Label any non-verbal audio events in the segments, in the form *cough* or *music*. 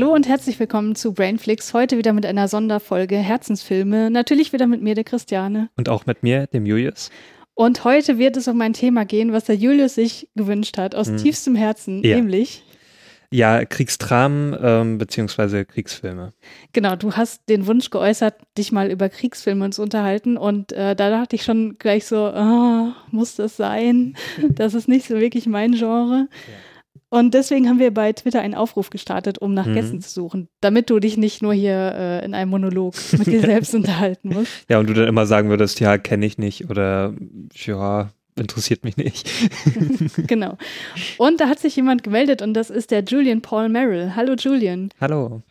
Hallo und herzlich willkommen zu Brainflix. Heute wieder mit einer Sonderfolge Herzensfilme. Natürlich wieder mit mir, der Christiane. Und auch mit mir, dem Julius. Und heute wird es um ein Thema gehen, was der Julius sich gewünscht hat, aus hm. tiefstem Herzen, ja. nämlich. Ja, Kriegsdramen ähm, beziehungsweise Kriegsfilme. Genau, du hast den Wunsch geäußert, dich mal über Kriegsfilme zu unterhalten. Und äh, da dachte ich schon gleich so, oh, muss das sein? *laughs* Das ist nicht so wirklich mein Genre. Ja. Und deswegen haben wir bei Twitter einen Aufruf gestartet, um nach mhm. Gästen zu suchen, damit du dich nicht nur hier äh, in einem Monolog *laughs* mit dir selbst unterhalten musst. Ja, und du dann immer sagen würdest, ja, kenne ich nicht oder ja, interessiert mich nicht. *laughs* genau. Und da hat sich jemand gemeldet und das ist der Julian Paul Merrill. Hallo Julian. Hallo.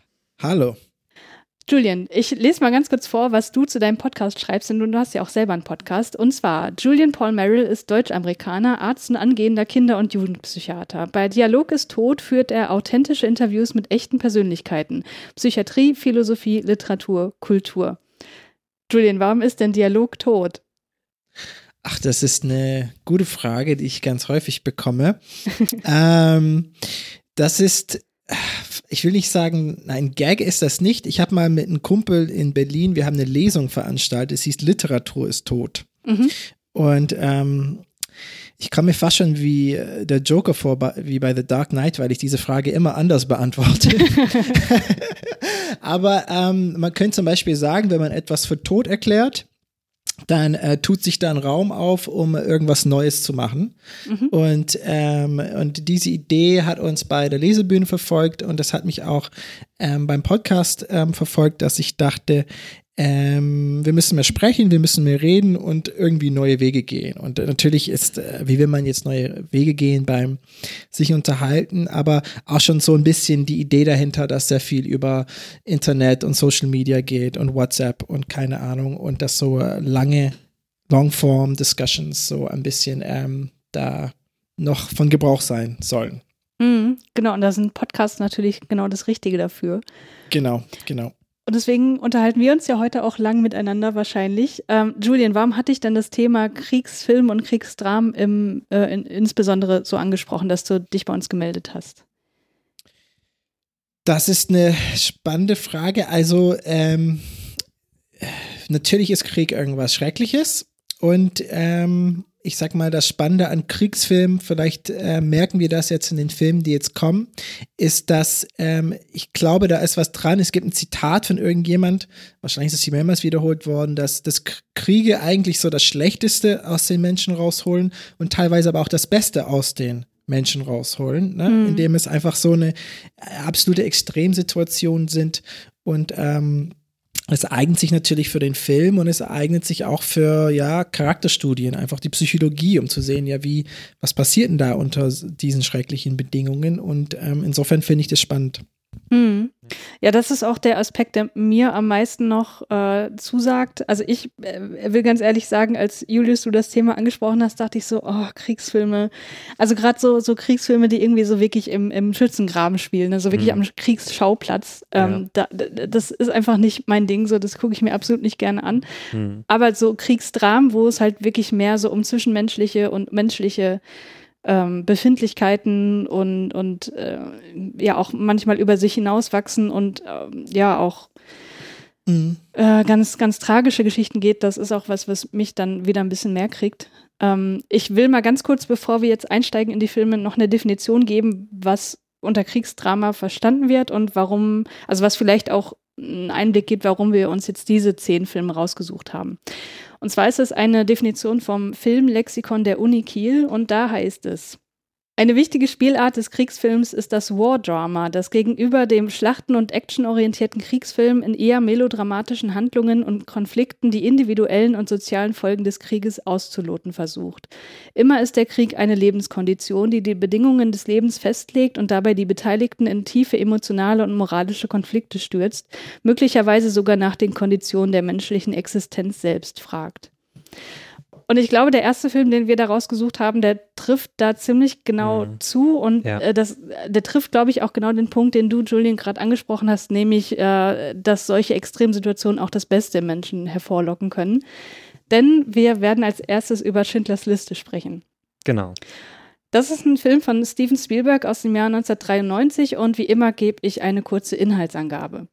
Hallo. Julian, ich lese mal ganz kurz vor, was du zu deinem Podcast schreibst, denn du hast ja auch selber einen Podcast. Und zwar, Julian Paul Merrill ist Deutsch-Amerikaner, Arzt und angehender Kinder- und Jugendpsychiater. Bei Dialog ist Tod führt er authentische Interviews mit echten Persönlichkeiten. Psychiatrie, Philosophie, Literatur, Kultur. Julian, warum ist denn Dialog tot? Ach, das ist eine gute Frage, die ich ganz häufig bekomme. *laughs* ähm, das ist ich will nicht sagen, nein, Gag ist das nicht. Ich habe mal mit einem Kumpel in Berlin, wir haben eine Lesung veranstaltet, es hieß Literatur ist tot. Mhm. Und ähm, ich komme mir fast schon wie äh, der Joker vor, wie bei The Dark Knight, weil ich diese Frage immer anders beantworte. *laughs* *laughs* Aber ähm, man könnte zum Beispiel sagen, wenn man etwas für tot erklärt, dann äh, tut sich da ein Raum auf, um irgendwas Neues zu machen. Mhm. Und, ähm, und diese Idee hat uns bei der Lesebühne verfolgt und das hat mich auch ähm, beim Podcast ähm, verfolgt, dass ich dachte, ähm, wir müssen mehr sprechen, wir müssen mehr reden und irgendwie neue Wege gehen. Und natürlich ist, äh, wie will man jetzt neue Wege gehen beim sich unterhalten, aber auch schon so ein bisschen die Idee dahinter, dass sehr viel über Internet und Social Media geht und WhatsApp und keine Ahnung und dass so lange Longform-Discussions so ein bisschen ähm, da noch von Gebrauch sein sollen. Mhm, genau, und da sind Podcasts natürlich genau das Richtige dafür. Genau, genau. Und deswegen unterhalten wir uns ja heute auch lang miteinander wahrscheinlich. Ähm, Julian, warum hatte ich denn das Thema Kriegsfilm und Kriegsdramen im, äh, in, insbesondere so angesprochen, dass du dich bei uns gemeldet hast? Das ist eine spannende Frage. Also ähm, natürlich ist Krieg irgendwas Schreckliches und ähm, ich sag mal, das Spannende an Kriegsfilmen, vielleicht äh, merken wir das jetzt in den Filmen, die jetzt kommen, ist, dass ähm, ich glaube, da ist was dran. Es gibt ein Zitat von irgendjemand, wahrscheinlich ist es hier mehrmals wiederholt worden, dass, dass Kriege eigentlich so das Schlechteste aus den Menschen rausholen und teilweise aber auch das Beste aus den Menschen rausholen, ne? mhm. indem es einfach so eine absolute Extremsituation sind und ähm, es eignet sich natürlich für den Film und es eignet sich auch für ja Charakterstudien, einfach die Psychologie, um zu sehen, ja wie was passiert denn da unter diesen schrecklichen Bedingungen und ähm, insofern finde ich das spannend. Mhm. Ja, das ist auch der Aspekt, der mir am meisten noch äh, zusagt. Also ich äh, will ganz ehrlich sagen, als Julius du das Thema angesprochen hast, dachte ich so, oh, Kriegsfilme. Also gerade so, so Kriegsfilme, die irgendwie so wirklich im, im Schützengraben spielen, also wirklich mhm. am Kriegsschauplatz. Ähm, ja. da, das ist einfach nicht mein Ding, so das gucke ich mir absolut nicht gerne an. Mhm. Aber so Kriegsdramen, wo es halt wirklich mehr so um zwischenmenschliche und menschliche ähm, Befindlichkeiten und, und äh, ja auch manchmal über sich hinauswachsen und äh, ja auch mhm. äh, ganz, ganz tragische Geschichten geht, das ist auch was, was mich dann wieder ein bisschen mehr kriegt. Ähm, ich will mal ganz kurz, bevor wir jetzt einsteigen in die Filme, noch eine Definition geben, was unter Kriegsdrama verstanden wird und warum, also was vielleicht auch einen Einblick gibt, warum wir uns jetzt diese zehn Filme rausgesucht haben. Und zwar ist es eine Definition vom Filmlexikon der Uni Kiel und da heißt es, Eine wichtige Spielart des Kriegsfilms ist das War Drama, das gegenüber dem schlachten- und actionorientierten Kriegsfilm in eher melodramatischen Handlungen und Konflikten die individuellen und sozialen Folgen des Krieges auszuloten versucht. Immer ist der Krieg eine Lebenskondition, die die Bedingungen des Lebens festlegt und dabei die Beteiligten in tiefe emotionale und moralische Konflikte stürzt, möglicherweise sogar nach den Konditionen der menschlichen Existenz selbst fragt. Und ich glaube, der erste Film, den wir da rausgesucht haben, der trifft da ziemlich genau mhm. zu. Und ja. äh, das, der trifft, glaube ich, auch genau den Punkt, den du, Julian, gerade angesprochen hast, nämlich, äh, dass solche Extremsituationen auch das Beste im Menschen hervorlocken können. Denn wir werden als erstes über Schindlers Liste sprechen. Genau. Das ist ein Film von Steven Spielberg aus dem Jahr 1993 und wie immer gebe ich eine kurze Inhaltsangabe.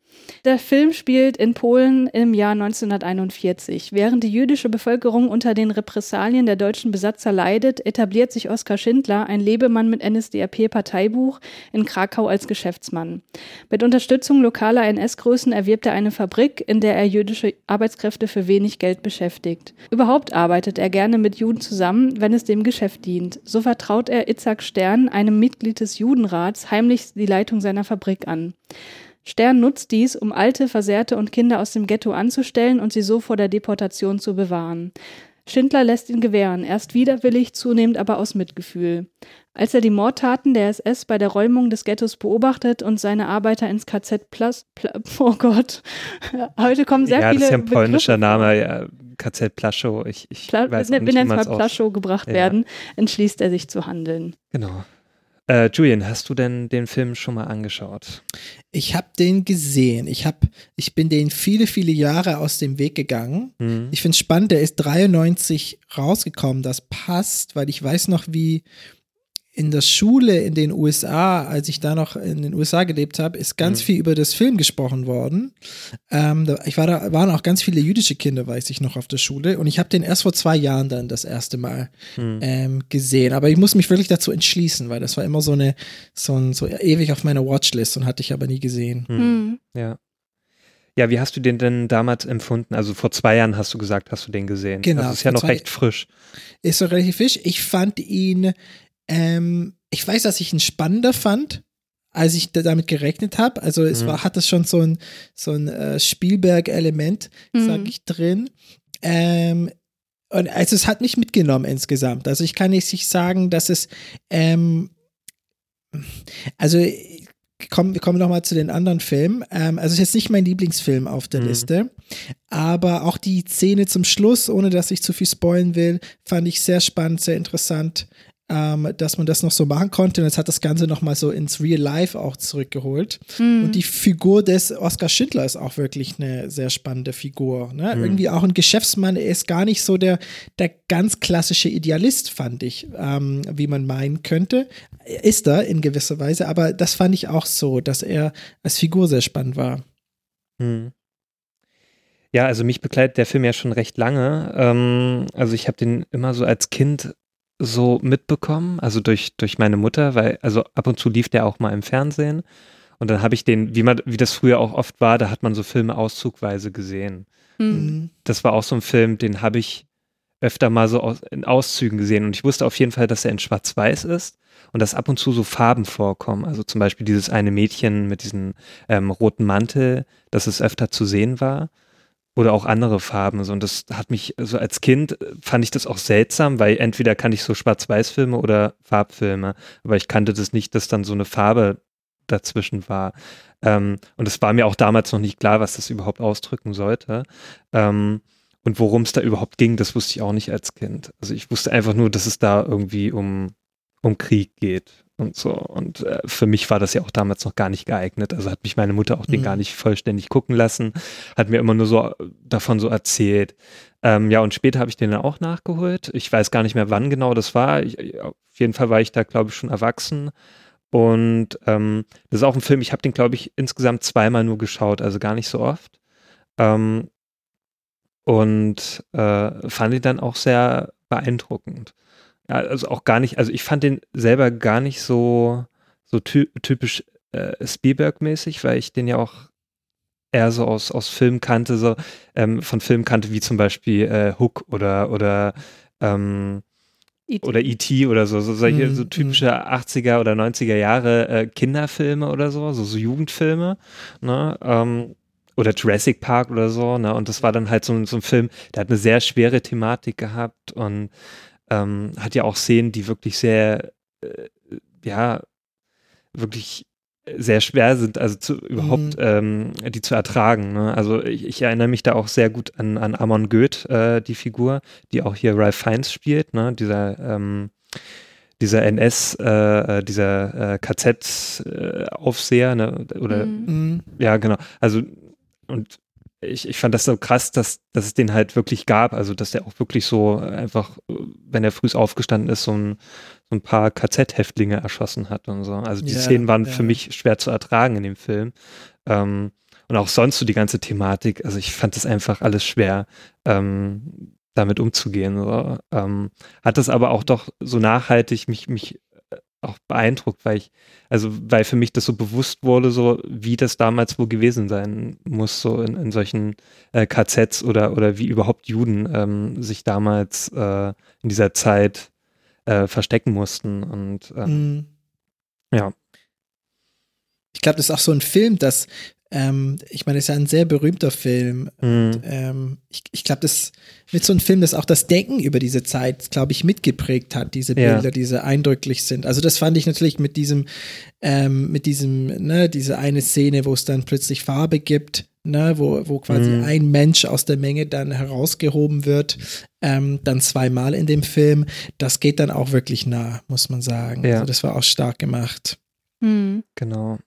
Der Film spielt in Polen im Jahr 1941. Während die jüdische Bevölkerung unter den Repressalien der deutschen Besatzer leidet, etabliert sich Oskar Schindler, ein Lebemann mit NSDAP-Parteibuch, in Krakau als Geschäftsmann. Mit Unterstützung lokaler NS-Größen erwirbt er eine Fabrik, in der er jüdische Arbeitskräfte für wenig Geld beschäftigt. Überhaupt arbeitet er gerne mit Juden zusammen, wenn es dem Geschäft dient. So vertraut er Itzhak Stern, einem Mitglied des Judenrats, heimlich die Leitung seiner Fabrik an. Stern nutzt dies, um Alte, Versehrte und Kinder aus dem Ghetto anzustellen und sie so vor der Deportation zu bewahren. Schindler lässt ihn gewähren, erst widerwillig, zunehmend aber aus Mitgefühl. Als er die Mordtaten der SS bei der Räumung des Ghettos beobachtet und seine Arbeiter ins KZ Plus, Pl *laughs* oh Gott, heute kommen sehr ja, viele. Ja, das ist ja ein polnischer Name, ja, KZ Plaschow. Ich, ich Pla weiß ne, nicht, wenn jetzt mal Plaschow gebracht ja. werden, entschließt er sich zu handeln. Genau. Äh, Julian, hast du denn den Film schon mal angeschaut? Ich habe den gesehen. Ich, hab, ich bin den viele, viele Jahre aus dem Weg gegangen. Mhm. Ich finde es spannend, der ist 93 rausgekommen. Das passt, weil ich weiß noch, wie in der Schule in den USA, als ich da noch in den USA gelebt habe, ist ganz mhm. viel über das Film gesprochen worden. Ähm, da, ich war da waren auch ganz viele jüdische Kinder, weiß ich noch, auf der Schule. Und ich habe den erst vor zwei Jahren dann das erste Mal mhm. ähm, gesehen. Aber ich muss mich wirklich dazu entschließen, weil das war immer so eine so, ein, so ewig auf meiner Watchlist und hatte ich aber nie gesehen. Mhm. Ja. Ja, wie hast du den denn damals empfunden? Also vor zwei Jahren hast du gesagt, hast du den gesehen. Genau. Das ist ja noch recht frisch. Ist so relativ frisch. Ich fand ihn ähm, ich weiß, dass ich ihn spannender fand, als ich damit gerechnet habe. Also es mhm. war, hat das schon so ein, so ein äh, Spielberg-Element, mhm. sag ich, drin. Ähm, und also es hat mich mitgenommen insgesamt. Also ich kann nicht sagen, dass es ähm, also komm, wir kommen nochmal zu den anderen Filmen. Ähm, also ist jetzt nicht mein Lieblingsfilm auf der mhm. Liste, aber auch die Szene zum Schluss, ohne dass ich zu viel spoilen will, fand ich sehr spannend, sehr interessant ähm, dass man das noch so machen konnte. Und jetzt hat das Ganze nochmal so ins Real Life auch zurückgeholt. Mhm. Und die Figur des Oskar Schindler ist auch wirklich eine sehr spannende Figur. Ne? Mhm. Irgendwie auch ein Geschäftsmann. Er ist gar nicht so der, der ganz klassische Idealist, fand ich, ähm, wie man meinen könnte. Ist er in gewisser Weise, aber das fand ich auch so, dass er als Figur sehr spannend war. Mhm. Ja, also mich begleitet der Film ja schon recht lange. Ähm, also ich habe den immer so als Kind so mitbekommen, also durch, durch meine Mutter, weil, also ab und zu lief der auch mal im Fernsehen. Und dann habe ich den, wie man, wie das früher auch oft war, da hat man so Filme auszugweise gesehen. Mhm. Das war auch so ein Film, den habe ich öfter mal so aus, in Auszügen gesehen. Und ich wusste auf jeden Fall, dass er in Schwarz-Weiß ist und dass ab und zu so Farben vorkommen. Also zum Beispiel dieses eine Mädchen mit diesem ähm, roten Mantel, dass es öfter zu sehen war oder auch andere Farben. So. Und das hat mich, so als Kind fand ich das auch seltsam, weil entweder kann ich so Schwarz-Weiß-Filme oder Farbfilme, aber ich kannte das nicht, dass dann so eine Farbe dazwischen war. Ähm, und es war mir auch damals noch nicht klar, was das überhaupt ausdrücken sollte. Ähm, und worum es da überhaupt ging, das wusste ich auch nicht als Kind. Also ich wusste einfach nur, dass es da irgendwie um, um Krieg geht und so. Und äh, für mich war das ja auch damals noch gar nicht geeignet. Also hat mich meine Mutter auch den mhm. gar nicht vollständig gucken lassen, hat mir immer nur so davon so erzählt. Ähm, ja, und später habe ich den dann auch nachgeholt. Ich weiß gar nicht mehr, wann genau das war. Ich, äh, auf jeden Fall war ich da, glaube ich, schon erwachsen. Und ähm, das ist auch ein Film, ich habe den, glaube ich, insgesamt zweimal nur geschaut, also gar nicht so oft. Ähm, und äh, fand ihn dann auch sehr beeindruckend. Ja, also auch gar nicht, also ich fand den selber gar nicht so, so ty typisch äh, Spielberg-mäßig, weil ich den ja auch eher so aus, aus Film kannte, so ähm, von Film kannte, wie zum Beispiel äh, Hook oder, oder ähm, E.T. oder E.T. oder so, so solche Mhm, so typische 80er oder 90er Jahre äh, Kinderfilme oder so, so, so Jugendfilme, ne? Ähm, oder Jurassic Park oder so, ne? Und das war dann halt so, so ein Film, der hat eine sehr schwere Thematik gehabt und ähm, hat ja auch Szenen, die wirklich sehr, äh, ja, wirklich sehr schwer sind, also zu, überhaupt ähm, die zu ertragen. Ne? Also ich, ich erinnere mich da auch sehr gut an, an Amon Goeth, äh, die Figur, die auch hier Ralph Fiennes spielt, ne? dieser ähm, dieser NS, äh, äh, dieser äh, KZ-Aufseher, ne? oder Mhm. Mhm. ja, genau. Also, und ich, ich fand das so krass, dass, dass es den halt wirklich gab. Also, dass der auch wirklich so einfach, wenn er früh aufgestanden ist, so ein, so ein paar KZ-Häftlinge erschossen hat und so. Also, die Ja, Szenen waren ja. für mich schwer zu ertragen in dem Film. Ähm, und auch sonst so die ganze Thematik. Also, ich fand das einfach alles schwer, ähm, damit umzugehen. So. Ähm, hat das aber auch doch so nachhaltig mich, mich auch beeindruckt, weil ich, also weil für mich das so bewusst wurde, so wie das damals wohl gewesen sein muss, so in, in solchen äh, KZs oder, oder wie überhaupt Juden ähm, sich damals äh, in dieser Zeit äh, verstecken mussten. Und ähm, Mhm. ja. Ich glaube, das ist auch so ein Film, das, ähm, ich meine, es ist ja ein sehr berühmter Film. mh, Ähm, ich ich glaube, das mit so einem Film, das auch das Denken über diese Zeit, glaube ich, mitgeprägt hat, diese Ja. Bilder, die sehr eindrücklich sind. Also das fand ich natürlich mit diesem, ähm, mit diesem, ne, diese eine Szene, wo es dann plötzlich Farbe gibt, ne, wo, wo quasi Mhm. ein Mensch aus der Menge dann herausgehoben wird, ähm, dann zweimal in dem Film. Das geht dann auch wirklich nah, muss man sagen. Ja. Also das war auch stark gemacht. Mhm. genau.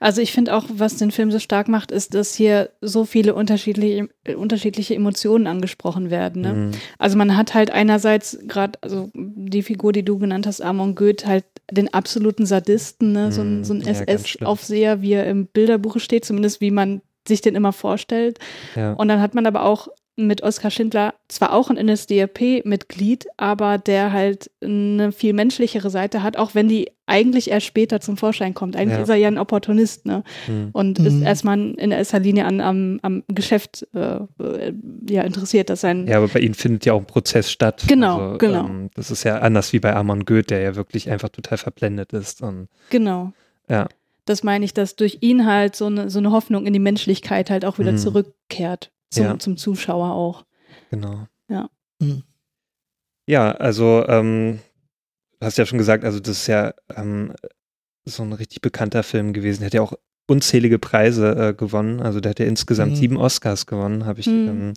Also ich finde auch, was den Film so stark macht, ist, dass hier so viele unterschiedliche, äh, unterschiedliche Emotionen angesprochen werden. Ne? Mhm. Also man hat halt einerseits gerade, also die Figur, die du genannt hast, Amon Goeth, halt den absoluten Sadisten, ne? so ein, so ein Mhm. Ja, ganz schlimm. SS-Aufseher, wie er im Bilderbuch steht, zumindest wie man sich den immer vorstellt. Ja. Und dann hat man aber auch mit Oskar Schindler zwar auch ein NSDAP-Mitglied, aber der halt eine viel menschlichere Seite hat, auch wenn die eigentlich erst später zum Vorschein kommt. Eigentlich Ja. ist er ja ein Opportunist, ne? Mhm. Und Mhm. ist erstmal in erster Linie an, am, am Geschäft äh, ja, interessiert, dass sein Ja, aber bei ihnen findet ja auch ein Prozess statt. Genau, also, genau. Ähm, das ist ja anders wie bei Amon Goeth, der ja wirklich einfach total verblendet ist. Und Genau. Ja. Das meine ich, dass durch ihn halt so eine, so eine Hoffnung in die Menschlichkeit halt auch wieder Mhm. zurückkehrt. Zum, Ja. zum Zuschauer auch. Genau. Ja. Mhm. Ja, also ähm, du hast ja schon gesagt, also das ist ja ähm, so ein richtig bekannter Film gewesen. Der hat ja auch unzählige Preise äh, gewonnen. Also der hat ja insgesamt Mhm. sieben Oscars gewonnen, habe ich Mhm. ähm,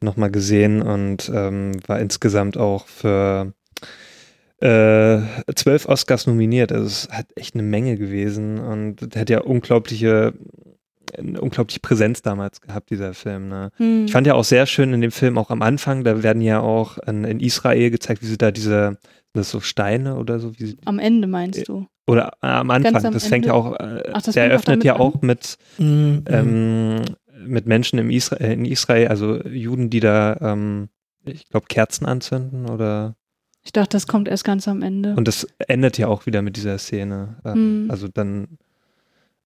nochmal gesehen und ähm, war insgesamt auch für äh, zwölf Oscars nominiert. Also es hat echt eine Menge gewesen und der hat ja unglaubliche eine unglaubliche Präsenz damals gehabt, dieser Film. Ne? Hm. Ich fand ja auch sehr schön in dem Film, auch am Anfang, da werden ja auch in, in Israel gezeigt, wie sie da diese, sind das so Steine oder so, wie sie, Am Ende meinst du? oder äh, am Anfang, am das fängt ja Ende? auch, äh, Ach, das der auch eröffnet ja an? auch mit, Mhm. ähm, mit Menschen im Isra äh, in Israel, also Juden, die da, ähm, ich glaube, Kerzen anzünden oder, Ich dachte, das kommt erst ganz am Ende. und das endet ja auch wieder mit dieser Szene. Ähm, Hm. Also dann,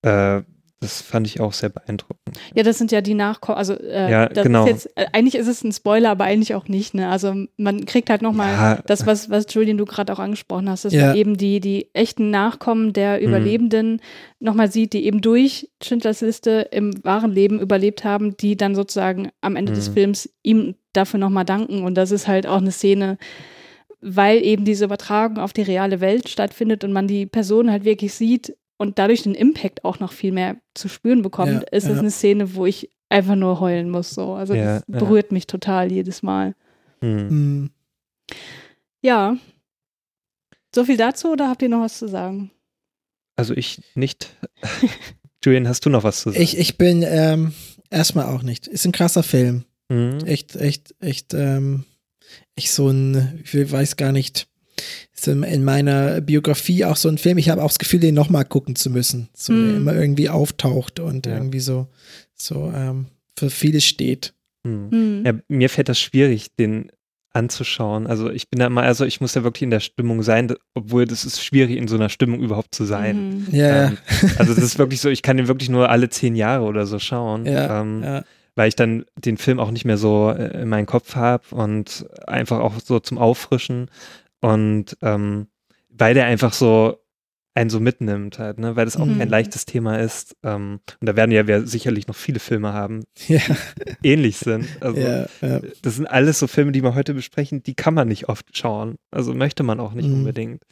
äh, das fand ich auch sehr beeindruckend. Ja, das sind ja die Nachkommen. Also, äh, Ja, das genau. ist jetzt, äh, eigentlich ist es ein Spoiler, aber eigentlich auch nicht. Ne? Also, man kriegt halt nochmal Ja. das, was, was Julian du gerade auch angesprochen hast, dass Ja. man eben die, die echten Nachkommen der Mhm. Überlebenden nochmal sieht, die eben durch Schindlers Liste im wahren Leben überlebt haben, die dann sozusagen am Ende des Mhm. Films ihm dafür nochmal danken. Und das ist halt auch eine Szene, weil eben diese Übertragung auf die reale Welt stattfindet und man die Person halt wirklich sieht und dadurch den Impact auch noch viel mehr zu spüren bekommt, Ja, ist das ja. eine Szene, wo ich einfach nur heulen muss. So. Also Ja, das ja. berührt mich total jedes Mal. Hm. Mhm. Ja. So viel dazu oder habt ihr noch was zu sagen? Also ich nicht. *laughs* Julian, hast du noch was zu sagen? Ich, ich bin ähm, erstmal auch nicht. Ist ein krasser Film. Hm? Echt, echt, echt, ähm, ich so ein, ich weiß gar nicht, in in meiner Biografie auch so ein Film. Ich habe auch das Gefühl, den nochmal gucken zu müssen. So, der Hm. immer irgendwie auftaucht und Ja. irgendwie so, so ähm, für vieles steht. Hm. Hm. Ja, mir fällt das schwierig, den anzuschauen. Also ich bin da immer, also ich muss ja wirklich in der Stimmung sein, obwohl das ist schwierig, in so einer Stimmung überhaupt zu sein. Mhm. Ja, Ähm, also das ist *laughs* wirklich so, ich kann den wirklich nur alle zehn Jahre oder so schauen, ja, ähm, ja. weil ich dann den Film auch nicht mehr so äh, in meinen Kopf habe und einfach auch so zum Auffrischen. Und ähm, weil der einfach so einen so mitnimmt halt, ne? weil das auch Mhm. kein leichtes Thema ist. Ähm, und da werden ja wir sicherlich noch viele Filme haben, *laughs* Ja, die ähnlich sind. Also ja, ja. das sind alles so Filme, die wir heute besprechen, die kann man nicht oft schauen. Also möchte man auch nicht Mhm. unbedingt.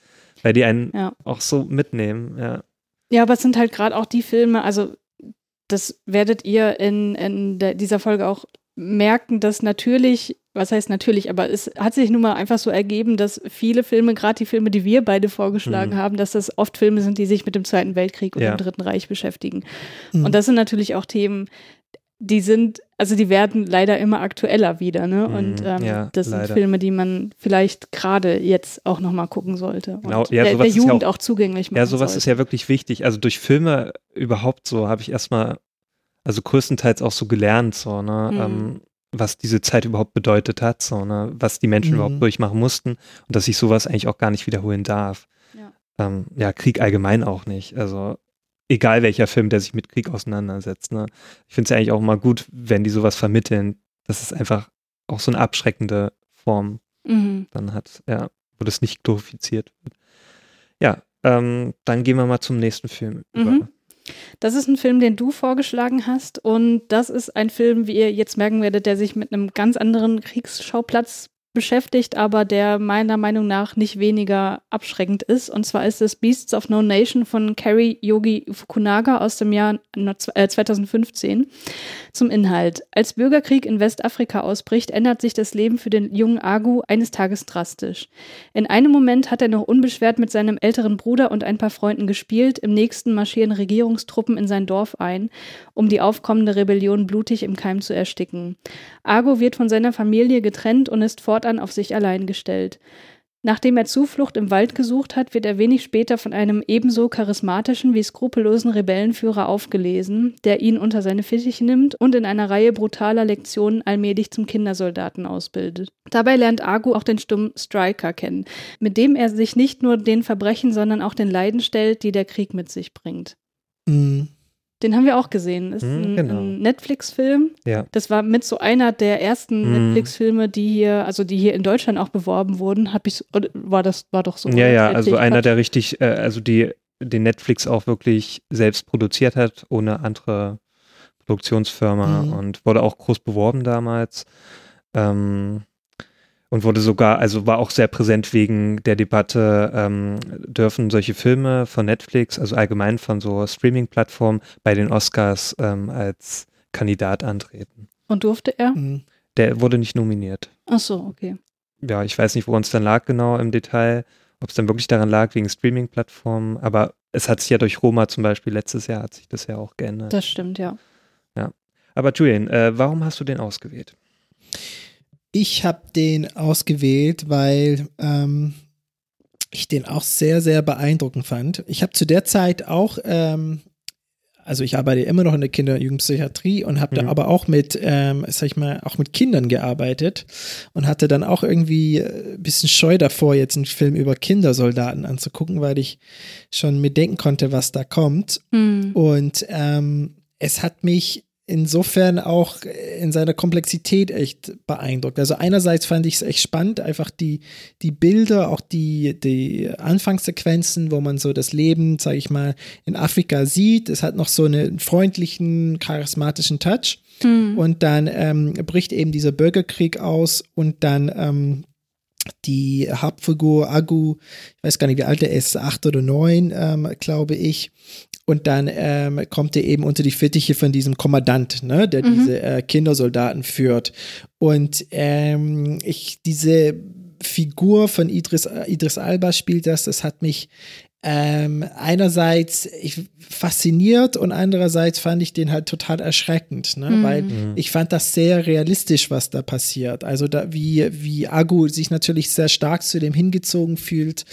Weil die einen Ja. auch so mitnehmen, ja. Ja, aber es sind halt gerade auch die Filme, also das werdet ihr in, in der, dieser Folge auch merken, dass natürlich, was heißt natürlich, aber es hat sich nun mal einfach so ergeben, dass viele Filme, gerade die Filme, die wir beide vorgeschlagen Mhm. haben, dass das oft Filme sind, die sich mit dem Zweiten Weltkrieg und Ja. dem Dritten Reich beschäftigen. Mhm. Und das sind natürlich auch Themen, die sind, also die werden leider immer aktueller wieder, ne? Mhm, Und ähm, ja, das sind leider. Filme, die man vielleicht gerade jetzt auch nochmal gucken sollte. Genau, und ja, der, der ist ja Jugend auch- auch, zugänglich machen Ja, sowas sollte. ist ja wirklich wichtig. Also durch Filme überhaupt so habe ich erstmal, also größtenteils auch so gelernt, so, ne, Mhm. ähm, was diese Zeit überhaupt bedeutet hat, so, ne, was die Menschen Mhm. überhaupt durchmachen mussten und dass ich sowas eigentlich auch gar nicht wiederholen darf. Ja. Ähm, ja, Krieg allgemein auch nicht. Also egal welcher Film, der sich mit Krieg auseinandersetzt, ne. Ich finde es ja eigentlich auch mal gut, wenn die sowas vermitteln, dass es einfach auch so eine abschreckende Form Mhm. dann hat, ja, wo das nicht glorifiziert wird. Ja, ähm, dann gehen wir mal zum nächsten Film über. Das ist ein Film, den du vorgeschlagen hast. Und das ist ein Film, wie ihr jetzt merken werdet, der sich mit einem ganz anderen Kriegsschauplatz beschäftigt, aber der meiner Meinung nach nicht weniger abschreckend ist. Und zwar ist es Beasts of No Nation von Kerry Yogi Fukunaga aus dem Jahr äh, 2015. Zum Inhalt. Als Bürgerkrieg in Westafrika ausbricht, ändert sich das Leben für den jungen Agu eines Tages drastisch. In einem Moment hat er noch unbeschwert mit seinem älteren Bruder und ein paar Freunden gespielt, im nächsten marschieren Regierungstruppen in sein Dorf ein, um die aufkommende Rebellion blutig im Keim zu ersticken. Ago wird von seiner Familie getrennt und ist fortan auf sich allein gestellt. Nachdem er Zuflucht im Wald gesucht hat, wird er wenig später von einem ebenso charismatischen wie skrupellosen Rebellenführer aufgelesen, der ihn unter seine Fittiche nimmt und in einer Reihe brutaler Lektionen allmählich zum Kindersoldaten ausbildet. Dabei lernt Agu auch den Stumm Striker kennen, mit dem er sich nicht nur den Verbrechen, sondern auch den Leiden stellt, die der Krieg mit sich bringt. Mhm. Den haben wir auch gesehen. Ist Mhm, ein, genau. ein Netflix-Film. Ja. Das war mit so einer der ersten Mhm. Netflix-Filme, die hier, also die hier in Deutschland auch beworben wurden. Hab ich, war das war doch so? Ja, ja, also einer, Quatsch? der richtig, äh, also die den Netflix auch wirklich selbst produziert hat, ohne andere Produktionsfirma Mhm. und wurde auch groß beworben damals. Ähm, und wurde sogar, also war auch sehr präsent wegen der Debatte, ähm, dürfen solche Filme von Netflix, also allgemein von so Streaming-Plattformen, bei den Oscars ähm, als Kandidat antreten. Und durfte er? Mhm. Der wurde nicht nominiert. Ach so, okay. ja, ich weiß nicht, woran es dann lag genau im Detail, ob es dann wirklich daran lag wegen Streaming-Plattformen, aber es hat sich ja durch Roma zum Beispiel letztes Jahr hat sich das ja auch geändert. Das stimmt, ja. aber Julian, äh, warum hast du den ausgewählt? Ich habe den ausgewählt, weil ähm, ich den auch sehr, sehr beeindruckend fand. Ich habe zu der Zeit auch, ähm, also ich arbeite immer noch in der Kinder- und Jugendpsychiatrie und habe Mhm. da aber auch mit, ähm, sag ich mal, auch mit Kindern gearbeitet und hatte dann auch irgendwie äh, ein bisschen Scheu davor, jetzt einen Film über Kindersoldaten anzugucken, weil ich schon mitdenken konnte, was da kommt. Hm. Und ähm, es hat mich insofern auch in seiner Komplexität echt beeindruckt. Also einerseits fand ich es echt spannend, einfach die, die Bilder, auch die, die Anfangssequenzen, wo man so das Leben, sage ich mal, in Afrika sieht. Es hat noch so einen freundlichen, charismatischen Touch. Hm. Und dann ähm, bricht eben dieser Bürgerkrieg aus und dann ähm, die Hauptfigur Agu, ich weiß gar nicht, wie alt er ist, acht oder neun, ähm, glaube ich. Und dann ähm, kommt er eben unter die Fittiche von diesem Kommandant, ne, der Mhm. diese äh, Kindersoldaten führt. Und ähm, ich, diese Figur von Idris, Idris Alba spielt das, das hat mich ähm, einerseits ich, fasziniert und andererseits fand ich den halt total erschreckend, ne? Mhm. weil ich fand das sehr realistisch, was da passiert. Also da, wie, wie Agu sich natürlich sehr stark zu dem hingezogen fühlt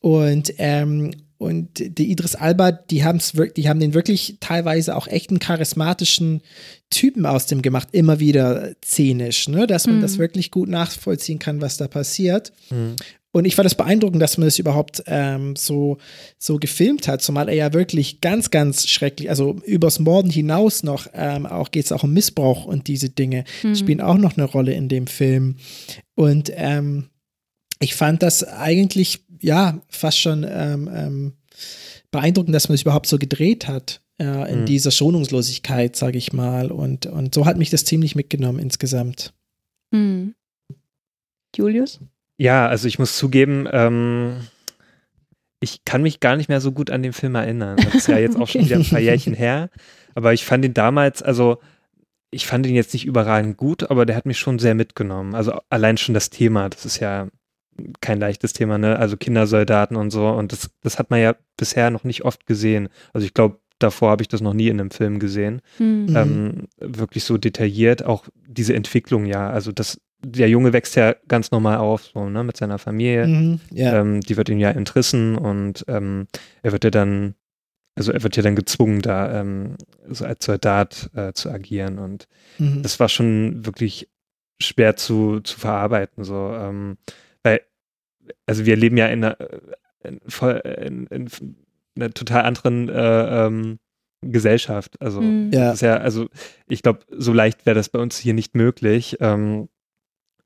und ähm, und die Idris Alba, die haben es wirklich, die haben den wirklich teilweise auch echt einen charismatischen Typen aus dem gemacht, immer wieder szenisch, ne? dass man Mhm. das wirklich gut nachvollziehen kann, was da passiert. Mhm. Und ich fand es beeindruckend, dass man das überhaupt ähm, so, so gefilmt hat, zumal er ja wirklich ganz, ganz schrecklich, also übers Morden hinaus noch, ähm, auch geht es auch um Missbrauch und diese Dinge Mhm. spielen auch noch eine Rolle in dem Film. Und ähm, ich fand das eigentlich, ja, fast schon ähm, ähm, beeindruckend, dass man es überhaupt so gedreht hat. Äh, in Mhm. dieser Schonungslosigkeit, sage ich mal. Und, und so hat mich das ziemlich mitgenommen insgesamt. Hm. Julius? Ja, also ich muss zugeben, ähm, ich kann mich gar nicht mehr so gut an den Film erinnern. Das ist ja jetzt auch *laughs* schon wieder ein paar Jährchen her. Aber ich fand ihn damals, also ich fand ihn jetzt nicht überragend gut, aber der hat mich schon sehr mitgenommen. Also allein schon das Thema, das ist ja kein leichtes Thema, ne? Also Kindersoldaten und so. Und das, das hat man ja bisher noch nicht oft gesehen. Also ich glaube, davor habe ich das noch nie in einem Film gesehen. Hm. Mhm. Ähm, wirklich so detailliert, auch diese Entwicklung ja. Also das, der Junge wächst ja ganz normal auf, so, ne, mit seiner Familie. Mhm. Ja. Ähm, die wird ihm ja entrissen und ähm, er wird ja dann, also er wird ja dann gezwungen, da ähm, so als Soldat äh, zu agieren. Und Mhm. das war schon wirklich schwer zu, zu verarbeiten. So, ähm, weil, also wir leben ja in einer, äh, in, voll, in, in einer total anderen äh, ähm, Gesellschaft. Also Hm. Ja. das ist ja, also ich glaube, so leicht wäre das bei uns hier nicht möglich. Ähm,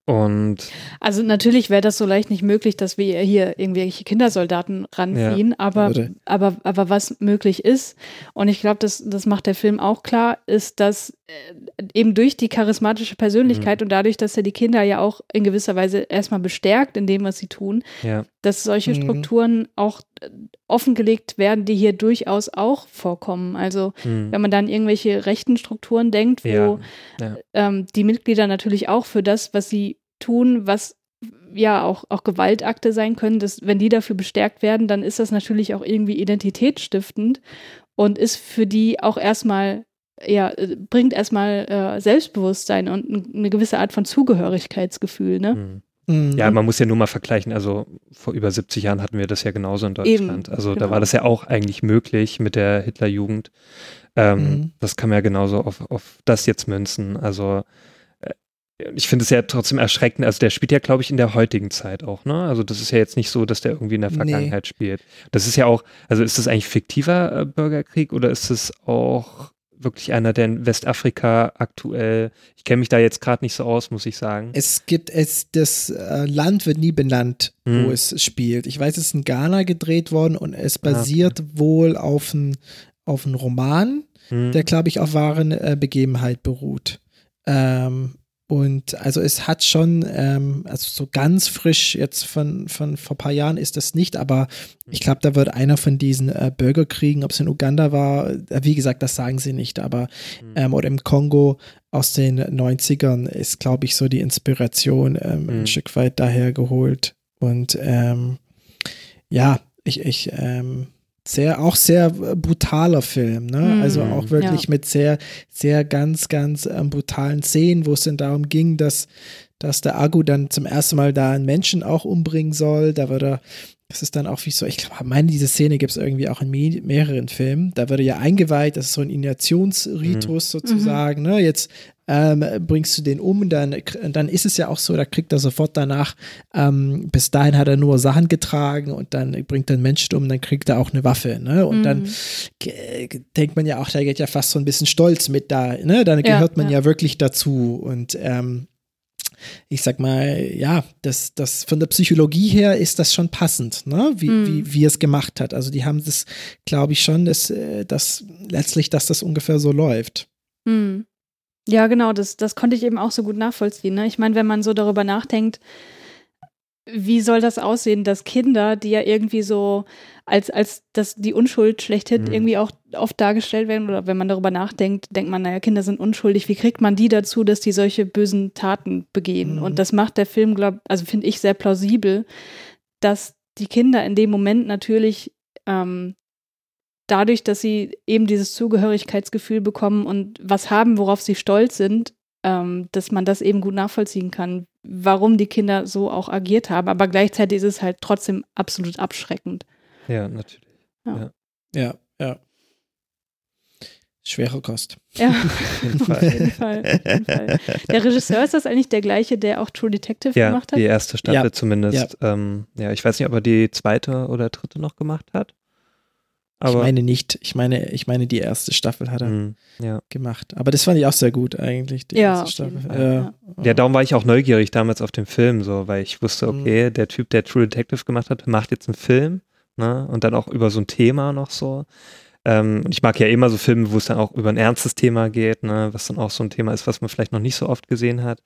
und Also natürlich wäre das so leicht nicht möglich, dass wir hier irgendwelche Kindersoldaten ranziehen, aber, Würde. aber, aber was möglich ist, und ich glaube, das, das macht der Film auch klar, ist, dass äh, eben durch die charismatische Persönlichkeit und dadurch, dass er die Kinder ja auch in gewisser Weise erstmal bestärkt in dem, was sie tun, ja, dass solche Mhm. Strukturen auch äh, offengelegt werden, die hier durchaus auch vorkommen. Also hm, wenn man dann irgendwelche rechten Strukturen denkt, wo ja, ja. ähm, die Mitglieder natürlich auch für das, was sie tun, was ja auch, auch Gewaltakte sein können, dass, wenn die dafür bestärkt werden, dann ist das natürlich auch irgendwie identitätsstiftend und ist für die auch erstmal, ja, äh, bringt erstmal äh, Selbstbewusstsein und eine gewisse Art von Zugehörigkeitsgefühl, ne? hm. Mhm. Ja, man muss ja nur mal vergleichen. Also vor über 70 Jahren hatten wir das ja genauso in Deutschland. Eben, also da genau. war das ja auch eigentlich möglich mit der Hitlerjugend. Ähm, Mhm. Das kann man ja genauso auf, auf das jetzt münzen. Also äh, ich finde es ja trotzdem erschreckend. Also der spielt ja, glaube ich, in der heutigen Zeit auch, ne? Also das ist ja jetzt nicht so, dass der irgendwie in der Nee. Vergangenheit spielt. Das ist ja auch, also ist das eigentlich fiktiver äh, Bürgerkrieg oder ist es auch wirklich einer, der in Westafrika aktuell, ich kenne mich da jetzt gerade nicht so aus, muss ich sagen. Es gibt es, das äh, Land wird nie benannt, Hm. wo es spielt. Ich weiß, es ist in Ghana gedreht worden und es Ah, okay. basiert wohl auf einem auf einen Roman, Hm. der, glaube ich, auf wahren äh, Begebenheit beruht. Ähm, und also es hat schon, ähm, also so ganz frisch jetzt von, von vor ein paar Jahren ist das nicht, aber ich glaube, da wird einer von diesen äh, Bürgerkriegen, ob es in Uganda war, äh, wie gesagt, das sagen sie nicht, aber Hm. ähm, oder im Kongo aus den 90ern ist, glaube ich, so die Inspiration ähm, Mhm. ein Stück weit daher geholt. Und ähm, ja, ich, ich ähm, sehr, auch sehr brutaler Film, ne? Mhm. Also auch wirklich Ja. mit sehr, sehr ganz, ganz ähm, brutalen Szenen, wo es dann darum ging, dass, dass der Agu dann zum ersten Mal da einen Menschen auch umbringen soll. Da wird er, das ist dann auch wie so, ich glaube, meine, diese Szene gibt es irgendwie auch in me mehreren Filmen. Da wird er ja eingeweiht, das ist so ein Initiationsritus sozusagen, ne? Jetzt ähm, bringst du den um, dann, dann ist es ja auch so, da kriegt er sofort danach, ähm, bis dahin hat er nur Sachen getragen und dann bringt er einen Menschen um, dann kriegt er auch eine Waffe, ne? Und dann Mhm. ge- denkt man ja auch, da geht ja fast so ein bisschen Stolz mit da, ne? Dann Ja, gehört man ja. ja. wirklich dazu und ähm, ich sag mal, ja, das, das von der Psychologie her ist das schon passend, ne? Wie, Mhm. wie, wie er es gemacht hat. Also die haben das, glaube ich, schon, dass, äh, dass letztlich, dass das ungefähr so läuft. Hm. Ja, genau, das, das konnte ich eben auch so gut nachvollziehen. Ne? Ich meine, wenn man so darüber nachdenkt, wie soll das aussehen, dass Kinder, die ja irgendwie so als, als das, die Unschuld schlechthin Mhm. irgendwie auch oft dargestellt werden, oder wenn man darüber nachdenkt, denkt man, naja, Kinder sind unschuldig, wie kriegt man die dazu, dass die solche bösen Taten begehen? Mhm. Und das macht der Film, glaub, also finde ich sehr plausibel, dass die Kinder in dem Moment natürlich ähm, dadurch, dass sie eben dieses Zugehörigkeitsgefühl bekommen und was haben, worauf sie stolz sind, ähm, dass man das eben gut nachvollziehen kann, warum die Kinder so auch agiert haben. Aber gleichzeitig ist es halt trotzdem absolut abschreckend. Ja, natürlich. Ja, ja. Schwere Kost. Ja, *laughs* Auf jeden *laughs* auf Fall. jeden Fall. Auf jeden Fall. Der Regisseur ist das eigentlich der gleiche, der auch True Detective Ja, gemacht hat? die erste Staffel Ja, zumindest. Ja. Ähm, ja, ich weiß nicht, ob er die zweite oder dritte noch gemacht hat. Aber, ich meine nicht. Ich meine, ich meine, die erste Staffel hat er Hm, ja. gemacht. Aber das fand ich auch sehr gut eigentlich. Die Ja, erste Staffel. Ja. ja, darum war ich auch neugierig damals auf den Film, so, weil ich wusste, Mhm. okay, der Typ, der True Detective gemacht hat, macht jetzt einen Film, ne? Und dann auch über so ein Thema noch so. Ähm, und ich mag ja immer so Filme, wo es dann auch über ein ernstes Thema geht, ne? was dann auch so ein Thema ist, was man vielleicht noch nicht so oft gesehen hat.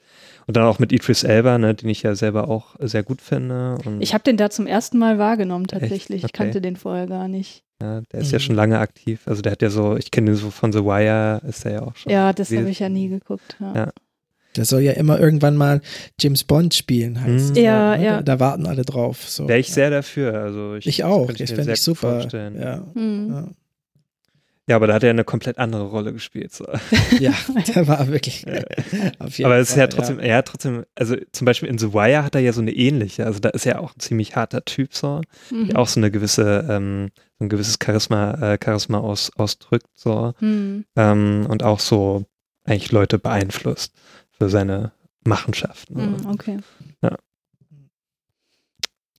Und dann auch mit Idris Elba, ne? den ich ja selber auch sehr gut finde. Und, Ich habe den da zum ersten Mal wahrgenommen tatsächlich. Ich Okay. kannte den vorher gar nicht. ja, der ist ja Mhm. schon lange aktiv. Also der hat ja so, ich kenne den so von The Wire, ist der ja auch schon. Ja, das habe ich ja nie geguckt. Ja. Ja. Der soll ja immer irgendwann mal James Bond spielen, heißt Mhm. es, Ja, ne? ja. Da, da warten alle drauf. So. Wäre ich ja. sehr dafür. Also ich, Ich auch. Das mir fände ich super. vorstellen. Ja. Hm. Ja. Ja, aber da hat er eine komplett andere Rolle gespielt. So. *laughs* ja, *laughs* der war wirklich. auf jeden Aber es ist ja trotzdem, ja. trotzdem, also zum Beispiel in The Wire hat er ja so eine ähnliche, also da ist er auch ein ziemlich harter Typ so, Mhm. der auch so eine gewisse, ähm, ein gewisses Charisma, äh, Charisma aus, ausdrückt so Hm. ähm, und auch so eigentlich Leute beeinflusst für seine Machenschaften. Hm, okay.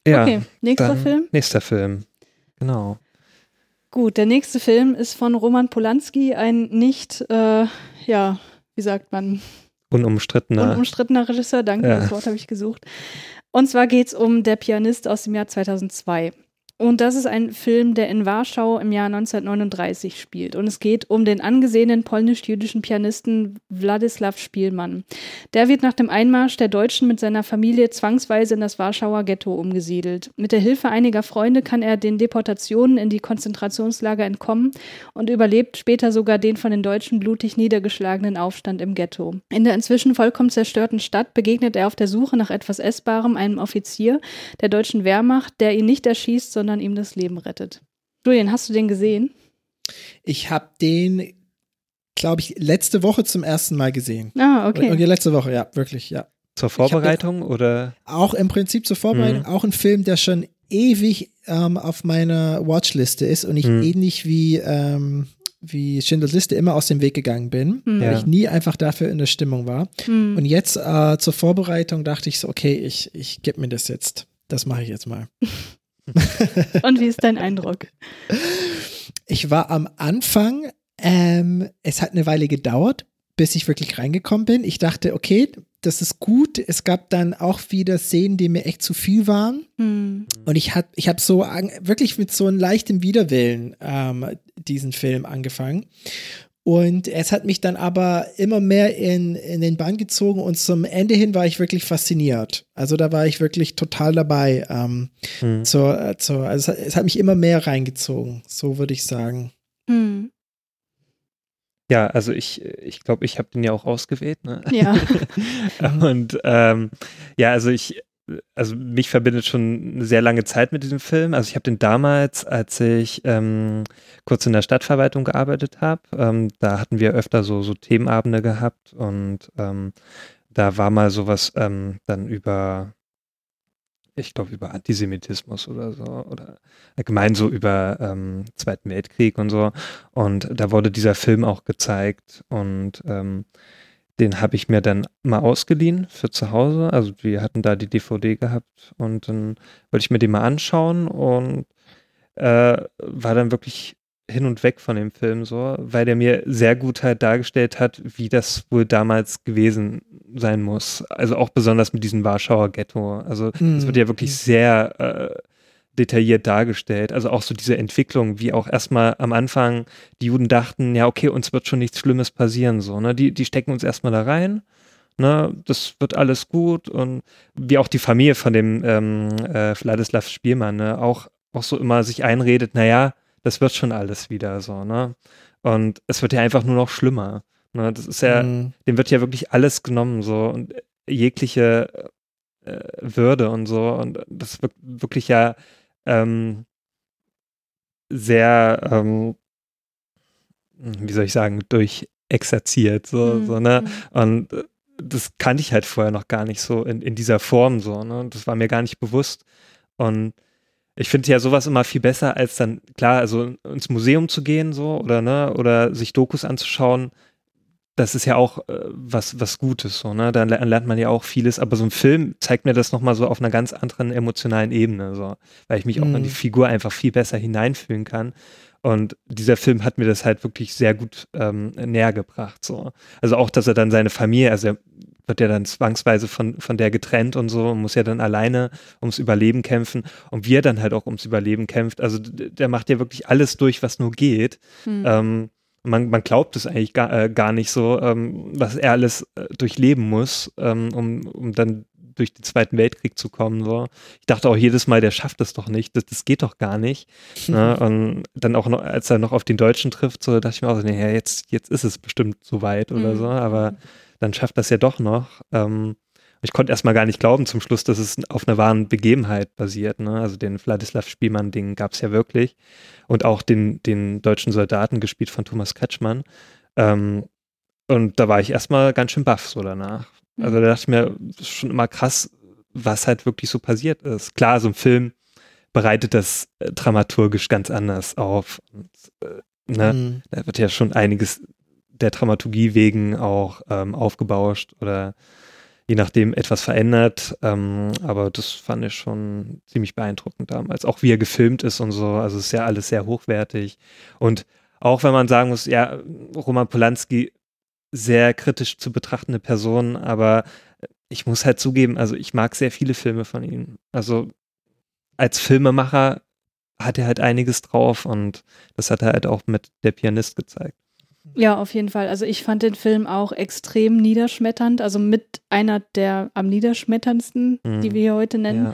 Ja, okay, nächster Film. nächster Film, genau. Gut, der nächste Film ist von Roman Polanski, ein nicht, äh, ja, wie sagt man, Unumstrittener. unumstrittener Regisseur. Danke, Ja. das Wort habe ich gesucht. Und zwar geht es um Der Pianist aus dem Jahr 2002. Und das ist ein Film, der in Warschau im Jahr 1939 spielt. Und es geht um den angesehenen polnisch-jüdischen Pianisten Władysław Spielmann. Der wird nach dem Einmarsch der Deutschen mit seiner Familie zwangsweise in das Warschauer Ghetto umgesiedelt. Mit der Hilfe einiger Freunde kann er den Deportationen in die Konzentrationslager entkommen und überlebt später sogar den von den Deutschen blutig niedergeschlagenen Aufstand im Ghetto. In der inzwischen vollkommen zerstörten Stadt begegnet er auf der Suche nach etwas Essbarem einem Offizier der deutschen Wehrmacht, der ihn nicht erschießt, sondern ihm das Leben rettet. Julian, hast du den gesehen? Ich habe den, glaube ich, letzte Woche zum ersten Mal gesehen. Ah, Und okay. die letzte Woche, ja, wirklich, ja. Zur Vorbereitung oder? Auch im Prinzip zur Vorbereitung, Mhm. auch ein Film, der schon ewig ähm, auf meiner Watchliste ist und ich Mhm. ähnlich wie, ähm, wie Schindlers Liste immer aus dem Weg gegangen bin, Mhm. weil Ja. ich nie einfach dafür in der Stimmung war. Hm. Und jetzt äh, zur Vorbereitung dachte ich so, okay, ich, ich gebe mir das jetzt. Das mache ich jetzt mal. *laughs* *laughs* Und wie ist dein Eindruck? Ich war am Anfang, ähm, es hat eine Weile gedauert, bis ich wirklich reingekommen bin. Ich dachte, okay, das ist gut. Es gab dann auch wieder Szenen, die mir echt zu viel waren. Hm. Und ich habe ich hab so wirklich mit so einem leichten Widerwillen ähm, diesen Film angefangen. Und es hat mich dann aber immer mehr in, in den Bann gezogen und zum Ende hin war ich wirklich fasziniert. Also da war ich wirklich total dabei. Ähm, Hm. zur, äh, zur, also es hat, es hat mich immer mehr reingezogen, so würde ich sagen. Hm. Ja, also ich, ich glaube, ich habe den ja auch ausgewählt. Ne? Ja. *laughs* Und ähm, ja, also ich, also mich verbindet schon eine sehr lange Zeit mit diesem Film. Also ich habe den damals, als ich ähm, kurz in der Stadtverwaltung gearbeitet habe, ähm, da hatten wir öfter so, so Themenabende gehabt und ähm, da war mal sowas ähm, dann über, ich glaube, über Antisemitismus oder so oder allgemein so über ähm, Zweiten Weltkrieg und so. Und da wurde dieser Film auch gezeigt und ähm, den habe ich mir dann mal ausgeliehen für zu Hause. Also wir hatten da die DVD gehabt und dann wollte ich mir den mal anschauen und äh, war dann wirklich hin und weg von dem Film so, weil der mir sehr gut halt dargestellt hat, wie das wohl damals gewesen sein muss. Also auch besonders mit diesem Warschauer Ghetto. Also es Mhm. wird ja wirklich sehr äh, detailliert dargestellt. Also auch so diese Entwicklung, wie auch erstmal am Anfang die Juden dachten, ja, okay, uns wird schon nichts Schlimmes passieren, so, ne? Die, die stecken uns erstmal da rein, ne? Das wird alles gut und wie auch die Familie von dem ähm, äh, Wladislav Spielmann, ne? Auch, auch so immer sich einredet, naja, das wird schon alles wieder so, ne? Und es wird ja einfach nur noch schlimmer. Ne? Das ist ja, Mhm. dem wird ja wirklich alles genommen, so und jegliche äh, Würde und so. Und das wird wirklich ja ähm, sehr, ähm, wie soll ich sagen, durchexerziert, so, Hm. so, ne? Hm. Und äh, das kannte ich halt vorher noch gar nicht so in, in dieser Form, so, ne? Das war mir gar nicht bewusst. Und ich finde ja sowas immer viel besser, als dann, klar, also ins Museum zu gehen, so, oder, ne, oder sich Dokus anzuschauen. Das ist ja auch äh, was, was Gutes, so, ne? Da lernt man ja auch vieles, aber so ein Film zeigt mir das nochmal so auf einer ganz anderen emotionalen Ebene, so, weil ich mich auch in die Mhm. Figur einfach viel besser hineinfühlen kann. Und dieser Film hat mir das halt wirklich sehr gut ähm, näher gebracht, so. Also auch, dass er dann seine Familie, also er wird ja dann zwangsweise von, von der getrennt und so, und muss ja dann alleine ums Überleben kämpfen und wie er dann halt auch ums Überleben kämpft. Also der macht ja wirklich alles durch, was nur geht. Hm. Ähm, man, man glaubt es eigentlich gar, äh, gar nicht so, ähm, was er alles äh, durchleben muss, ähm, um, um dann durch den Zweiten Weltkrieg zu kommen. So. Ich dachte auch jedes Mal, der schafft es doch nicht, das, das geht doch gar nicht. *laughs* Ne? Und dann auch noch, als er noch auf den Deutschen trifft, so dachte ich mir auch so, nee, ja, jetzt, jetzt ist es bestimmt soweit oder Mhm. so, aber dann schafft das ja doch noch. Ähm, ich konnte erstmal gar nicht glauben zum Schluss, dass es auf einer wahren Begebenheit basiert. Ne? Also den Wladislav Spielmann-Ding gab es ja wirklich. Und auch den, den deutschen Soldaten gespielt von Thomas Kretschmann. Ähm, und da war ich erstmal ganz schön baff so danach. Also da dachte ich mir, das ist schon immer krass, was halt wirklich so passiert ist. Klar, so ein Film bereitet das äh, dramaturgisch ganz anders auf. Und, äh, ne? Mhm. Da wird ja schon einiges der Dramaturgie wegen auch ähm, aufgebauscht oder je nachdem etwas verändert. Ähm, aber das fand ich schon ziemlich beeindruckend damals. Auch wie er gefilmt ist und so. Also ist ja alles sehr hochwertig. Und auch wenn man sagen muss, ja, Roman Polanski sehr kritisch zu betrachtende Person, aber ich muss halt zugeben, also ich mag sehr viele Filme von ihm. Also als Filmemacher hat er halt einiges drauf und das hat er halt auch mit Der Pianist gezeigt. Ja, auf jeden Fall. Also ich fand den Film auch extrem niederschmetternd, also mit einer der am niederschmetterndsten, Mhm. die wir hier heute nennen. Ja.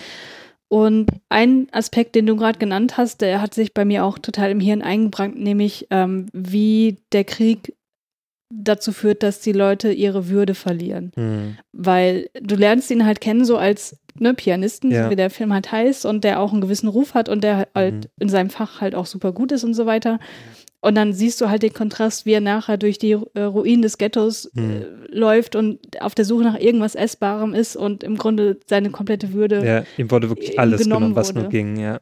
Und ein Aspekt, den du gerade genannt hast, der hat sich bei mir auch total im Hirn eingebrannt, nämlich ähm, wie der Krieg dazu führt, dass die Leute ihre Würde verlieren. Hm. Weil du lernst ihn halt kennen so als ne, Pianisten, Ja. so wie der Film halt heißt und der auch einen gewissen Ruf hat und der halt Mhm. in seinem Fach halt auch super gut ist und so weiter. Und dann siehst du halt den Kontrast, wie er nachher durch die äh, Ruinen des Ghettos Mhm. äh, läuft und auf der Suche nach irgendwas Essbarem ist und im Grunde seine komplette Würde Ja, ihm wurde wirklich alles genommen genommen, was wurde. nur ging, ja.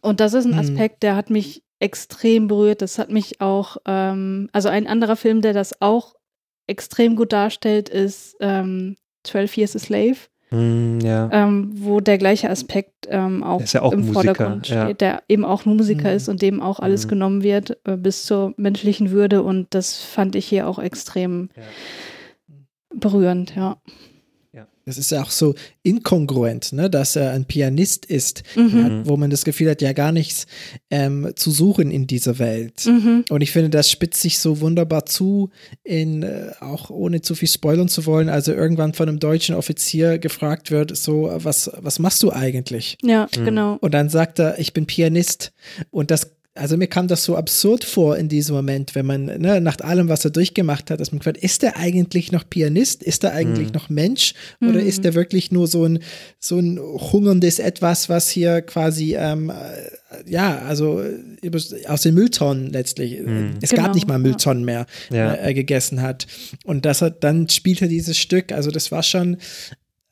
und das ist ein Mhm. Aspekt, der hat mich extrem berührt. Das hat mich auch, ähm, also ein anderer Film, der das auch extrem gut darstellt, ist ähm, 12 Years a Slave, Hm, ja. ähm, wo der gleiche Aspekt ähm, auch, ja im Musiker, Vordergrund steht, ja. der eben auch Musiker Mhm. ist und dem auch alles Mhm. genommen wird äh, bis zur menschlichen Würde und das fand ich hier auch extrem berührend, ja. Das ist ja auch so inkongruent, ne, dass er ein Pianist ist, Mhm. hat, wo man das Gefühl hat, ja gar nichts ähm, zu suchen in dieser Welt. Mhm. Und ich finde, das spitzt sich so wunderbar zu, in, äh, auch ohne zu viel spoilern zu wollen, also irgendwann von einem deutschen Offizier gefragt wird, so, was, was machst du eigentlich? Ja, Mhm. genau. Und dann sagt er, ich bin Pianist. Und das, also mir kam das so absurd vor in diesem Moment, wenn man, ne, nach allem, was er durchgemacht hat, dass man gefragt, ist er eigentlich noch Pianist? Ist er eigentlich Mhm. noch Mensch? Oder Mhm. ist er wirklich nur so ein, so ein hungerndes Etwas, was hier quasi, ähm, äh, ja, also äh, aus den Mülltonnen letztlich, äh, Mhm. es Genau, gab nicht mal ja. Mülltonnen mehr, Ja. äh, er gegessen hat. Und das hat, dann spielt er dieses Stück, also das war schon,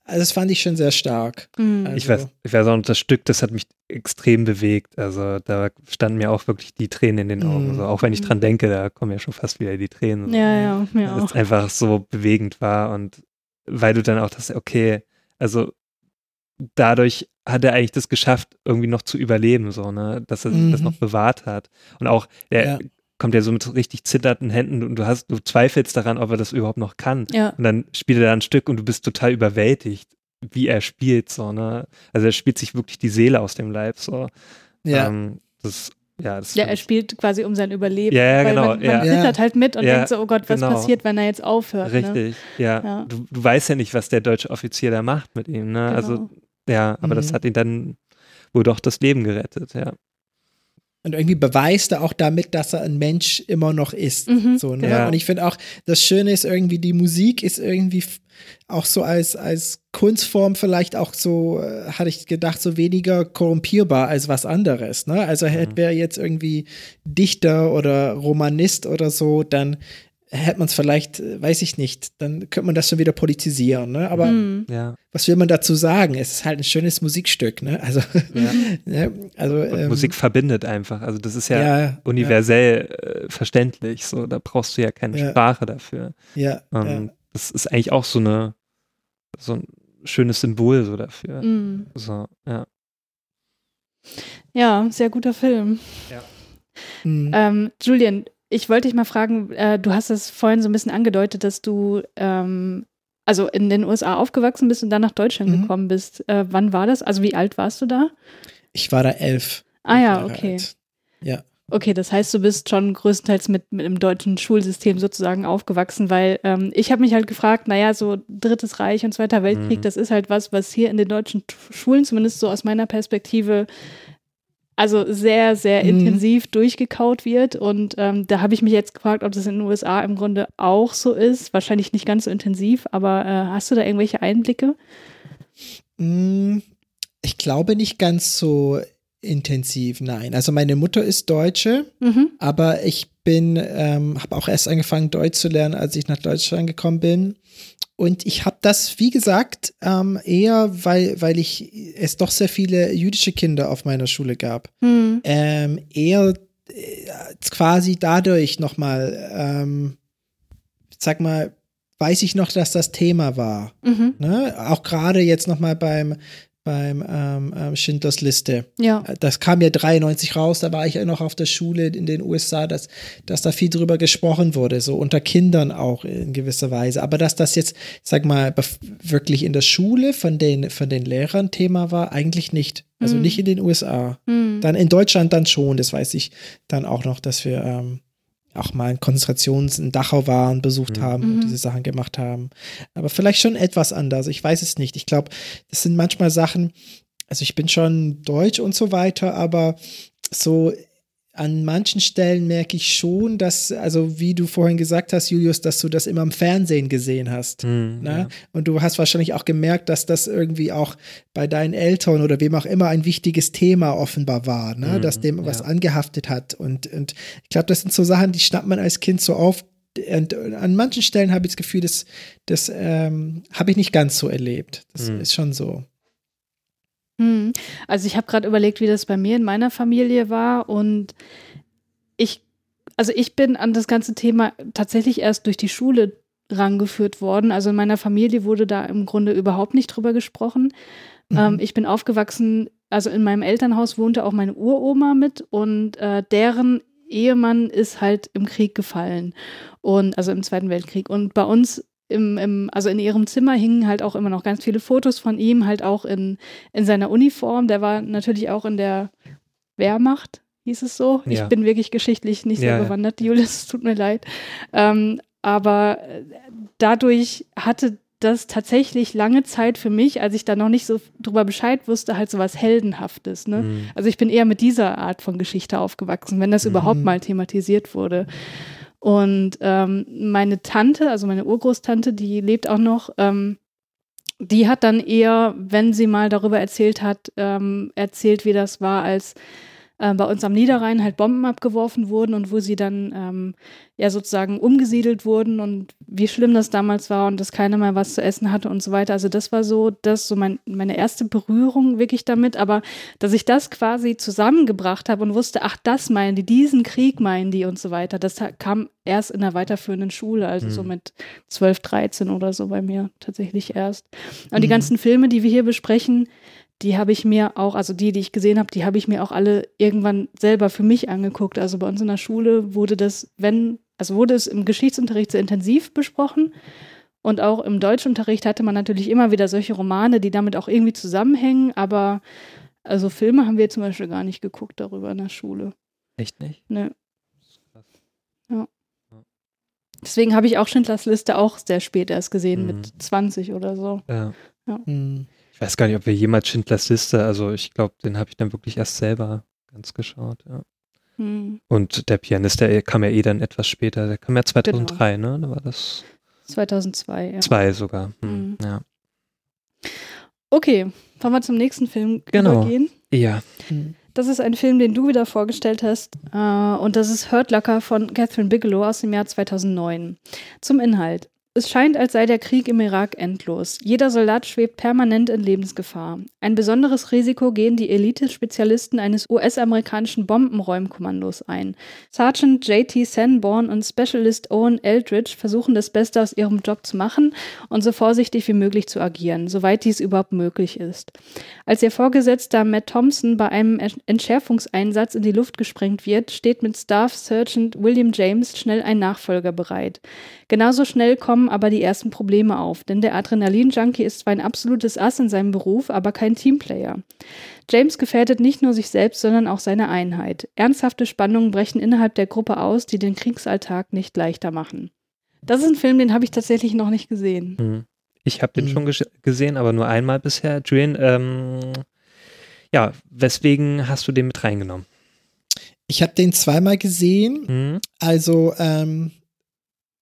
also das fand ich schon sehr stark. Mhm. Also, Ich weiß, ich weiß auch, das Stück, das hat mich extrem bewegt. Also da standen mir auch wirklich die Tränen in den Augen. Mhm. So, auch wenn ich dran denke, da kommen ja schon fast wieder die Tränen. So, Ja, ja, mir Weil auch. es einfach so bewegend war und weil du dann auch das, okay, also dadurch hat er eigentlich das geschafft, irgendwie noch zu überleben, so, ne, dass er Mhm. das noch bewahrt hat. Und auch, der Ja. Kommt ja so mit richtig zitternden Händen und du hast, du zweifelst daran, ob er das überhaupt noch kann. Ja. Und dann spielt er da ein Stück und du bist total überwältigt, wie er spielt, so, ne. Also er spielt sich wirklich die Seele aus dem Leib, so. ja. Ähm, das, ja, das Ja, er spielt quasi um sein Überleben. Ja, ja, weil genau, Man, man ja. zittert halt mit und Ja, denkt so, oh Gott, was genau. passiert, wenn er jetzt aufhört? Ne? Richtig, ja. Ja. Du, du weißt ja nicht, was der deutsche Offizier da macht mit ihm, ne? Genau. Also, ja, aber das Mhm. hat ihn dann wohl doch das Leben gerettet, ja. Und irgendwie beweist er auch damit, dass er ein Mensch immer noch ist. Mhm, so, ne? genau. Und ich finde auch, das Schöne ist irgendwie, die Musik ist irgendwie auch so als, als Kunstform vielleicht auch so, äh, hatte ich gedacht, so weniger korrumpierbar als was anderes. Ne? Also hätte wäre jetzt irgendwie Dichter oder Romanist oder so, dann hätte man es vielleicht, äh, weiß ich nicht, dann könnte man das schon wieder politisieren, ne? Aber Hm. Ja. was will man dazu sagen? Es ist halt ein schönes Musikstück, ne? Also, ja. *laughs* ne? also ähm, Musik verbindet einfach. Also das ist ja, ja, universell äh, verständlich. So, da brauchst du ja keine Ja. Sprache dafür. Ja, ja, Ähm, Das ist eigentlich auch so eine so ein schönes Symbol so dafür. Hm. So, ja. Ja, sehr guter Film. Hm. Ähm, Julian, ich wollte dich mal fragen, äh, du hast es vorhin so ein bisschen angedeutet, dass du ähm, also in den USA aufgewachsen bist und dann nach Deutschland Mhm. gekommen bist. Äh, wann war das? Also wie alt warst du da? Ich war da elf. Ah ja, okay. alt. Ja. Okay, das heißt, du bist schon größtenteils mit, mit dem deutschen Schulsystem sozusagen aufgewachsen, weil ähm, ich habe mich halt gefragt, naja, so Drittes Reich und Zweiter Weltkrieg, Mhm. das ist halt was, was hier in den deutschen Schulen, zumindest so aus meiner Perspektive, also sehr, sehr Mhm. intensiv durchgekaut wird. Und ähm, da habe ich mich jetzt gefragt, ob das in den USA im Grunde auch so ist. Wahrscheinlich nicht ganz so intensiv, aber äh, hast du da irgendwelche Einblicke? Mm, Ich glaube nicht ganz so intensiv, nein. Also meine Mutter ist Deutsche, Mhm. aber ich bin, ähm, habe auch erst angefangen, Deutsch zu lernen, als ich nach Deutschland gekommen bin. Und ich habe das, wie gesagt, ähm, eher, weil, weil ich es doch sehr viele jüdische Kinder auf meiner Schule gab. Hm. Ähm, eher äh, quasi dadurch nochmal, ähm, sag mal, weiß ich noch, dass das Thema war. Mhm. Ne? Auch gerade jetzt nochmal beim, beim ähm, ähm, Schindlers Liste. Ja. Das kam ja 93 raus, da war ich ja noch auf der Schule in den USA, dass, dass da viel drüber gesprochen wurde, so unter Kindern auch in gewisser Weise. Aber dass das jetzt, sag mal, wirklich in der Schule von den, von den Lehrern Thema war, eigentlich nicht. Also Mhm. nicht in den USA. Hm. Dann in Deutschland dann schon, das weiß ich dann auch noch, dass wir ähm, auch mal in Konzentrations-, in Dachau waren, besucht Mhm. haben und Mhm. diese Sachen gemacht haben. Aber vielleicht schon etwas anders, ich weiß es nicht. Ich glaube, das sind manchmal Sachen, also ich bin schon deutsch und so weiter, aber so an manchen Stellen merke ich schon, dass, also wie du vorhin gesagt hast, Julius, dass du das immer im Fernsehen gesehen hast. Hm, Ne? ja. Und du hast wahrscheinlich auch gemerkt, dass das irgendwie auch bei deinen Eltern oder wem auch immer ein wichtiges Thema offenbar war, ne? Mhm, dass dem was ja. angehaftet hat. Und, und ich glaube, das sind so Sachen, die schnappt man als Kind so auf. Und an manchen Stellen habe ich das Gefühl, das, das ähm, habe ich nicht ganz so erlebt. Das Mhm. ist schon so. Hm. Also ich habe gerade überlegt, wie das bei mir in meiner Familie war und ich, also ich bin an das ganze Thema tatsächlich erst durch die Schule rangeführt worden. Also in meiner Familie wurde da im Grunde überhaupt nicht drüber gesprochen. Mhm. Ähm, ich bin aufgewachsen, also in meinem Elternhaus wohnte auch meine Uroma mit und äh, deren Ehemann ist halt im Krieg gefallen und also im Zweiten Weltkrieg. Und bei uns im, im, also in ihrem Zimmer hingen halt auch immer noch ganz viele Fotos von ihm, halt auch in, in seiner Uniform. Der war natürlich auch in der Wehrmacht, hieß es so. Ich Ja. bin wirklich geschichtlich nicht Ja, so ja. bewandert, Julius, *laughs* es tut mir leid. Ähm, aber äh, dadurch hatte das tatsächlich lange Zeit für mich, als ich da noch nicht so drüber Bescheid wusste, halt so was Heldenhaftes. Ne? Hm. Also ich bin eher mit dieser Art von Geschichte aufgewachsen, wenn das Mhm. überhaupt mal thematisiert wurde. Und ähm, meine Tante, also meine Urgroßtante, die lebt auch noch, ähm, die hat dann eher, wenn sie mal darüber erzählt hat, ähm, erzählt, wie das war, als äh, bei uns am Niederrhein halt Bomben abgeworfen wurden und wo sie dann ähm, ja sozusagen umgesiedelt wurden und wie schlimm das damals war und dass keiner mehr was zu essen hatte und so weiter. Also das war so, das so mein, meine erste Berührung wirklich damit. Aber dass ich das quasi zusammengebracht habe und wusste, ach, das meinen die, diesen Krieg meinen die und so weiter, das kam erst in der weiterführenden Schule, also so Mhm. mit 12, 13 oder so bei mir tatsächlich erst. Und die Mhm. ganzen Filme, die wir hier besprechen, die habe ich mir auch, also die, die ich gesehen habe, die habe ich mir auch alle irgendwann selber für mich angeguckt. Also bei uns in der Schule wurde das, wenn, also wurde es im Geschichtsunterricht sehr intensiv besprochen. Und auch im Deutschunterricht hatte man natürlich immer wieder solche Romane, die damit auch irgendwie zusammenhängen. Aber also Filme haben wir zum Beispiel gar nicht geguckt darüber in der Schule. Echt nicht? Ne. Krass. Deswegen habe ich auch Schindlers Liste auch sehr spät erst gesehen, Mhm. mit 20 oder so. Ja. Hm. Ich weiß gar nicht, ob wir jemals Schindlers Liste, also ich glaube, den habe ich dann wirklich erst selber ganz geschaut, ja. Hm. Und der Pianist, der kam ja eh dann etwas später, der kam ja Genau. 2003, ne? Da war das 2002, ja. zwei sogar. Hm, Mhm. Ja. Okay, wollen wir zum nächsten Film Genau. übergehen? Ja. Hm. Das ist ein Film, den du wieder vorgestellt hast. Äh, und das ist Hurt Locker von Catherine Bigelow aus dem Jahr 2009. Zum Inhalt. Es scheint, als sei der Krieg im Irak endlos. Jeder Soldat schwebt permanent in Lebensgefahr. Ein besonderes Risiko gehen die Elite-Spezialisten eines US-amerikanischen Bombenräumkommandos ein. Sergeant J.T. Sanborn und Specialist Owen Eldridge versuchen das Beste aus ihrem Job zu machen und so vorsichtig wie möglich zu agieren, soweit dies überhaupt möglich ist. Als ihr Vorgesetzter Matt Thompson bei einem Entschärfungseinsatz in die Luft gesprengt wird, steht mit Staff Sergeant William James schnell ein Nachfolger bereit. Genauso schnell kommen aber die ersten Probleme auf, denn der Adrenalin-Junkie ist zwar ein absolutes Ass in seinem Beruf, aber kein Teamplayer. James gefährdet nicht nur sich selbst, sondern auch seine Einheit. Ernsthafte Spannungen brechen innerhalb der Gruppe aus, die den Kriegsalltag nicht leichter machen. Das ist ein Film, den habe ich tatsächlich noch nicht gesehen. Mhm. Ich habe den Mhm. schon gesehen, aber nur einmal bisher. Julian, ähm, ja, weswegen hast du den mit reingenommen? Ich habe den zweimal gesehen. Mhm. Also, ähm,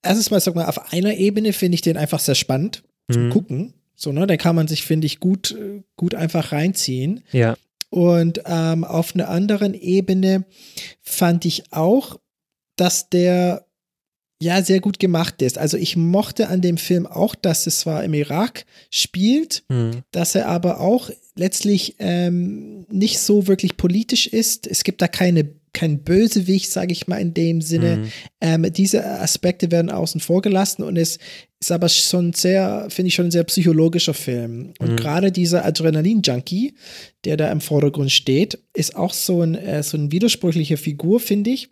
erstens mal, sag mal, auf einer Ebene finde ich den einfach sehr spannend zum Mhm. Gucken. So, ne, da kann man sich, finde ich, gut, äh, gut einfach reinziehen. Ja. Und ähm, auf einer anderen Ebene fand ich auch, dass der ja sehr gut gemacht ist. Also ich mochte an dem Film auch, dass es zwar im Irak spielt, Mhm. dass er aber auch letztlich ähm, nicht so wirklich politisch ist. Es gibt da keine kein Bösewicht, sage ich mal in dem Sinne. Mhm. Ähm, diese Aspekte werden außen vor gelassen und es ist aber schon sehr, finde ich schon ein sehr psychologischer Film. Und Mhm. gerade dieser Adrenalin-Junkie, der da im Vordergrund steht, ist auch so ein, äh, so eine widersprüchliche Figur, finde ich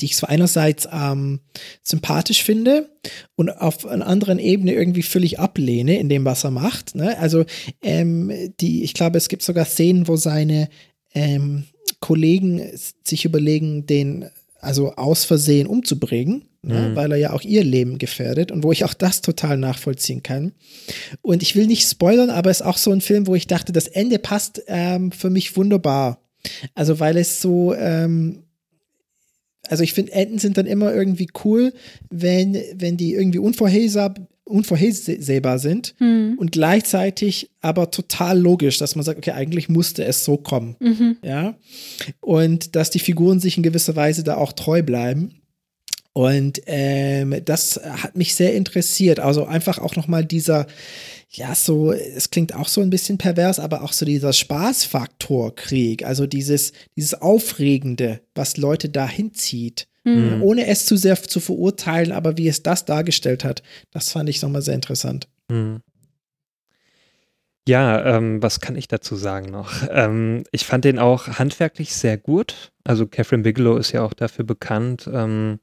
die ich zwar einerseits ähm, sympathisch finde und auf einer anderen Ebene irgendwie völlig ablehne in dem, was er macht. Ne? Also ähm, die, ich glaube, es gibt sogar Szenen, wo seine ähm, Kollegen sich überlegen, den also aus Versehen umzubringen, ne? Mhm. weil er ja auch ihr Leben gefährdet und wo ich auch das total nachvollziehen kann. Und ich will nicht spoilern, aber es ist auch so ein Film, wo ich dachte, das Ende passt ähm, für mich wunderbar. Also weil es so ähm, also ich finde, Enden sind dann immer irgendwie cool, wenn, wenn die irgendwie unvorhersehbar, unvorhersehbar sind Mhm. und gleichzeitig aber total logisch, dass man sagt, okay, eigentlich musste es so kommen. Mhm. Ja. Und dass die Figuren sich in gewisser Weise da auch treu bleiben. Und ähm, das hat mich sehr interessiert. Also einfach auch nochmal dieser, ja, so, es klingt auch so ein bisschen pervers, aber auch so dieser Spaßfaktor Krieg, also dieses, dieses Aufregende, was Leute dahin zieht. Mhm. Ohne es zu sehr zu verurteilen, aber wie es das dargestellt hat, das fand ich nochmal sehr interessant. Mhm. Ja, ähm, was kann ich dazu sagen noch? *laughs* Ähm, ich fand den auch handwerklich sehr gut. Also Catherine Bigelow ist ja auch dafür bekannt, ähm,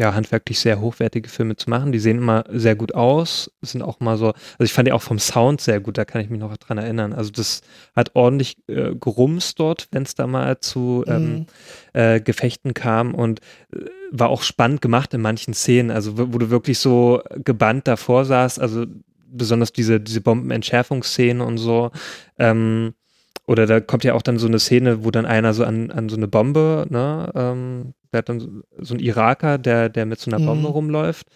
ja, handwerklich sehr hochwertige Filme zu machen. Die sehen immer sehr gut aus, sind auch mal so, also ich fand die auch vom Sound sehr gut, da kann ich mich noch dran erinnern. Also das hat ordentlich äh, gerumst dort, wenn es da mal zu ähm, Mhm. äh, Gefechten kam und äh, war auch spannend gemacht in manchen Szenen, also wo, wo du wirklich so gebannt davor saßt, also besonders diese, diese Bombenentschärfungsszenen und so. Ähm, oder da kommt ja auch dann so eine Szene, wo dann einer so an, an so eine Bombe, ne, ähm, der hat dann so, so ein Iraker, der, der mit so einer Bombe Mhm. rumläuft.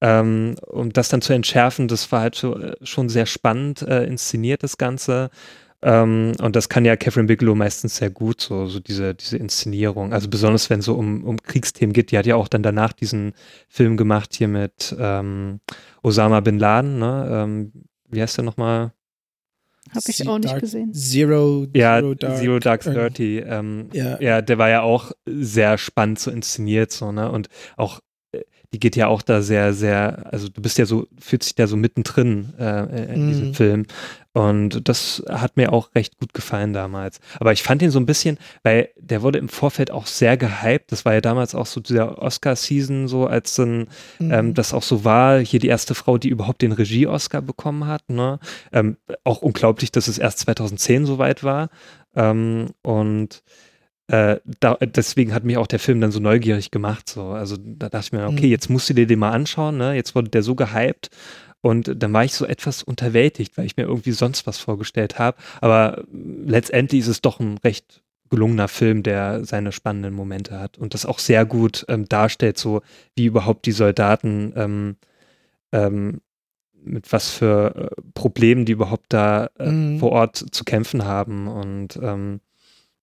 Ähm, um das dann zu entschärfen, das war halt so, äh, schon sehr spannend äh, inszeniert, das Ganze. Ähm, und das kann ja Catherine Bigelow meistens sehr gut, so, so diese, diese Inszenierung. Also besonders wenn es so um, um Kriegsthemen geht. Die hat ja auch dann danach diesen Film gemacht hier mit ähm, Osama Bin Laden, ne? Ähm, wie heißt der nochmal? Habe ich Sie- auch nicht Dark- gesehen. Zero, Ja, Zero Dark. Zero Dark Thirty. Ähm, Ja. ja, der war ja auch sehr spannend so inszeniert, so, ne? Und auch, die geht ja auch da sehr, sehr, also du bist ja so, fühlt sich da so mittendrin äh, in diesem Mhm. Film. Und das hat mir auch recht gut gefallen damals. Aber ich fand ihn so ein bisschen, weil der wurde im Vorfeld auch sehr gehypt. Das war ja damals auch so dieser Oscar-Season, so als dann Mhm. ähm, das auch so war. Hier die erste Frau, die überhaupt den Regie-Oscar bekommen hat. Ne? Ähm, auch unglaublich, dass es erst 2010 soweit war. Ähm, und äh, da, deswegen hat mich auch der Film dann so neugierig gemacht. So. Also da dachte ich mir, okay, Mhm. jetzt musst du dir den mal anschauen. Ne? Jetzt wurde der so gehypt. Und dann war ich so etwas unterwältigt, weil ich mir irgendwie sonst was vorgestellt habe. Aber letztendlich ist es doch ein recht gelungener Film, der seine spannenden Momente hat und das auch sehr gut ähm, darstellt, so wie überhaupt die Soldaten ähm, ähm, mit was für äh, Problemen die überhaupt da äh, Mhm. vor Ort zu kämpfen haben. Und ähm,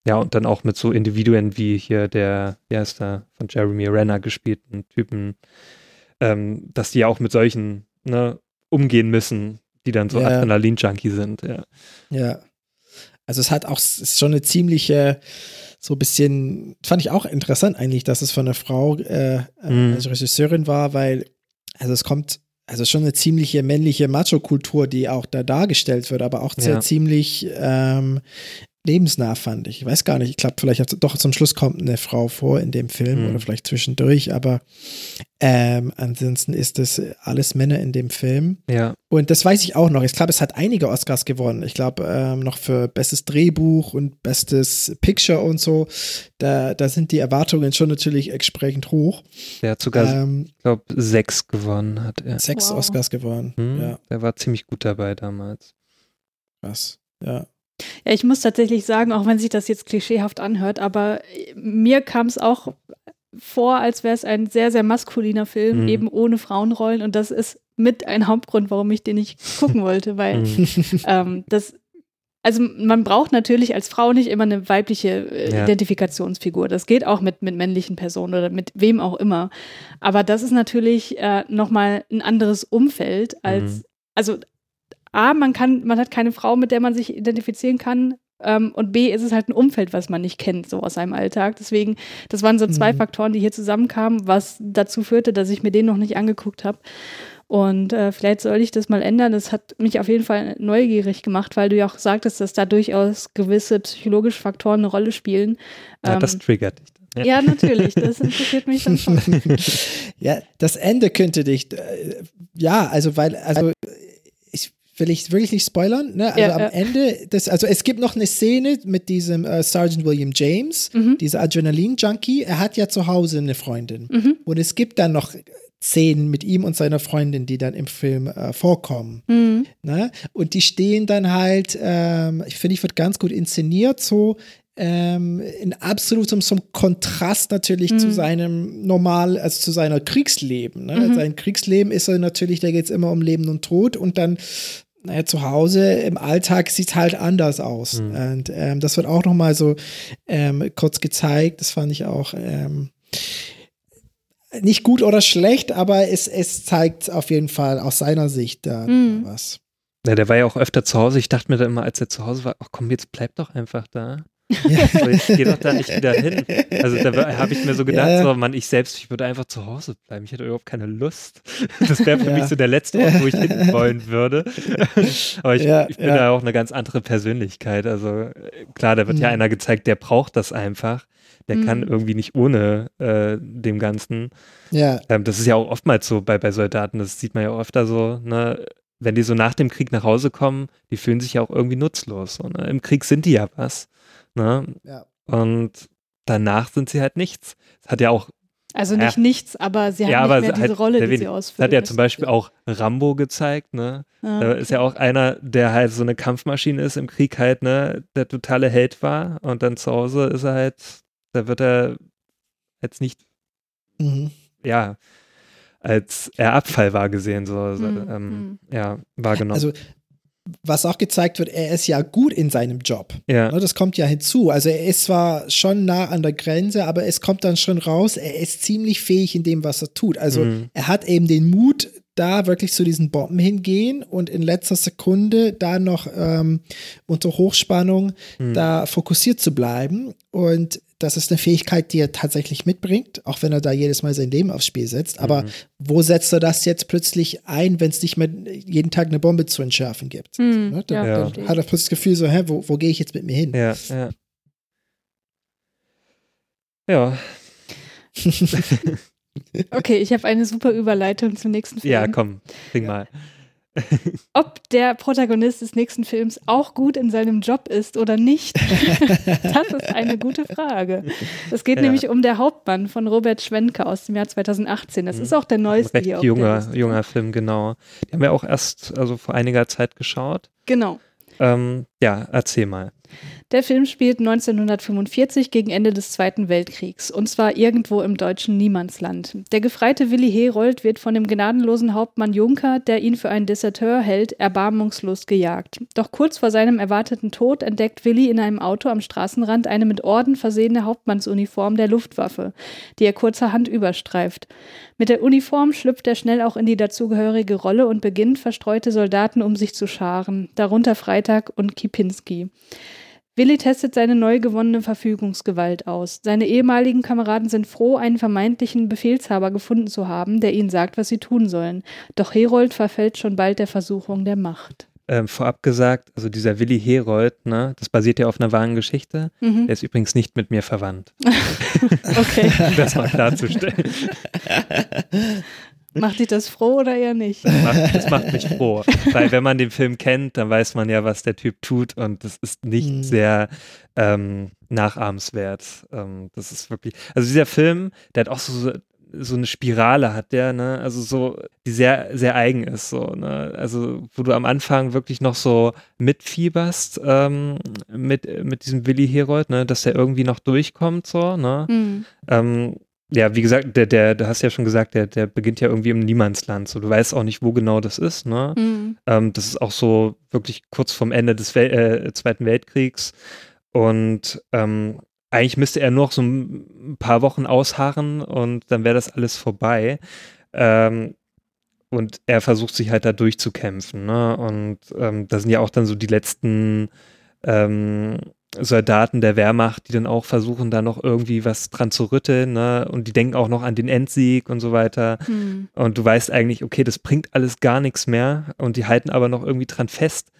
ja, und dann auch mit so Individuen wie hier der, wie heißt der, von Jeremy Renner gespielten Typen, ähm, dass die ja auch mit solchen ne, umgehen müssen, die dann so Ja. Adrenalin-Junkie sind, ja. Ja. Also es hat auch, es ist schon eine ziemliche, so ein bisschen, fand ich auch interessant eigentlich, dass es von einer Frau äh, äh, Mhm. als Regisseurin war, weil, also es kommt, also schon eine ziemliche männliche Macho-Kultur, die auch da dargestellt wird, aber auch sehr Ja. ziemlich ähm, lebensnah fand ich. Ich weiß gar nicht, ich glaube, vielleicht hat- doch zum Schluss kommt eine Frau vor in dem Film Mhm. oder vielleicht zwischendurch, aber ähm, ansonsten ist das alles Männer in dem Film. Ja, Und das weiß ich auch noch. Ich glaube, es hat einige Oscars gewonnen. Ich glaube, ähm, noch für bestes Drehbuch und bestes Picture und so. Da, da sind die Erwartungen schon natürlich entsprechend hoch. der hat sogar, Ähm, ich glaube, sechs gewonnen hat er. sechs Wow. Oscars gewonnen. Hm, Ja, Der war ziemlich gut dabei damals. krass. Ja. Ja, ich muss tatsächlich sagen, auch wenn sich das jetzt klischeehaft anhört, aber mir kam es auch vor, als wäre es ein sehr, sehr maskuliner Film, Mhm. eben ohne Frauenrollen. Und das ist mit ein Hauptgrund, warum ich den nicht gucken wollte, weil Mhm. *laughs* ähm, das, also man braucht natürlich als Frau nicht immer eine weibliche äh, Ja. Identifikationsfigur. Das geht auch mit, mit männlichen Personen oder mit wem auch immer. Aber das ist natürlich äh, nochmal ein anderes Umfeld als, Mhm. also A, man kann, man hat keine Frau, mit der man sich identifizieren kann. Ähm, und B, ist es halt ein Umfeld, was man nicht kennt, so aus seinem Alltag. Deswegen, das waren so zwei Mhm. Faktoren, die hier zusammenkamen, was dazu führte, dass ich mir den noch nicht angeguckt habe. Und äh, vielleicht soll ich das mal ändern. Das hat mich auf jeden Fall neugierig gemacht, weil du ja auch sagtest, dass da durchaus gewisse psychologische Faktoren eine Rolle spielen. Ja, Ähm, das triggert dich. dann. ja, natürlich. Das interessiert mich dann schon. *laughs* ja, das Ende könnte dich, äh, ja, also weil, also will ich wirklich nicht spoilern, ne? Also Ja, am ja. Ende, das, also es gibt noch eine Szene mit diesem äh, Sergeant William James, Mhm. dieser Adrenalin-Junkie. Er hat ja zu Hause eine Freundin. Mhm. Und es gibt dann noch Szenen mit ihm und seiner Freundin, die dann im Film äh, vorkommen. Mhm. Ne? Und die stehen dann halt, ähm, ich finde, ich wird ganz gut inszeniert, so ähm, in absolutem zum Kontrast natürlich Mhm. zu seinem normal, also zu seiner Kriegsleben. Ne? Mhm. Sein Kriegsleben ist er natürlich, da geht es immer um Leben und Tod und dann naja, zu Hause im Alltag sieht es halt anders aus. Mhm. Und ähm, das wird auch noch mal so ähm, kurz gezeigt. Das fand ich auch ähm, nicht gut oder schlecht, aber es, es zeigt auf jeden Fall aus seiner Sicht da Mhm. was. Ja, der war ja auch öfter zu Hause. Ich dachte mir dann immer, als er zu Hause war, ach komm, jetzt bleib doch einfach da. Ja. *laughs* So, jetzt geh doch da nicht *laughs* wieder hin. Also da habe ich mir so gedacht, Ja. so, Mann, ich selbst, ich würde einfach zu Hause bleiben. Ich hätte überhaupt keine Lust. *laughs* Das wäre für Ja. mich so der letzte Ort, wo ich hin wollen würde. Aber ich, Ja, ich bin ja. da auch eine ganz andere Persönlichkeit. Also klar, da wird ja Mhm. einer gezeigt, der braucht das einfach. Der kann Mhm. irgendwie nicht ohne äh, dem Ganzen. Ja, Ähm, das ist ja auch oftmals so bei, bei Soldaten, das sieht man ja öfter so, ne, wenn die so nach dem Krieg nach Hause kommen, die fühlen sich ja auch irgendwie nutzlos. So, ne? Im Krieg sind die ja was. Ne? ja. Und danach sind sie halt nichts. Es hat ja auch, Also Ja. nicht nichts, aber sie haben Ja, nicht aber mehr diese halt Rolle, die wenig. sie ausfüllen. hat ja zum Beispiel auch Rambo gezeigt, ne? Ja. Da ist ja auch einer, der halt so eine Kampfmaschine ist im Krieg halt, ne, der totale Held war und dann zu Hause ist er halt, da wird er jetzt nicht Mhm. ja, als er Abfall war gesehen, so, so Mhm, ähm, ja, wahrgenommen. Also, was auch gezeigt wird, er ist ja gut in seinem Job. ja, Ne, Das kommt ja hinzu. Also er ist zwar schon nah an der Grenze, aber es kommt dann schon raus, er ist ziemlich fähig in dem, was er tut. Also Mhm. er hat eben den Mut, da wirklich zu diesen Bomben hingehen und in letzter Sekunde da noch ähm, unter Hochspannung Mhm. da fokussiert zu bleiben. Und das ist eine Fähigkeit, die er tatsächlich mitbringt, auch wenn er da jedes Mal sein Leben aufs Spiel setzt. Aber Mhm. wo setzt er das jetzt plötzlich ein, wenn es nicht mehr jeden Tag eine Bombe zu entschärfen gibt? Hm, Ne? Da, Ja. da hat er plötzlich das Gefühl so, hä, wo, wo gehe ich jetzt mit mir hin? ja, ja. Ja, *laughs* Okay, ich habe eine super Überleitung zum nächsten Film. ja, komm, bring mal. Ob der Protagonist des nächsten Films auch gut in seinem Job ist oder nicht, *laughs* das ist eine gute Frage. Es geht Ja. nämlich um der Hauptmann von Robert Schwenke aus dem Jahr 2018. Das Mhm. ist auch der neueste recht hier junger, junger Film, genau. Die haben wir auch erst, also vor einiger Zeit geschaut. Genau. Ähm, ja, erzähl mal. Der Film spielt 1945 gegen Ende des Zweiten Weltkriegs und zwar irgendwo im deutschen Niemandsland. Der gefreite Willi Herold wird von dem gnadenlosen Hauptmann Juncker, der ihn für einen Deserteur hält, erbarmungslos gejagt. Doch kurz vor seinem erwarteten Tod entdeckt Willi in einem Auto am Straßenrand eine mit Orden versehene Hauptmannsuniform der Luftwaffe, die er kurzerhand überstreift. Mit der Uniform schlüpft er schnell auch in die dazugehörige Rolle und beginnt, verstreute Soldaten um sich zu scharen, darunter Freitag und Kipinski. Willi testet seine neu gewonnene Verfügungsgewalt aus. Seine ehemaligen Kameraden sind froh, einen vermeintlichen Befehlshaber gefunden zu haben, der ihnen sagt, was sie tun sollen. Doch Herold verfällt schon bald der Versuchung der Macht. Ähm, vorab gesagt, also dieser Willi Herold, ne, das basiert ja auf einer wahren Geschichte. Mhm. Der ist übrigens nicht mit mir verwandt. *laughs* Okay. *laughs* das mal klarzustellen. *laughs* Macht dich das froh oder eher nicht? Das macht, das macht mich froh. Weil wenn man den Film kennt, dann weiß man ja, was der Typ tut und das ist nicht Mhm. sehr ähm, nachahmenswert. Ähm, das ist wirklich, also dieser Film, der hat auch so, so eine Spirale hat der, ne, also so, die sehr, sehr eigen ist, so, ne, also wo du am Anfang wirklich noch so mitfieberst ähm, mit, mit diesem Willi Herold, ne, dass der irgendwie noch durchkommt, so, ne, Mhm. ähm, ja, wie gesagt, der, der, du hast ja schon gesagt, der, der beginnt ja irgendwie im Niemandsland. So, du weißt auch nicht, wo genau das ist, ne? Mhm. Ähm, das ist auch so wirklich kurz vorm Ende des Wel äh, Zweiten Weltkriegs. Und ähm, eigentlich müsste er nur noch so ein paar Wochen ausharren und dann wäre das alles vorbei. Ähm, und er versucht sich halt da durchzukämpfen. Ne? Und ähm, da sind ja auch dann so die letzten ähm, Soldaten der Wehrmacht, die dann auch versuchen, da noch irgendwie was dran zu rütteln. Ne? Und die denken auch noch an den Endsieg und so weiter. Mhm. Und du weißt eigentlich, okay, das bringt alles gar nichts mehr. Und die halten aber noch irgendwie dran fest.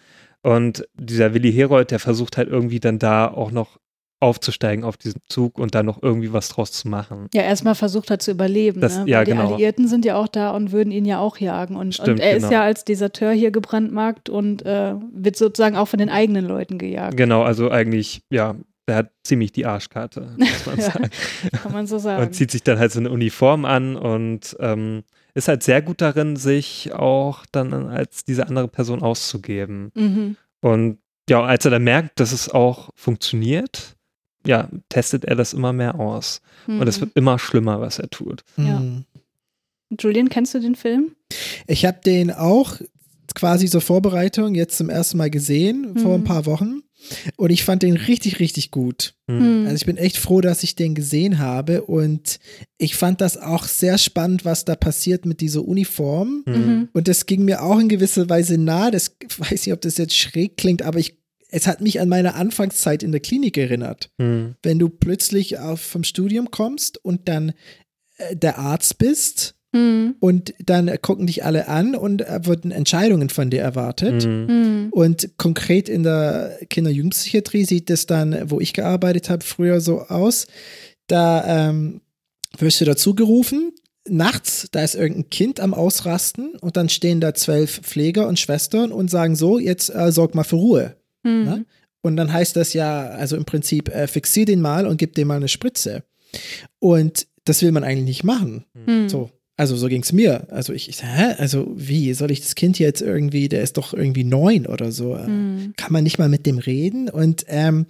Und dieser Willi Herold, der versucht halt irgendwie dann da auch noch aufzusteigen auf diesen Zug und da noch irgendwie was draus zu machen. Ja, erstmal versucht er zu überleben. Das- ne? ja, Weil die genau. Alliierten sind ja auch da und würden ihn ja auch jagen. Und, Stimmt, und er ist genau. ja als Deserteur hier gebrandmarkt und äh, wird sozusagen auch von den eigenen Leuten gejagt. Genau, also eigentlich, ja, der hat ziemlich die Arschkarte, muss man Ja, *laughs* sagen. Kann man so sagen. Und zieht sich dann halt so eine Uniform an und ähm, ist halt sehr gut darin, sich auch dann als diese andere Person auszugeben. mhm. Und ja, als er dann merkt, dass es auch funktioniert, ja, testet er das immer mehr aus. Mhm. Und es wird immer schlimmer, was er tut. Ja. Mhm. Julian, kennst du den Film? Ich habe den auch quasi zur Vorbereitung jetzt zum ersten Mal gesehen, vor Mhm. ein paar Wochen. Und ich fand den richtig, richtig gut. Hm. Mhm. Also ich bin echt froh, dass ich den gesehen habe. Und ich fand das auch sehr spannend, was da passiert mit dieser Uniform. Hm. Mhm. Und das ging mir auch in gewisser Weise nahe. Das ich *laughs* weiß nicht, ob das jetzt schräg klingt, aber ich, es hat mich an meine Anfangszeit in der Klinik erinnert. Hm. Wenn du plötzlich auf, vom Studium kommst und dann äh, der Arzt bist Mhm. und dann gucken dich alle an und äh, wurden Entscheidungen von dir erwartet. Hm. Mhm. Und konkret in der Kinder-Jugendpsychiatrie sieht es dann, wo ich gearbeitet habe, früher so aus. Da ähm, wirst du dazu gerufen. Nachts, da ist irgendein Kind am Ausrasten und dann stehen da zwölf Pfleger und Schwestern und sagen so, jetzt äh, sorg mal für Ruhe. Mhm. Ne? Und dann heißt das ja, also im Prinzip, äh, fixier den mal und gib dem mal eine Spritze. Und das will man eigentlich nicht machen. Mhm. So. Also so ging es mir. Also ich, ich hä? Also wie soll ich das Kind jetzt irgendwie, der ist doch irgendwie neun oder so. äh, Mhm. Kann man nicht mal mit dem reden? Und ähm,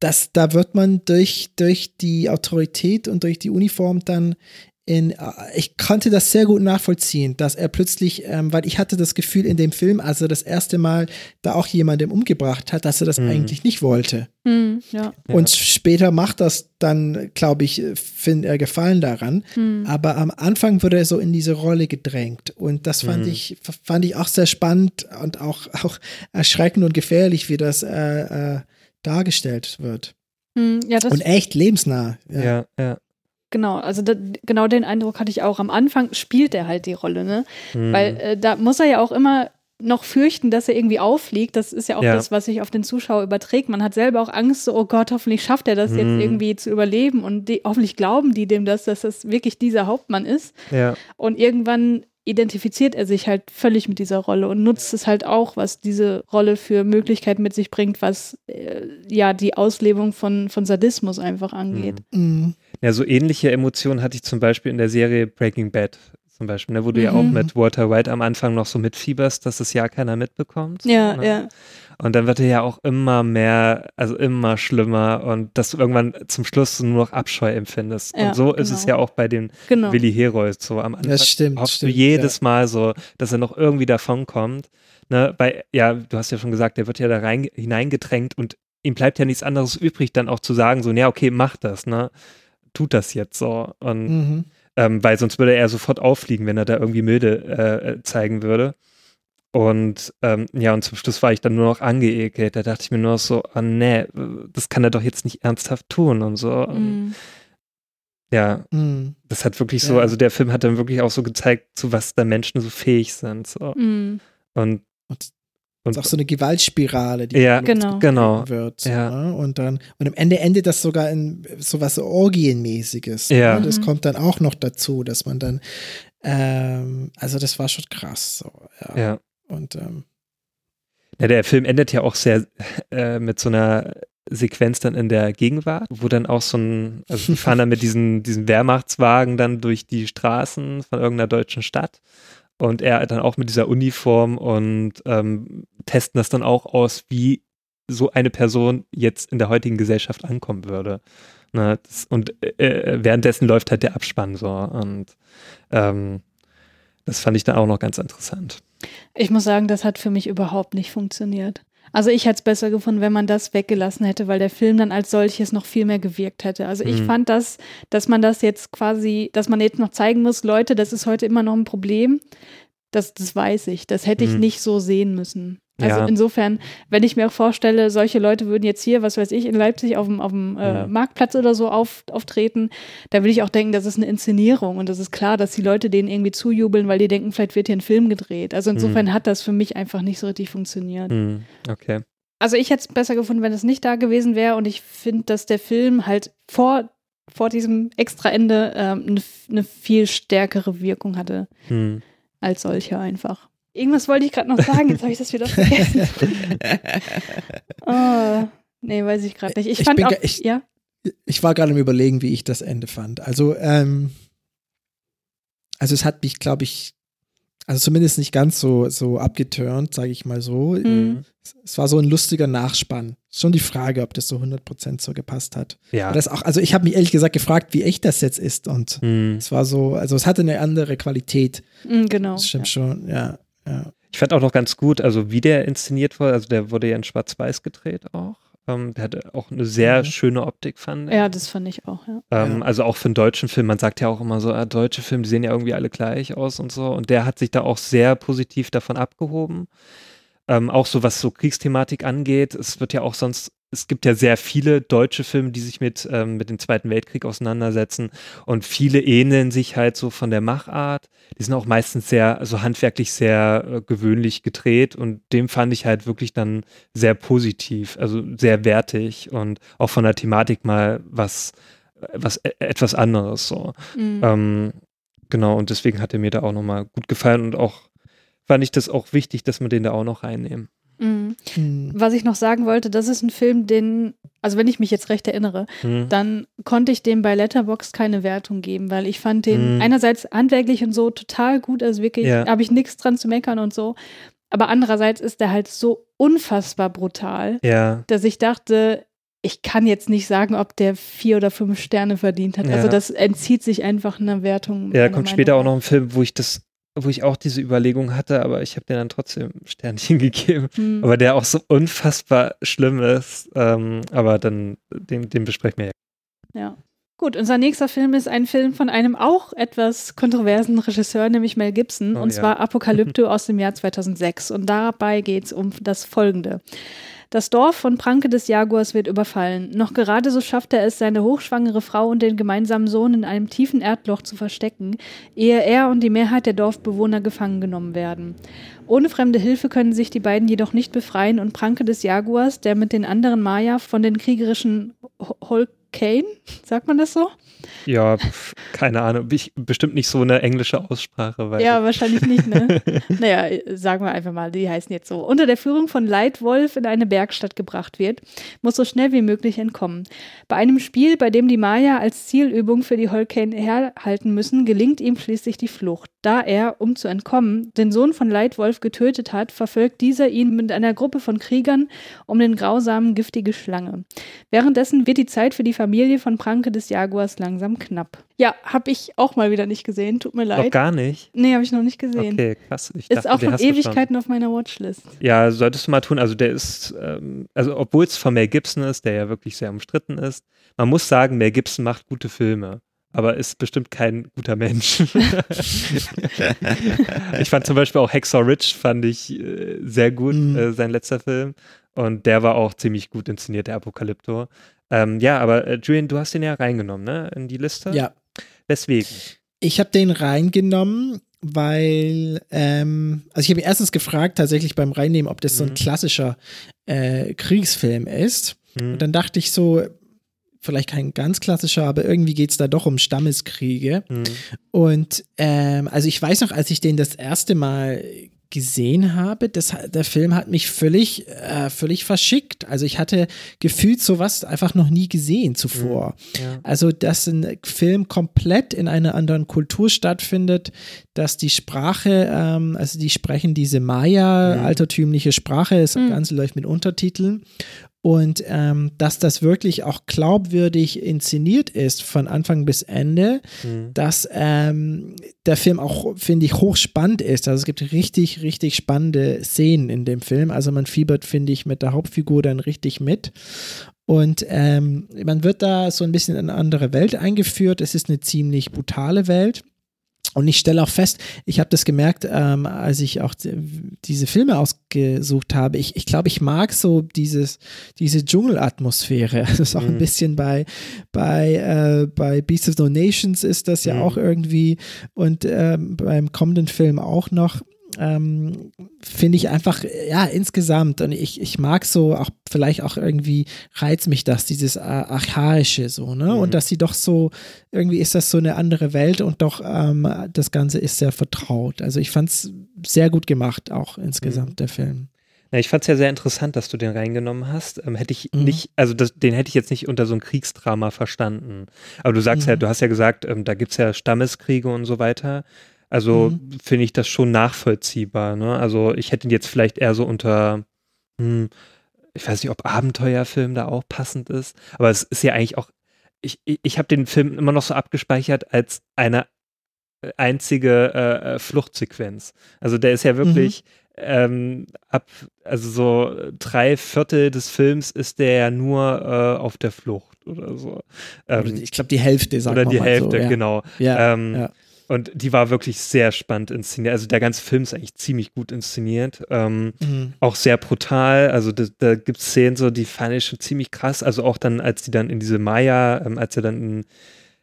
das, da wird man durch, durch die Autorität und durch die Uniform dann in, äh, ich konnte das sehr gut nachvollziehen, dass er plötzlich, ähm, weil ich hatte das Gefühl in dem Film, als er das erste Mal da auch jemandem umgebracht hat, dass er das Mhm. eigentlich nicht wollte. Mhm. Ja. Ja. Und später macht das dann, glaube ich, findet er Gefallen daran. Mhm. Aber am Anfang wurde er so in diese Rolle gedrängt. Und das fand, Mhm. ich, fand ich auch sehr spannend und auch, *laughs* auch erschreckend und gefährlich, wie das äh, äh, dargestellt wird. Mhm. Ja, das Und echt lebensnah. Ja. Ja, ja. Genau. Also da, genau den Eindruck hatte ich auch. Am Anfang spielt er halt die Rolle, ne? Hm. Weil äh, da muss er ja auch immer noch fürchten, dass er irgendwie auffliegt. Das ist ja auch Ja. das, was sich auf den Zuschauer überträgt. Man hat selber auch Angst, so, oh Gott, hoffentlich schafft er das jetzt Mhm. irgendwie zu überleben und die, hoffentlich glauben die dem das, dass das wirklich dieser Hauptmann ist. ja. Und irgendwann identifiziert er sich halt völlig mit dieser Rolle und nutzt es halt auch, was diese Rolle für Möglichkeiten mit sich bringt, was äh, ja die Auslebung von, von Sadismus einfach angeht. Hm. Mhm. Ja, so ähnliche Emotionen hatte ich zum Beispiel in der Serie Breaking Bad. zum Beispiel, ne, wo du ja auch Mhm. mit Walter White am Anfang noch so mitfieberst, dass das ja keiner mitbekommt. Ja, ne? ja. Und dann wird er ja auch immer mehr, also immer schlimmer und dass du irgendwann zum Schluss nur noch Abscheu empfindest. Ja, und so ist es genau. ja auch bei dem Genau. Willi Herold so am Anfang. Das stimmt, hoffst stimmt, du jedes Mal so, dass er noch irgendwie davonkommt. Ne, weil, ja, du hast ja schon gesagt, der wird ja da rein, hineingedrängt und ihm bleibt ja nichts anderes übrig, dann auch zu sagen, so, ja, okay, mach das, ne? Tut das jetzt so. Und Mhm. ähm, weil sonst würde er sofort auffliegen, wenn er da irgendwie milde äh, äh, zeigen würde. Und ähm, ja, und zum Schluss war ich dann nur noch angeekelt. Da dachte ich mir nur noch so, oh nee, das kann er doch jetzt nicht ernsthaft tun und so. Mhm. Ja, Mhm. das hat wirklich so, Ja. also der Film hat dann wirklich auch so gezeigt, zu was da Menschen so fähig sind. So. Mhm. Und, Und und ist auch so eine Gewaltspirale, die Ja, Genau. genau. wird. Ja. ne? Und dann, und am Ende endet das sogar in sowas Orgienmäßiges. Ja. Ne? Das Mhm. kommt dann auch noch dazu, dass man dann, ähm, also das war schon krass. So, ja. ja. Und ähm, Ja, der Film endet ja auch sehr äh, mit so einer Sequenz dann in der Gegenwart, wo dann auch so ein, also die fahren dann mit diesen, diesen Wehrmachtswagen dann durch die Straßen von irgendeiner deutschen Stadt und er dann auch mit dieser Uniform und ähm, testen das dann auch aus, wie so eine Person jetzt in der heutigen Gesellschaft ankommen würde. Na, das, und äh, währenddessen läuft halt der Abspann so und ähm, das fand ich dann auch noch ganz interessant. Ich muss sagen, das hat für mich überhaupt nicht funktioniert. Also ich hätte es besser gefunden, wenn man das weggelassen hätte, weil der Film dann als solches noch viel mehr gewirkt hätte. Also ich Mhm. fand das, dass man das jetzt quasi, dass man jetzt noch zeigen muss, Leute, das ist heute immer noch ein Problem. Das, das weiß ich. Das hätte ich Mhm. nicht so sehen müssen. Also Ja. insofern, wenn ich mir auch vorstelle, solche Leute würden jetzt hier, was weiß ich, in Leipzig auf dem, auf dem äh, Mhm. Marktplatz oder so auf, auftreten, da würde ich auch denken, das ist eine Inszenierung und das ist klar, dass die Leute denen irgendwie zujubeln, weil die denken, vielleicht wird hier ein Film gedreht. Also insofern hat das für mich einfach nicht so richtig funktioniert. Hm, okay. Also ich hätte es besser gefunden, wenn es nicht da gewesen wäre und ich finde, dass der Film halt vor, vor diesem Extraende ähm, eine eine viel stärkere Wirkung hatte Hm. als solcher einfach. Irgendwas wollte ich gerade noch sagen, jetzt habe ich das wieder *laughs* vergessen. oh, nee, weiß ich gerade nicht. Ich, Ich fand bin auch, ich- ja, ich war gerade am überlegen, wie ich das Ende fand. Also, ähm, also es hat mich, glaube ich, also zumindest nicht ganz so, so abgeturnt, sage ich mal so. Mhm. Es war so ein lustiger Nachspann. Schon die Frage, ob das so 100% so gepasst hat. Ja. Das auch, also ich habe mich ehrlich gesagt gefragt, wie echt das jetzt ist und Hm. es war so, also es hatte eine andere Qualität. mm, genau. Das stimmt schon, ja. Ja. Ich fand auch noch ganz gut, also wie der inszeniert wurde, also der wurde ja in Schwarz-Weiß gedreht auch. Ähm, der hatte auch eine sehr Mhm. schöne Optik, fand ich. Ja, das fand ich auch, ja. Ähm, Ja. Also auch für einen deutschen Film, man sagt ja auch immer so, ah, deutsche Filme, die sehen ja irgendwie alle gleich aus und so. Und der hat sich da auch sehr positiv davon abgehoben. Ähm, auch so was so Kriegsthematik angeht. Es wird ja auch sonst, es gibt ja sehr viele deutsche Filme, die sich mit, ähm, mit dem Zweiten Weltkrieg auseinandersetzen. Und viele ähneln sich halt so von der Machart. Die sind auch meistens sehr, also handwerklich sehr äh, gewöhnlich gedreht. Und dem fand ich halt wirklich dann sehr positiv, also sehr wertig und auch von der Thematik mal was, was e- etwas anderes so. Mm. Ähm, genau, und deswegen hat er mir da auch nochmal gut gefallen und auch fand ich das auch wichtig, dass wir den da auch noch reinnehmen. Mm. Hm. Was ich noch sagen wollte, das ist ein Film, den, also wenn ich mich jetzt recht erinnere, Hm. dann konnte ich dem bei Letterboxd keine Wertung geben, weil ich fand den Mhm. einerseits handwerklich und so total gut, also wirklich Ja. habe ich nichts dran zu meckern und so, aber andererseits ist der halt so unfassbar brutal, Ja, dass ich dachte, ich kann jetzt nicht sagen, ob der vier oder fünf Sterne verdient hat. Ja. Also das entzieht sich einfach einer Wertung. ja, kommt Meinung später auch noch ein Film, wo ich das, wo ich auch diese Überlegung hatte, aber ich habe den dann trotzdem Sternchen *laughs* gegeben. Hm. Aber der auch so unfassbar schlimm ist. Ähm, aber dann, den, den besprechen wir ja. Ja. Gut, unser nächster Film ist ein Film von einem auch etwas kontroversen Regisseur, nämlich Mel Gibson, Oh und ja. zwar *laughs* Apokalypto aus dem Jahr 2006. Und dabei geht es um das Folgende. Das Dorf von Pranke des Jaguars wird überfallen. Noch gerade so schafft er es, seine hochschwangere Frau und den gemeinsamen Sohn in einem tiefen Erdloch zu verstecken, ehe er und die Mehrheit der Dorfbewohner gefangen genommen werden. Ohne fremde Hilfe können sich die beiden jedoch nicht befreien und Pranke des Jaguars, der mit den anderen Maya von den kriegerischen Ho- Holkane, sagt man das so? Ja, keine Ahnung. Ich, bestimmt nicht so eine englische Aussprache. Ja, wahrscheinlich nicht, ne? *laughs* naja, sagen wir einfach mal, die heißen jetzt so. Unter der Führung von Leitwolf in eine Bergstadt gebracht wird, muss so schnell wie möglich entkommen. Bei einem Spiel, bei dem die Maya als Zielübung für die Holkane herhalten müssen, gelingt ihm schließlich die Flucht. Da er, um zu entkommen, den Sohn von Leitwolf getötet hat, verfolgt dieser ihn mit einer Gruppe von Kriegern um den grausamen, giftige Schlange. Währenddessen wird die Zeit für die Familie von Pranke des Jaguars langsam knapp. Ja, habe ich auch mal wieder nicht gesehen, tut mir leid. Noch gar nicht? Nee, habe ich noch nicht gesehen. Okay, krass. Ich ist dachte, auch schon Ewigkeiten auf meiner Watchlist. Ja, solltest du mal tun. Also der ist, ähm, also obwohl es von Mel Gibson ist, der ja wirklich sehr umstritten ist, man muss sagen, Mel Gibson macht gute Filme aber ist bestimmt kein guter Mensch. ich fand zum Beispiel auch Hexor Rich, fand ich äh, sehr gut, Mhm. äh, sein letzter Film. Und der war auch ziemlich gut inszeniert, der Apokalypto. Ähm, ja, aber äh, Julian, du hast den ja reingenommen, ne, in die Liste? Ja, Weswegen? ich habe den reingenommen, weil, ähm, also ich habe erstens gefragt, tatsächlich beim Reinnehmen, ob das so ein Mhm. klassischer äh, Kriegsfilm ist. Hm. Und dann dachte ich so, vielleicht kein ganz klassischer, aber irgendwie geht es da doch um Stammeskriege. Hm. Und ähm, also ich weiß noch, als ich den das erste Mal gesehen habe, das, der Film hat mich völlig, äh, völlig verschickt. Also ich hatte gefühlt sowas einfach noch nie gesehen zuvor. Ja. Also, dass ein Film komplett in einer anderen Kultur stattfindet, dass die Sprache, ähm, also die sprechen diese Maya, Mhm. altertümliche Sprache, das Mhm. Ganze läuft mit Untertiteln. Und ähm, dass das wirklich auch glaubwürdig inszeniert ist von Anfang bis Ende, Hm. dass ähm, der Film auch, finde ich, hochspannend ist. Also es gibt richtig, richtig spannende Szenen in dem Film. Also man fiebert, finde ich, mit der Hauptfigur dann richtig mit. Und ähm, man wird da so ein bisschen in eine andere Welt eingeführt. Es ist eine ziemlich brutale Welt. Und ich stelle auch fest, ich habe das gemerkt, ähm, als ich auch die, diese Filme ausgesucht habe. Ich, ich glaube, ich mag so dieses, diese Dschungelatmosphäre. *laughs* Das ist auch ein Mhm. bisschen bei, bei, äh, bei Beasts of No Nations ist das ja Mhm. auch irgendwie und ähm, beim kommenden Film auch noch. Ähm, finde ich einfach, ja, insgesamt, und ich, ich mag so auch, vielleicht auch irgendwie reizt mich das, dieses Archaische so, ne? Mhm. Und dass sie doch so, irgendwie ist das so eine andere Welt und doch ähm, das Ganze ist sehr vertraut. Also ich fand es sehr gut gemacht, auch insgesamt, Mhm. der Film. Na, ich fand es ja sehr interessant, dass du den reingenommen hast. Ähm, hätte ich Mhm. nicht, also das, den hätte ich jetzt nicht unter so ein Kriegsdrama verstanden. Aber du sagst ja, Mhm. du hast ja gesagt, ähm, da gibt es ja Stammeskriege und so weiter. Also Mhm. finde ich das schon nachvollziehbar. Ne? Also ich hätte ihn jetzt vielleicht eher so unter, hm, ich weiß nicht, ob Abenteuerfilm da auch passend ist, aber es ist ja eigentlich auch, ich, ich, ich habe den Film immer noch so abgespeichert als eine einzige äh, äh, Fluchtsequenz. Also der ist ja wirklich ähm, ab, also so drei Viertel des Films ist der ja nur äh, auf der Flucht oder so. Ähm, ich glaube, die Hälfte, sagt oder die Hälfte, so, ja. genau. Ja, ähm, ja. Und die war wirklich sehr spannend inszeniert. Also der ganze Film ist eigentlich ziemlich gut inszeniert. Ähm, Mhm. auch sehr brutal. Also da, da gibt es Szenen, so, die fand ich schon ziemlich krass. Also auch dann, als die dann in diese Maya, ähm, als er dann in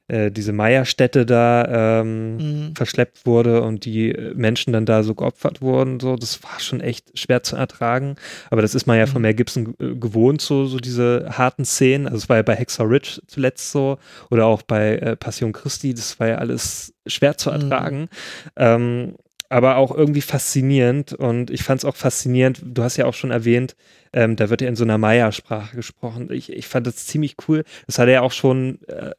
äh, diese Maya-Stätte da ähm, Mhm. verschleppt wurde und die äh, Menschen dann da so geopfert wurden, so, das war schon echt schwer zu ertragen. Aber das ist man ja von Mhm. Mel Gibson äh, gewohnt, so, so diese harten Szenen. Also es war ja bei Hexer Ridge zuletzt so oder auch bei äh, Passion Christi, das war ja alles schwer zu Mhm. ertragen. Ähm, aber auch irgendwie faszinierend und ich fand es auch faszinierend, du hast ja auch schon erwähnt, ähm, da wird ja in so einer Maya-Sprache gesprochen. Ich, ich fand das ziemlich cool. Das hat er ja auch schon äh,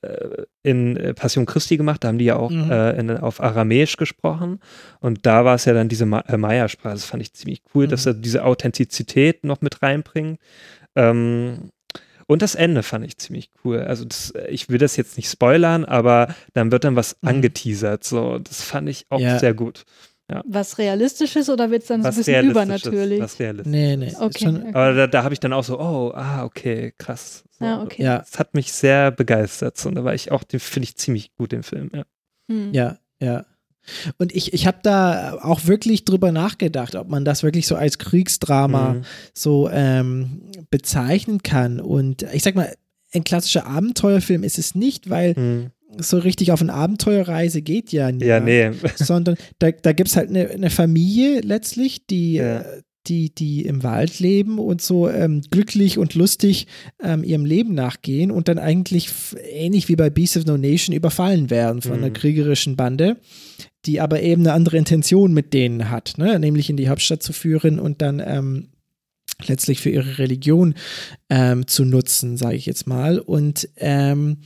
in äh, Passion Christi gemacht, da haben die ja auch Mhm. äh, in, auf Aramäisch gesprochen und da war es ja dann diese Ma äh, Maya-Sprache. Das fand ich ziemlich cool, dass Mhm. er diese Authentizität noch mit reinbringt. Ähm, und das Ende fand ich ziemlich cool. Also das, äh, ich will das jetzt nicht spoilern, aber dann wird dann was Mhm. angeteasert. So, das fand ich auch Ja. sehr gut. Was realistisches oder wird es dann so ein bisschen übernatürlich? Was realistisch. Nee, nee. ist Okay, Schon, okay. Aber da, da habe ich dann auch so, oh, ah, okay, krass. So, Ja, okay. Ja, Das hat mich sehr begeistert. Und da war ich auch, den finde ich ziemlich gut, den Film. Ja. Hm. ja, ja. Und ich, ich habe da auch wirklich drüber nachgedacht, ob man das wirklich so als Kriegsdrama Mhm. so ähm, bezeichnen kann. Und ich sag mal, ein klassischer Abenteuerfilm ist es nicht, weil Mhm. So richtig auf eine Abenteuerreise geht ja niemand. Ja, nee. *laughs* Sondern da, da gibt es halt eine, eine Familie letztlich, die, Ja. äh, die, die im Wald leben und so ähm, glücklich und lustig ähm, ihrem Leben nachgehen und dann eigentlich ähnlich wie bei Beasts of No Nation überfallen werden von einer Mhm. kriegerischen Bande, die aber eben eine andere Intention mit denen hat, ne? nämlich in die Hauptstadt zu führen und dann ähm, letztlich für ihre Religion ähm, zu nutzen, sage ich jetzt mal. Und ähm,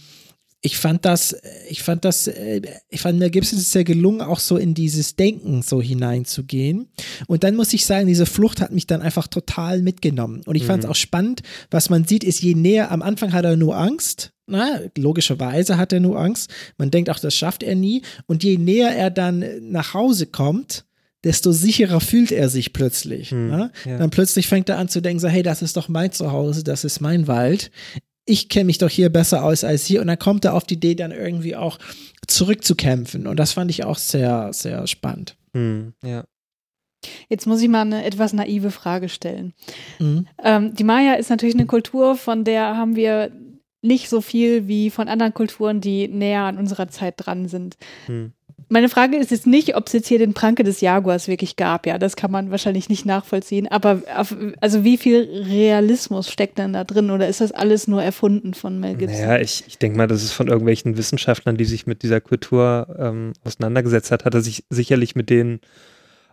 ich fand das, ich fand das, äh, ich fand Mel Gibson ist sehr gelungen, auch so in dieses Denken so hineinzugehen. Und dann muss ich sagen, diese Flucht hat mich dann einfach total mitgenommen. Und ich fand es Mhm. auch spannend, was man sieht, ist je näher, am Anfang hat er nur Angst. Na, logischerweise hat er nur Angst. Man denkt auch, das schafft er nie. Und je näher er dann nach Hause kommt, desto sicherer fühlt er sich plötzlich. Hm, ja. Dann plötzlich fängt er an zu denken, so, hey, das ist doch mein Zuhause, das ist mein Wald. Ich kenne mich doch hier besser aus als hier. Und dann kommt er auf die Idee, dann irgendwie auch zurückzukämpfen. Und das fand ich auch sehr, sehr spannend. Hm, ja. Jetzt muss ich mal eine etwas naive Frage stellen. Mhm. Ähm, die Maya ist natürlich eine Kultur, von der haben wir nicht so viel wie von anderen Kulturen, die näher an unserer Zeit dran sind. Hm. Meine Frage ist jetzt nicht, ob es jetzt hier den Pranke des Jaguars wirklich gab. Ja, das kann man wahrscheinlich nicht nachvollziehen. Aber auf, also wie viel Realismus steckt denn da drin? Oder ist das alles nur erfunden von Mel Gibson? Naja, ich, ich denke mal, das ist von irgendwelchen Wissenschaftlern, die sich mit dieser Kultur ähm, auseinandergesetzt hat, hat er sich sicherlich mit denen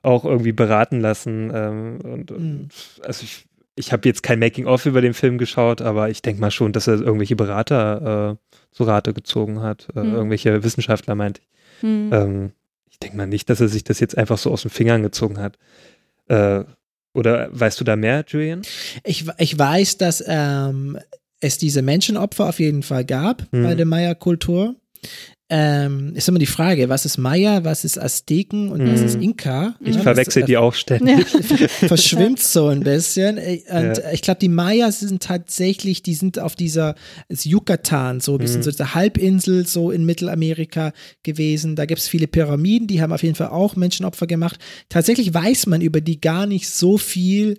auch irgendwie beraten lassen. Ähm, und, Mhm. also ich, ich habe jetzt kein Making-of über den Film geschaut, aber ich denke mal schon, dass er irgendwelche Berater äh, zu Rate gezogen hat. Äh, Mhm. Irgendwelche Wissenschaftler meinte ich. Hm. Ähm, ich denke mal nicht, dass er sich das jetzt einfach so aus den Fingern gezogen hat. Äh, oder weißt du da mehr, Julian? Ich, ich weiß, dass ähm, es diese Menschenopfer auf jeden Fall gab Mhm. bei der Maya-Kultur. Ähm, ist immer die Frage, was ist Maya, was ist Azteken und was Mhm. ist Inka? Ich Ja, verwechsel das, die auch ständig. *laughs* verschwimmt so ein bisschen. Äh, Und Ja. ich glaube, die Mayas sind tatsächlich, die sind auf dieser das Yucatan, so ein bisschen Mhm. so dieser Halbinsel so in Mittelamerika gewesen. Da gibt es viele Pyramiden, die haben auf jeden Fall auch Menschenopfer gemacht. Tatsächlich weiß man über die gar nicht so viel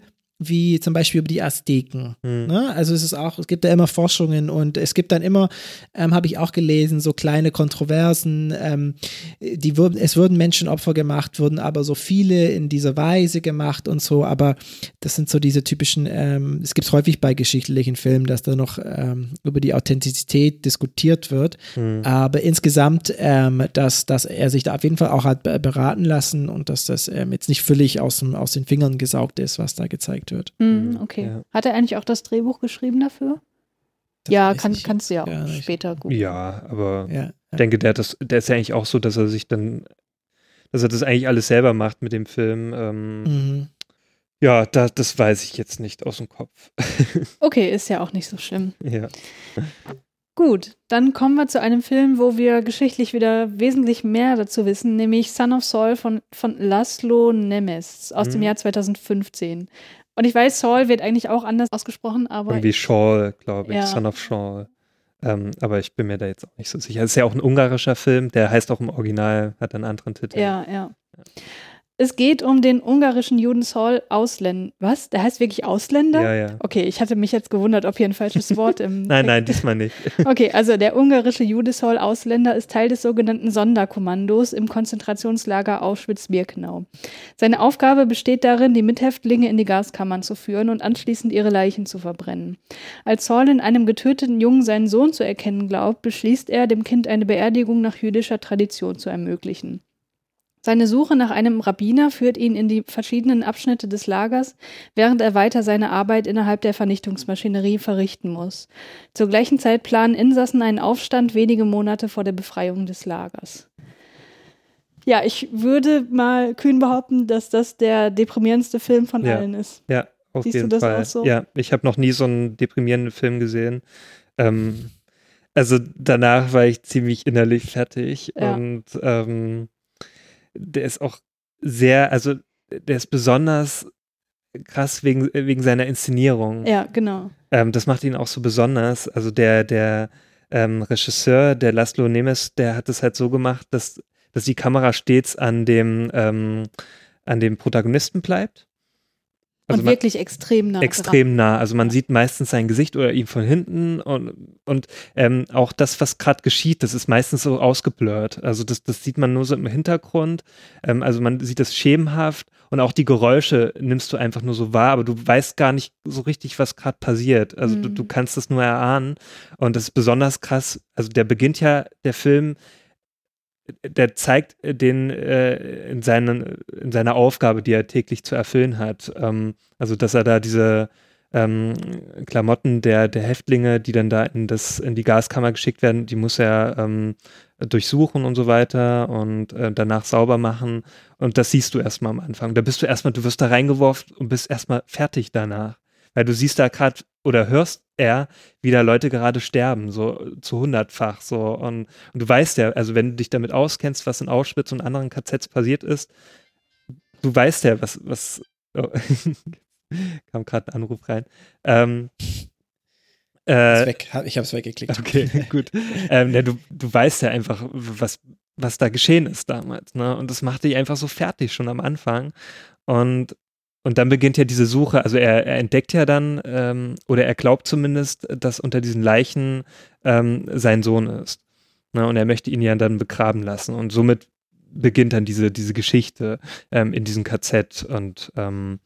wie zum Beispiel über die Azteken. Hm. Ne? Also es ist auch, es gibt da immer Forschungen und es gibt dann immer, ähm, habe ich auch gelesen, so kleine Kontroversen. Ähm, die wurden, es wurden Menschenopfer gemacht, wurden aber so viele in dieser Weise gemacht und so. Aber das sind so diese typischen. Ähm, es gibt häufig bei geschichtlichen Filmen, dass da noch ähm, über die Authentizität diskutiert wird. Hm. Aber insgesamt, ähm, dass, dass er sich da auf jeden Fall auch hat be- beraten lassen und dass das ähm, jetzt nicht völlig aus, dem, aus den Fingern gesaugt ist, was da gezeigt wird. Hm, Mhm, okay. ja. Hat er eigentlich auch das Drehbuch geschrieben dafür? Das ja, kann, ich kannst du ja auch später gut. Ja, aber Ja. ich denke, der, hat das, der ist ja eigentlich auch so, dass er sich dann, dass er das eigentlich alles selber macht mit dem Film. Ähm, Mhm. Ja, da, das weiß ich jetzt nicht aus dem Kopf. *laughs* Okay, ist ja auch nicht so schlimm. ja. Gut, dann kommen wir zu einem Film, wo wir geschichtlich wieder wesentlich mehr dazu wissen, nämlich Son of Saul von, von Laszlo Nemes aus dem Mhm. Jahr 2015. Und ich weiß, Saul wird eigentlich auch anders ausgesprochen, aber Irgendwie Shawl, glaube ich, Ja. Son of Shawl. Ähm, aber ich bin mir da jetzt auch nicht so sicher. Es ist ja auch ein ungarischer Film, der heißt auch im Original, hat einen anderen Titel. ja, ja. Es geht um den ungarischen Juden Saul Ausländer. Was? Der heißt wirklich Ausländer? Ja, ja. Okay, ich hatte mich jetzt gewundert, ob hier ein falsches Wort im *laughs* Nein, nein, diesmal nicht. *laughs* Okay, also der ungarische Jude Saul Ausländer ist Teil des sogenannten Sonderkommandos im Konzentrationslager Auschwitz-Birkenau. Seine Aufgabe besteht darin, die Mithäftlinge in die Gaskammern zu führen und anschließend ihre Leichen zu verbrennen. Als Saul in einem getöteten Jungen seinen Sohn zu erkennen glaubt, beschließt er, dem Kind eine Beerdigung nach jüdischer Tradition zu ermöglichen. Seine Suche nach einem Rabbiner führt ihn in die verschiedenen Abschnitte des Lagers, während er weiter seine Arbeit innerhalb der Vernichtungsmaschinerie verrichten muss. Zur gleichen Zeit planen Insassen einen Aufstand wenige Monate vor der Befreiung des Lagers. Ja, ich würde mal kühn behaupten, dass das der deprimierendste Film von Ja. allen ist. Ja, auf Siehst du jeden das Fall. auch so? Ja, ich habe noch nie so einen deprimierenden Film gesehen. Ähm, also danach war ich ziemlich innerlich fertig Ja. und ähm, der ist auch sehr, also der ist besonders krass wegen, wegen seiner Inszenierung. Ja, genau. Ähm, das macht ihn auch so besonders. Also der, der ähm, Regisseur, der Laszlo Nemes, der hat es halt so gemacht, dass, dass die Kamera stets an dem, ähm, an dem Protagonisten bleibt. Also und wirklich extrem nah. extrem nah. Also man sieht meistens sein Gesicht oder ihn von hinten und, und ähm, auch das, was gerade geschieht, das ist meistens so ausgeblurrt. Also das, das sieht man nur so im Hintergrund. Ähm, also man sieht das schemenhaft und auch die Geräusche nimmst du einfach nur so wahr, aber du weißt gar nicht so richtig, was gerade passiert. Also du, Mhm. du kannst das nur erahnen und das ist besonders krass. Also der beginnt ja, der Film, der zeigt den äh, in, seinen, in seiner Aufgabe, die er täglich zu erfüllen hat. Ähm, also, dass er da diese ähm, Klamotten der, der Häftlinge, die dann da in, das, in die Gaskammer geschickt werden, die muss er ähm, durchsuchen und so weiter und äh, danach sauber machen. Und das siehst du erstmal am Anfang. Da bist du erstmal, du wirst da reingeworfen und bist erstmal fertig danach. Weil du siehst da gerade oder hörst er, wie da Leute gerade sterben, so zu hundertfach. So. Und, und du weißt ja, also wenn du dich damit auskennst, was in Auschwitz und anderen KZs passiert ist, du weißt ja, was, was oh, *laughs* kam gerade ein Anruf rein. Ähm, äh, weg. Ich habe es weggeklickt. Okay, *laughs* gut. ähm, ja, du, du weißt ja einfach, was, was da geschehen ist damals. Ne? Und das macht dich einfach so fertig schon am Anfang. Und und dann beginnt ja diese Suche, also er, er entdeckt ja dann, ähm, oder er glaubt zumindest, dass unter diesen Leichen ähm, sein Sohn ist. Na, und er möchte ihn ja dann begraben lassen. Und somit beginnt dann diese, diese Geschichte ähm, in diesem KZ und, ähm,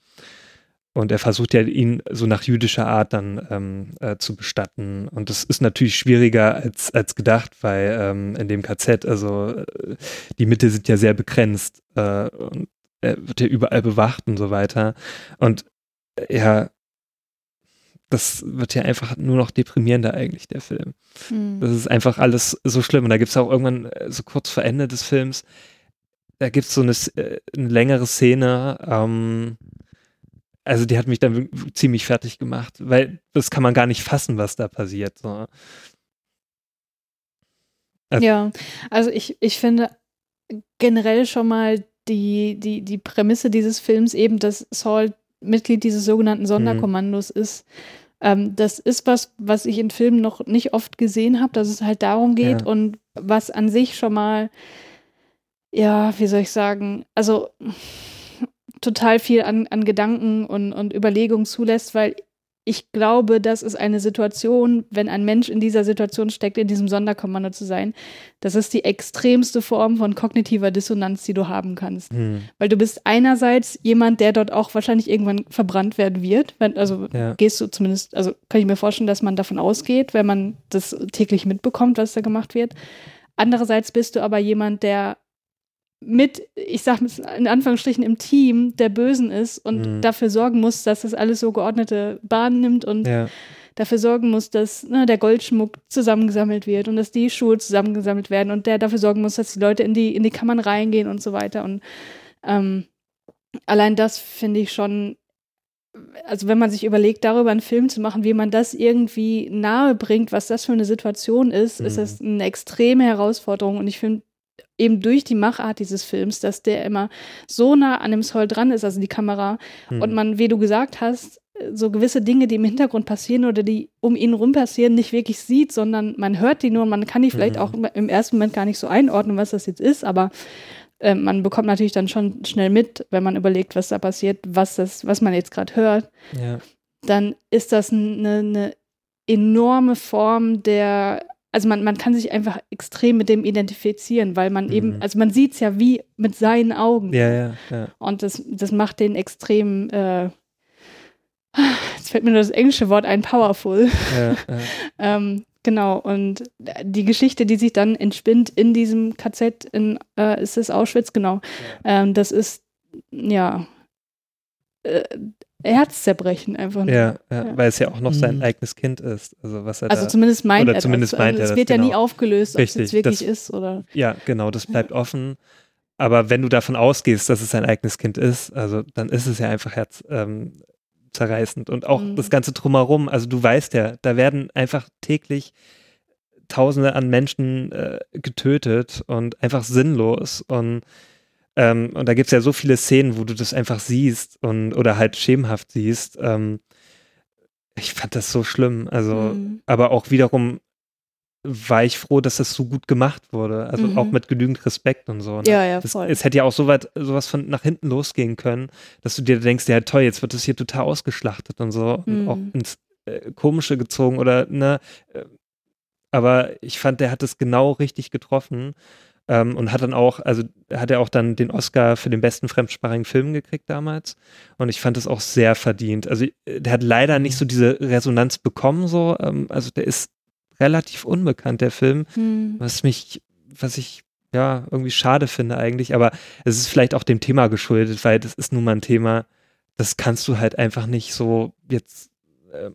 und er versucht ja ihn so nach jüdischer Art dann ähm, äh, zu bestatten. Und das ist natürlich schwieriger als, als gedacht, weil ähm, in dem KZ, also äh, die Mitte sind ja sehr begrenzt. Äh, und wird ja überall bewacht und so weiter. Und äh, ja, das wird ja einfach nur noch deprimierender eigentlich, der Film. Mhm. Das ist einfach alles so schlimm. Und da gibt es auch irgendwann, äh, so kurz vor Ende des Films, da gibt es so eine, äh, eine, längere Szene, ähm, also die hat mich dann ziemlich fertig gemacht, weil das kann man gar nicht fassen, was da passiert. So. Also, ja, also ich, ich finde generell schon mal die, die, die Prämisse dieses Films eben, dass Saul Mitglied dieses sogenannten Sonderkommandos mhm. ist. Ähm, das ist was, was ich in Filmen noch nicht oft gesehen habe, dass es halt darum geht ja. und was an sich schon mal, ja, wie soll ich sagen, also total viel an, an Gedanken und, und Überlegungen zulässt, weil ich glaube, das ist eine Situation, wenn ein Mensch in dieser Situation steckt, in diesem Sonderkommando zu sein, das ist die extremste Form von kognitiver Dissonanz, die du haben kannst. Hm. Weil du bist einerseits jemand, der dort auch wahrscheinlich irgendwann verbrannt werden wird. Wenn, also ja. gehst du zumindest, also kann ich mir vorstellen, dass man davon ausgeht, wenn man das täglich mitbekommt, was da gemacht wird. Andererseits bist du aber jemand, der mit, ich sag in Anführungsstrichen, im Team der Bösen ist und mhm. dafür sorgen muss, dass das alles so geordnete Bahnen nimmt und ja. dafür sorgen muss, dass ne, der Goldschmuck zusammengesammelt wird und dass die Schuhe zusammengesammelt werden und der dafür sorgen muss, dass die Leute in die, in die Kammern reingehen und so weiter. Und ähm, allein das finde ich schon, also wenn man sich überlegt, darüber einen Film zu machen, wie man das irgendwie nahe bringt, was das für eine Situation ist, mhm. ist das eine extreme Herausforderung. Und ich finde, eben durch die Machart dieses Films, dass der immer so nah an dem Soul dran ist, also die Kamera, mhm. und man, wie du gesagt hast, so gewisse Dinge, die im Hintergrund passieren oder die um ihn rum passieren, nicht wirklich sieht, sondern man hört die nur und man kann die vielleicht mhm. auch im ersten Moment gar nicht so einordnen, was das jetzt ist, aber äh, man bekommt natürlich dann schon schnell mit, wenn man überlegt, was da passiert, was das, was man jetzt gerade hört. Ja. Dann ist das eine, eine enorme Form der also man, man kann sich einfach extrem mit dem identifizieren, weil man mhm. eben, also man sieht es ja wie mit seinen Augen. Ja, ja, ja. Und das, das macht den extrem, äh, jetzt fällt mir nur das englische Wort ein, powerful. Ja, ja. *laughs* ähm, genau, und die Geschichte, die sich dann entspinnt in diesem KZ, in, äh, ist es Auschwitz, genau, ähm, das ist, ja, äh, Herzzerbrechen einfach. Nur. Ja, ja, ja, weil es ja auch noch sein mhm. eigenes Kind ist. Also, was er also da, zumindest meint oder er zumindest das. Meint also, es wird ja genau. nie aufgelöst, ob es jetzt wirklich das, ist oder. Ja, genau, das bleibt ja. offen. Aber wenn du davon ausgehst, dass es sein eigenes Kind ist, also dann ist es ja einfach herzzerreißend. Ähm, Und auch mhm. das Ganze drumherum, also du weißt ja, da werden einfach täglich Tausende an Menschen äh, getötet und einfach sinnlos. Und ähm, und da gibt es ja so viele Szenen, wo du das einfach siehst und oder halt schemenhaft siehst. Ähm, ich fand das so schlimm. Also, mhm. aber auch wiederum war ich froh, dass das so gut gemacht wurde. Also mhm. auch mit genügend Respekt und so. Ne? Ja, ja, voll. Das, es hätte ja auch so weit, sowas von nach hinten losgehen können, dass du dir denkst, ja toll, jetzt wird das hier total ausgeschlachtet und so. Mhm. Und auch ins äh, Komische gezogen oder, ne. Äh, aber ich fand, der hat es genau richtig getroffen. Ähm, und hat dann auch, also hat er auch dann den Oscar für den besten fremdsprachigen Film gekriegt damals. Und ich fand das auch sehr verdient. Also der hat leider nicht so diese Resonanz bekommen, so. Ähm, also der ist relativ unbekannt, der Film, hm. was mich, was ich ja irgendwie schade finde eigentlich. Aber es ist vielleicht auch dem Thema geschuldet, weil das ist nun mal ein Thema, das kannst du halt einfach nicht so jetzt äh,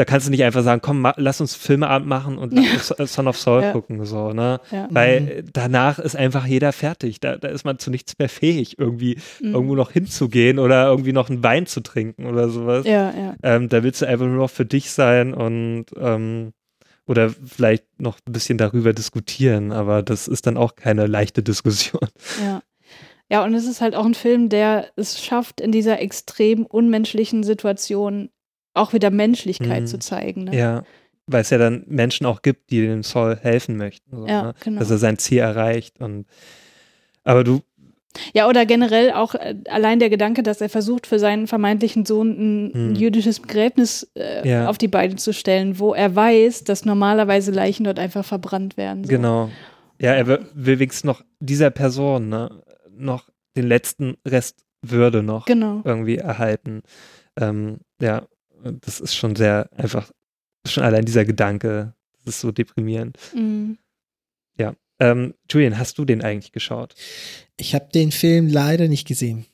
da kannst du nicht einfach sagen, komm, ma, lass uns Filmeabend machen und Ja. lass uns Son of Saul Ja. gucken, so, ne? Ja. Weil Mhm. danach ist einfach jeder fertig. Da, da ist man zu nichts mehr fähig, irgendwie Mhm. irgendwo noch hinzugehen oder irgendwie noch einen Wein zu trinken oder sowas. Ja, ja. Ähm, da willst du einfach nur noch für dich sein und ähm, oder vielleicht noch ein bisschen darüber diskutieren, aber das ist dann auch keine leichte Diskussion. Ja. Ja, und es ist halt auch ein Film, der es schafft, in dieser extrem unmenschlichen Situation auch wieder Menschlichkeit Mhm. zu zeigen. Ne? Ja, weil es ja dann Menschen auch gibt, die dem Saul helfen möchten, so, Ja, ne? genau. dass er sein Ziel erreicht und aber du, Ja, oder generell auch äh, allein der Gedanke, dass er versucht, für seinen vermeintlichen Sohn ein, ein Hm. jüdisches Begräbnis äh, Ja. auf die Beine zu stellen, wo er weiß, dass normalerweise Leichen dort einfach verbrannt werden. So. genau, ja, er will will wenigstens noch dieser Person ne, noch den letzten Rest Würde noch Genau. irgendwie erhalten. Ähm, ja, das ist schon sehr einfach, schon allein dieser Gedanke, das ist so deprimierend. Mhm. Ähm, Julian, hast du den eigentlich geschaut? Ich habe den Film leider nicht gesehen.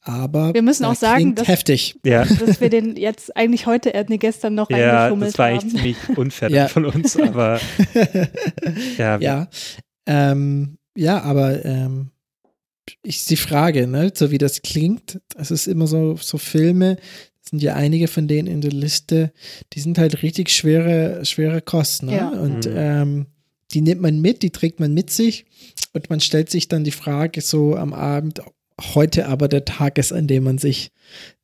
Aber Wir müssen er auch sagen, dass- heftig. Ja. *laughs* Dass wir den jetzt eigentlich heute, äh, nee, gestern noch Ja, reingeschummelt das war eigentlich haben. ziemlich *laughs* unfair Ja. von uns, aber *laughs* ja, ja, ähm, ja, aber ähm, ist die Frage, ne, so wie das klingt, das ist immer so, so Filme, es sind ja einige von denen in der Liste, die sind halt richtig schwere, schwere Kosten. Ne? Ja. Und Mhm. ähm, die nimmt man mit, die trägt man mit sich und man stellt sich dann die Frage so am Abend, heute aber der Tag ist, an dem man sich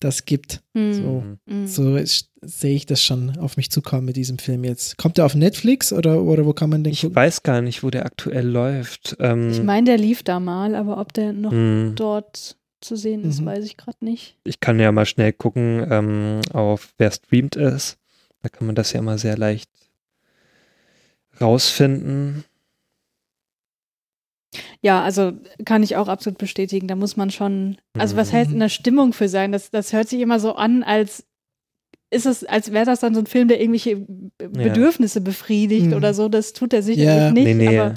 das gibt. Mhm. So, Mhm. so sehe ich das schon auf mich zukommen mit diesem Film jetzt. Kommt er auf Netflix oder, oder wo kann man den ich gucken? weiß gar nicht, wo der aktuell läuft. Ähm, Ich meine, der lief da mal, aber ob der noch mh, dort zu sehen ist, Mhm. weiß ich gerade nicht. ich kann ja mal schnell gucken, ähm, auf wer streamt ist. Da kann man das ja mal sehr leicht rausfinden. Ja, also kann ich auch absolut bestätigen. Da muss man schon, also was Mhm. heißt in der Stimmung für sein? Das, das hört sich immer so an, als ist es, als wäre das dann so ein Film, der irgendwelche Bedürfnisse befriedigt Mhm. oder so. Das tut er sicherlich Ja. nicht, Nee, nee. aber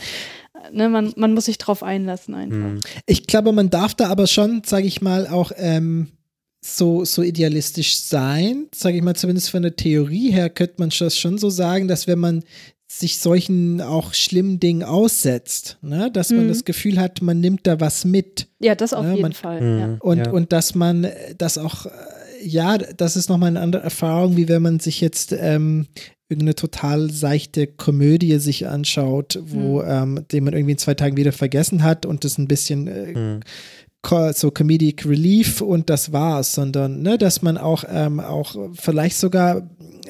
ne, man, man muss sich drauf einlassen einfach. Hm. Ich glaube, man darf da aber schon, sage ich mal, auch ähm, so, so idealistisch sein. Sage ich mal, zumindest von der Theorie her könnte man das schon so sagen, dass wenn man sich solchen auch schlimmen Dingen aussetzt, ne, dass man Mhm. das Gefühl hat, man nimmt da was mit. Ja, das auf Ja, jeden man- Fall. Hm, Ja. Und, ja. und dass man äh, das auch, äh, ja, das ist nochmal eine andere Erfahrung, wie wenn man sich jetzt ähm, irgendeine total seichte Komödie sich anschaut, wo, ähm, den man irgendwie in zwei Tagen wieder vergessen hat und das ein bisschen äh, Hm. Co- so Comedic Relief und das war's, sondern ne, dass man auch, ähm, auch vielleicht sogar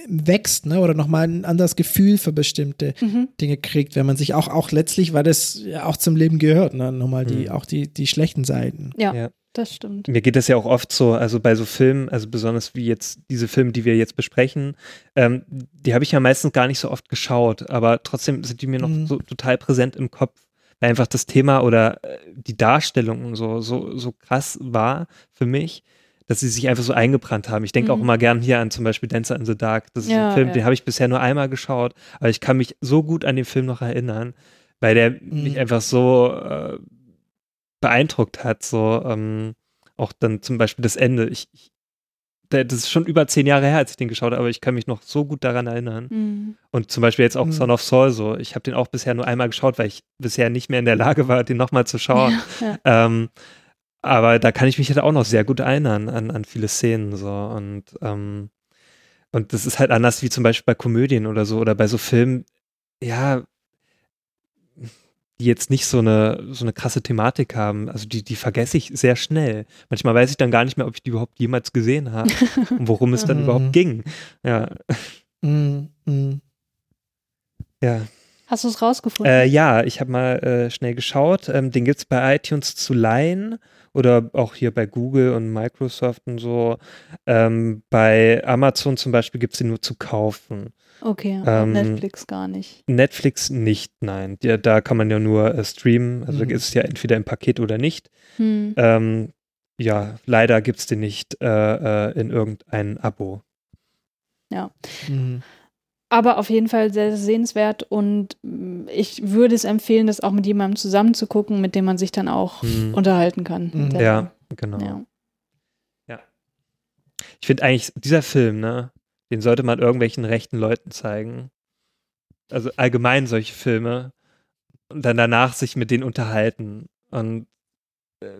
wächst, ne, oder nochmal ein anderes Gefühl für bestimmte Mhm. Dinge kriegt, wenn man sich auch, auch letztlich, weil das ja auch zum Leben gehört, ne, nochmal die, Mhm. auch die, die schlechten Seiten. Ja, Ja. Das stimmt. Mir geht das ja auch oft so, also bei so Filmen, also besonders wie jetzt diese Filme, die wir jetzt besprechen, ähm, die habe ich ja meistens gar nicht so oft geschaut, aber trotzdem sind die mir noch Mhm. so total präsent im Kopf, weil einfach das Thema oder äh, die Darstellung so, so, so krass war für mich, dass sie sich einfach so eingebrannt haben. Ich denke auch Mhm. immer gern hier an zum Beispiel Dancer in the Dark. Das ist Ja, ein Film, ja. den habe ich bisher nur einmal geschaut, aber ich kann mich so gut an den Film noch erinnern, weil der mich Mhm. einfach so äh, beeindruckt hat. So ähm, auch dann zum Beispiel das Ende. Ich, ich, das ist schon über zehn Jahre her, als ich den geschaut habe, aber ich kann mich noch so gut daran erinnern. Mhm. Und zum Beispiel jetzt auch Mhm. Son of Saul so. Ich habe den auch bisher nur einmal geschaut, weil ich bisher nicht mehr in der Lage war, den nochmal zu schauen. Ja, ja. Ähm, aber da kann ich mich halt auch noch sehr gut erinnern an, an viele Szenen so und ähm, und das ist halt anders wie zum Beispiel bei Komödien oder so oder bei so Filmen, ja, die jetzt nicht so eine so eine krasse Thematik haben. Also die die vergesse ich sehr schnell. Manchmal weiß ich dann gar nicht mehr, ob ich die überhaupt jemals gesehen habe *laughs* und worum es dann Mhm. überhaupt ging. Ja, Mm, mm. ja. Hast du es rausgefunden? Äh, ja, ich habe mal äh, schnell geschaut. Ähm, den gibt es bei iTunes zu leihen oder auch hier bei Google und Microsoft und so. Ähm, bei Amazon zum Beispiel gibt es den nur zu kaufen. Okay, ähm, Netflix gar nicht. Netflix nicht, nein. Ja, da kann man ja nur äh, streamen. Also Mhm. ist es ja entweder im Paket oder nicht. Hm. Ähm, ja, leider gibt es den nicht äh, äh, in irgendein Abo. Mm. Aber auf jeden Fall sehr sehenswert und ich würde es empfehlen, das auch mit jemandem zusammen zu gucken, mit dem man sich dann auch Hm. unterhalten kann. Mhm. Ja, genau. ja. Ich finde eigentlich, dieser Film, ne, den sollte man irgendwelchen rechten Leuten zeigen. Also allgemein solche Filme. Und dann danach sich mit denen unterhalten. Und,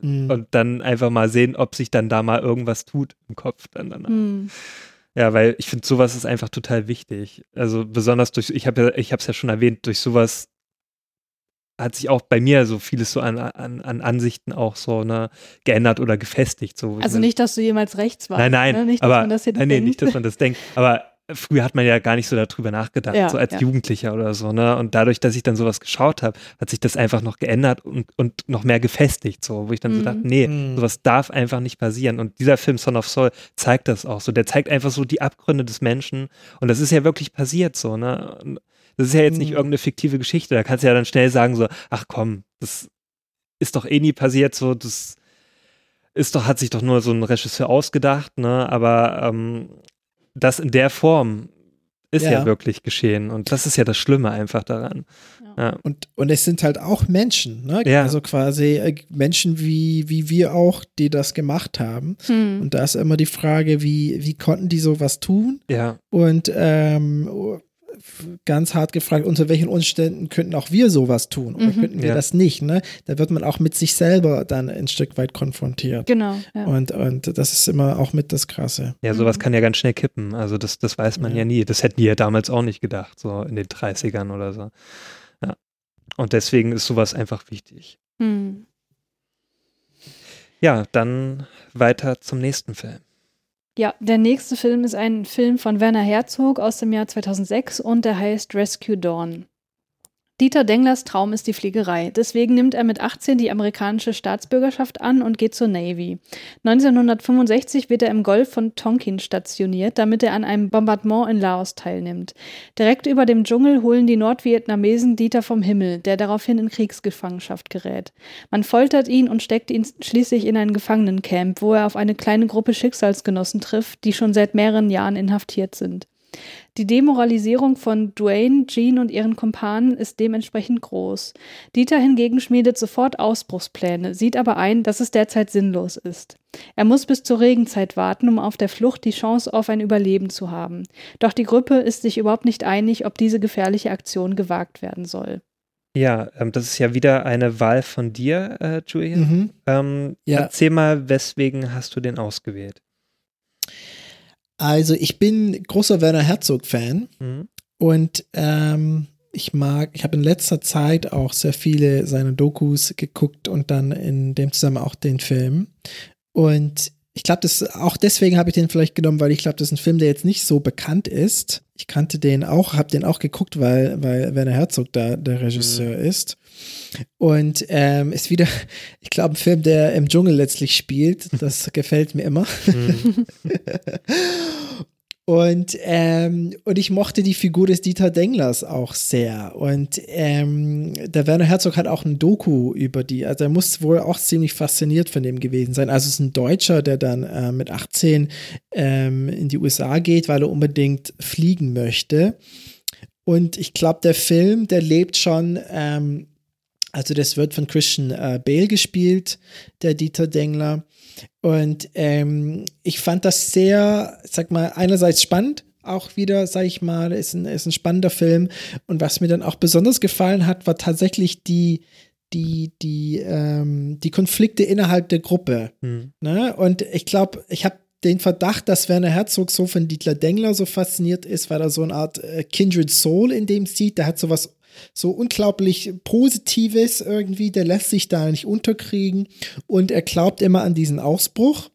Mhm. und dann einfach mal sehen, ob sich dann da mal irgendwas tut im Kopf dann danach. Hm. Ja, weil ich finde, sowas ist einfach total wichtig. Also besonders durch, ich habe ja, ich habe es ja schon erwähnt, durch sowas hat sich auch bei mir so vieles so an, an, an Ansichten auch so ne, geändert oder gefestigt. So. Also nicht, dass du jemals rechts warst. Nein, nein, ne? nicht, dass aber man das jetzt nein, nee, nicht, dass man das denkt. Aber früher hat man ja gar nicht so darüber nachgedacht, Ja, so als ja. Jugendlicher oder so. Ne? Und dadurch, dass ich dann sowas geschaut habe, hat sich das einfach noch geändert und, und noch mehr gefestigt, so, wo ich dann so Mhm. dachte, nee, Mhm. sowas darf einfach nicht passieren. Und dieser Film Son of Soul zeigt das auch so. Der zeigt einfach so die Abgründe des Menschen. Und das ist ja wirklich passiert so, ne? Und Das ist ja jetzt nicht Mhm. irgendeine fiktive Geschichte. Da kannst du ja dann schnell sagen, so, ach komm, das ist doch eh nie passiert, so, das ist doch, hat sich doch nur so ein Regisseur ausgedacht, ne? Aber ähm, das in der Form ist ja. Ja. wirklich geschehen. Und das ist ja das Schlimme einfach daran. Ja. Und, und es sind halt auch Menschen, ne? Ja. Also quasi äh, Menschen wie, wie wir auch, die das gemacht haben. Hm. Und da ist immer die Frage, wie, wie konnten die sowas tun? ja. Und ähm, ganz hart gefragt, unter welchen Umständen könnten auch wir sowas tun oder Mhm. könnten wir Ja. das nicht? Ne? Da wird man auch mit sich selber dann ein Stück weit konfrontiert. Genau. Ja. Und, und das ist immer auch mit das Krasse. Ja, sowas Mhm. kann ja ganz schnell kippen. Also das, das weiß man Ja. ja. nie. Das hätten die ja damals auch nicht gedacht, so in den 30ern oder so. Ja. Und deswegen ist sowas einfach wichtig. Hm. Ja, dann weiter zum nächsten Film. Ja, der nächste Film ist ein Film von Werner Herzog aus dem Jahr 2006 und der heißt Rescue Dawn. Dieter Denglers Traum ist die Fliegerei. Deswegen nimmt er mit 18 die amerikanische Staatsbürgerschaft an und geht zur Navy. 1965 wird er im Golf von Tonkin stationiert, damit er an einem Bombardement in Laos teilnimmt. Direkt über dem Dschungel holen die Nordvietnamesen Dieter vom Himmel, der daraufhin in Kriegsgefangenschaft gerät. Man foltert ihn und steckt ihn schließlich in ein Gefangenencamp, wo er auf eine kleine Gruppe Schicksalsgenossen trifft, die schon seit mehreren Jahren inhaftiert sind. Die Demoralisierung von Dwayne, Jean und ihren Kumpanen ist dementsprechend groß. Dieter hingegen schmiedet sofort Ausbruchspläne, sieht aber ein, dass es derzeit sinnlos ist. Er muss bis zur Regenzeit warten, um auf der Flucht die Chance auf ein Überleben zu haben. Doch die Gruppe ist sich überhaupt nicht einig, ob diese gefährliche Aktion gewagt werden soll. Ja, ähm, das ist ja wieder eine Wahl von dir, äh, Julian. Mhm. Ähm, Ja. Erzähl mal, weswegen hast du den ausgewählt? Also ich bin großer Werner Herzog-Fan Mhm. und ähm, ich mag, ich habe in letzter Zeit auch sehr viele seiner Dokus geguckt und dann in dem Zusammenhang auch den Film. Und ich glaube, das auch deswegen habe ich den vielleicht genommen, weil ich glaube, das ist ein Film, der jetzt nicht so bekannt ist. Ich kannte den auch, habe den auch geguckt, weil, weil Werner Herzog da der Regisseur ist. Und ähm, ist wieder, *laughs* ich glaube, ein Film, der im Dschungel letztlich spielt. Das *laughs* gefällt mir immer. Mhm. *laughs* Und, ähm, und ich mochte die Figur des Dieter Denglers auch sehr. Und ähm, der Werner Herzog hat auch ein Doku über die. Also er muss wohl auch ziemlich fasziniert von dem gewesen sein. Also es ist ein Deutscher, der dann äh, mit 18 ähm, in die USA geht, weil er unbedingt fliegen möchte. Und ich glaube, der Film, der lebt schon. Ähm, also das wird von Christian äh, Bale gespielt, der Dieter Dengler. Und ähm, ich fand das sehr, sag mal, einerseits spannend, auch wieder, sag ich mal, ist ein, ist ein spannender Film. Und was mir dann auch besonders gefallen hat, war tatsächlich die, die, die, ähm, die Konflikte innerhalb der Gruppe. Mhm. Ne? Und ich glaube, ich habe den Verdacht, dass Werner Herzog so von Dietler Dengler so fasziniert ist, weil er so eine Art äh, Kindred Soul in dem sieht. Der hat sowas so unglaublich Positives irgendwie, der lässt sich da nicht unterkriegen und er glaubt immer an diesen Ausbruch.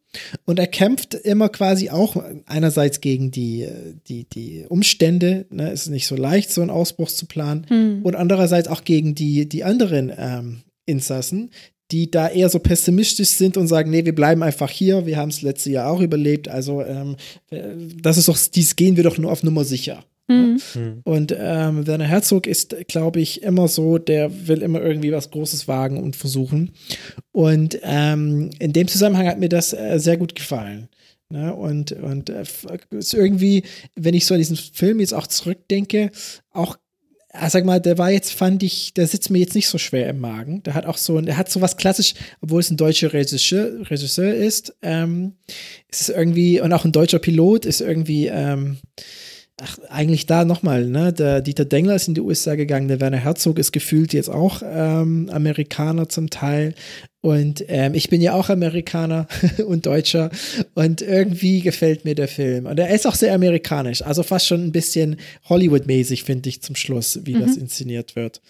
Und er kämpft immer quasi auch einerseits gegen die, die, die Umstände, ne, es ist nicht so leicht, so einen Ausbruch zu planen, Hm. und andererseits auch gegen die, die anderen ähm, Insassen, die da eher so pessimistisch sind und sagen, nee, wir bleiben einfach hier, wir haben es letzte Jahr auch überlebt, also ähm, das ist doch, dies gehen wir doch nur auf Nummer sicher. Hm. Mhm. Und ähm, Werner Herzog ist, glaube ich, immer so, der will immer irgendwie was Großes wagen und versuchen. Und ähm, in dem Zusammenhang hat mir das äh, sehr gut gefallen. Ne? Und, und äh, ist irgendwie, wenn ich so an diesen Film jetzt auch zurückdenke, auch sag mal, der war jetzt, fand ich, der sitzt mir jetzt nicht so schwer im Magen. Der hat auch so, der hat so was klassisch, obwohl es ein deutscher Regisseur, Regisseur ist, ähm, ist es irgendwie, und auch ein deutscher Pilot ist irgendwie, ähm, ach, eigentlich da nochmal, ne? Der Dieter Dengler ist in die USA gegangen, der Werner Herzog ist gefühlt jetzt auch ähm, Amerikaner zum Teil. Und ähm, ich bin ja auch Amerikaner *laughs* und Deutscher. Und irgendwie gefällt mir der Film. Und er ist auch sehr amerikanisch. Also fast schon ein bisschen Hollywood-mäßig, finde ich, zum Schluss, wie mhm. das inszeniert wird.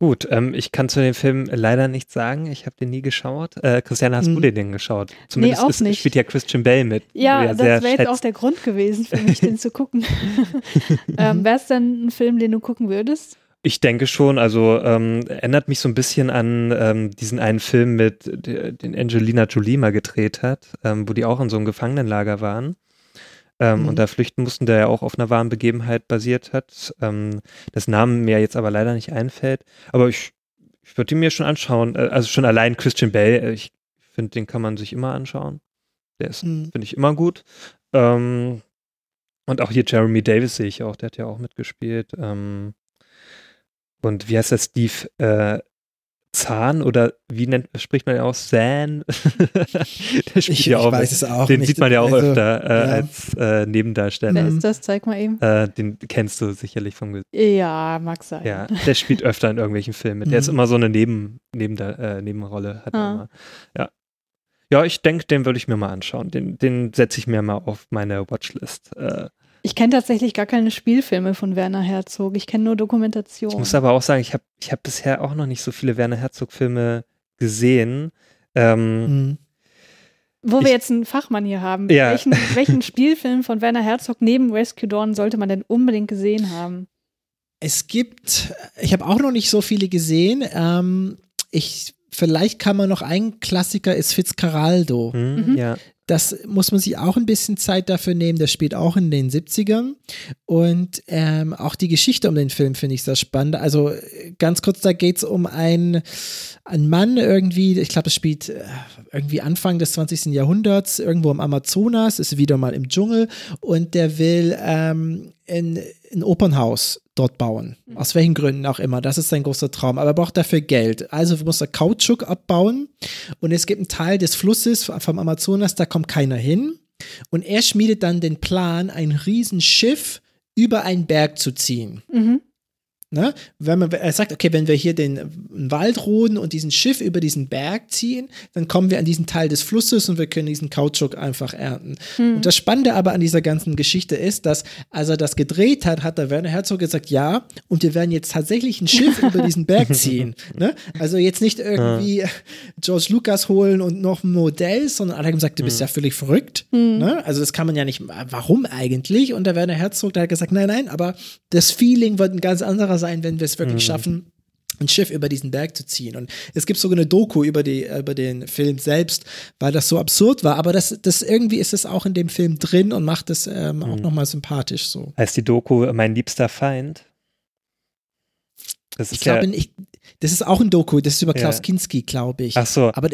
Gut, ähm, ich kann zu dem Film leider nichts sagen. Ich habe den nie geschaut. Äh, Christiane, hast hm. du den denn geschaut? Zumindest nee, auch ist, nicht. spielt ja Christian Bale mit. Ja, ja das wäre jetzt auch der Grund gewesen für mich, den zu gucken. *laughs* ähm, Wäre es denn ein Film, den du gucken würdest? Ich denke schon, also ähm, erinnert mich so ein bisschen an ähm, diesen einen Film mit, den Angelina Jolie mal gedreht hat, ähm, wo die auch in so einem Gefangenenlager waren ähm, mhm. und da flüchten mussten, der ja auch auf einer wahren Begebenheit basiert hat. Ähm, das Namen mir jetzt aber leider nicht einfällt. Aber ich, ich würde ihn mir schon anschauen. Äh, also schon allein Christian Bale, äh, ich finde, den kann man sich immer anschauen. Der ist, mhm. finde ich, immer gut. Ähm, und auch hier Jeremy Davis sehe ich auch, der hat ja auch mitgespielt. Ähm, und wie heißt der Steve äh, Zahn oder wie nennt, spricht man ja auch Zahn? *laughs* der spielt ich, ja auch, weiß es auch den nicht. sieht man ja auch also, öfter äh, ja. als äh, Nebendarsteller. Wer ist das? Zeig mal eben. Äh, den kennst du sicherlich vom Gesicht. Ja, mag sein. Ja, der spielt öfter in irgendwelchen Filmen mit. Der ist mhm. immer so eine Neben, Neben, äh, Nebenrolle. Hat ah. immer. Ja. Ja, ich denke, den würde ich mir mal anschauen. Den, den setze ich mir mal auf meine Watchlist. Ich kenne tatsächlich gar keine Spielfilme von Werner Herzog. Ich kenne nur Dokumentationen. Ich muss aber auch sagen, ich habe ich hab bisher auch noch nicht so viele Werner Herzog-Filme gesehen. Ähm, mhm. Wo ich, wir jetzt einen Fachmann hier haben, ja. welchen, *laughs* welchen Spielfilm von Werner Herzog neben Rescue Dawn sollte man denn unbedingt gesehen haben? Es gibt, ich habe auch noch nicht so viele gesehen. Ähm, ich vielleicht kann man noch ein Klassiker ist Fitzcarraldo. Mhm, ja das muss man sich auch ein bisschen Zeit dafür nehmen. Der spielt auch in den 70ern. Und ähm, auch die Geschichte um den Film finde ich sehr spannend. Also ganz kurz, da geht es um einen, einen Mann irgendwie, ich glaube, es spielt äh, irgendwie Anfang des 20. Jahrhunderts, irgendwo im Amazonas, ist wieder mal im Dschungel und der will ähm, in ein Opernhaus dort bauen. Mhm. Aus welchen Gründen auch immer. Das ist sein großer Traum. Aber er braucht dafür Geld. Also muss er Kautschuk abbauen. Und es gibt einen Teil des Flusses vom Amazonas, da kommt keiner hin. Und er schmiedet dann den Plan, ein Riesenschiff über einen Berg zu ziehen. Mhm. Ne? Wenn man er sagt, okay, wenn wir hier den Wald roden und diesen Schiff über diesen Berg ziehen, dann kommen wir an diesen Teil des Flusses und wir können diesen Kautschuk einfach ernten. Hm. Und das Spannende aber an dieser ganzen Geschichte ist, dass als er das gedreht hat, hat der Werner Herzog gesagt, ja, und wir werden jetzt tatsächlich ein Schiff *laughs* über diesen Berg ziehen. Ne? Also jetzt nicht irgendwie ja. George Lucas holen und noch ein Modell, sondern alle haben gesagt, du bist hm. ja völlig verrückt. Hm. Ne? Also das kann man ja nicht, warum eigentlich? Und der Werner Herzog, der hat gesagt, nein, nein, aber das Feeling wird ein ganz anderer sein, wenn wir es wirklich mhm. schaffen, ein Schiff über diesen Berg zu ziehen. Und es gibt sogar eine Doku über, die, über den Film selbst, weil das so absurd war. Aber das, das irgendwie ist es auch in dem Film drin und macht es ähm, mhm. auch nochmal sympathisch so. Heißt die Doku Mein liebster Feind? Das ist ich glaube, ja das ist auch ein Doku, das ist über Klaus ja. Kinski, glaube ich. Ach so. Aber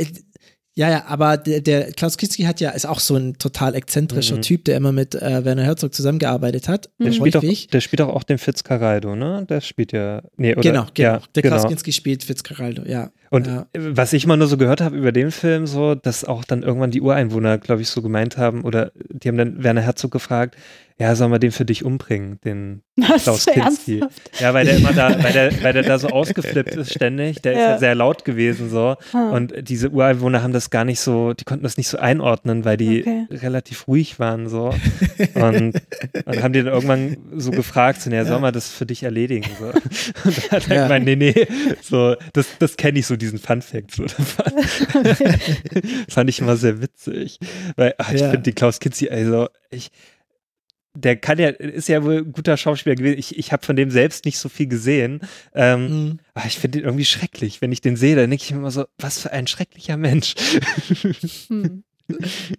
ja, ja, aber der, der Klaus Kinski hat ja, ist auch so ein total exzentrischer mhm. Typ, der immer mit äh, Werner Herzog zusammengearbeitet hat. Der, spielt auch, der spielt auch, auch den Fitzcarraldo, ne? Der spielt ja, nee, oder? Genau, genau. Ja, der Klaus genau. Kinski spielt Fitzcarraldo, ja. Und ja. was ich mal nur so gehört habe über den Film, so, dass auch dann irgendwann die Ureinwohner, glaube ich, so gemeint haben, oder die haben dann Werner Herzog gefragt, ja, sollen wir den für dich umbringen, den Was, Klaus Kinski. Ja, weil der immer da, weil der, weil der da so *laughs* ausgeflippt ist ständig, der ja. ist ja sehr laut gewesen so. Ah. Und diese Ureinwohner haben das gar nicht so, die konnten das nicht so einordnen, weil die okay. relativ ruhig waren so. *laughs* Und, und haben die dann irgendwann so gefragt, so, ja, soll man das für dich erledigen? So. *laughs* Und dann hat er ja. gemeint, nee, nee, so, das, das kenne ich so, diesen Fun Fact. So. Das fand ich immer sehr witzig. Weil ach, ich ja. finde die Klaus Kinski, also ich, der kann ja, ist ja wohl ein guter Schauspieler gewesen. Ich, ich habe von dem selbst nicht so viel gesehen. Ähm, mhm. Aber ich finde ihn irgendwie schrecklich. Wenn ich den sehe, dann denke ich mir immer so, was für ein schrecklicher Mensch. Hm. *laughs*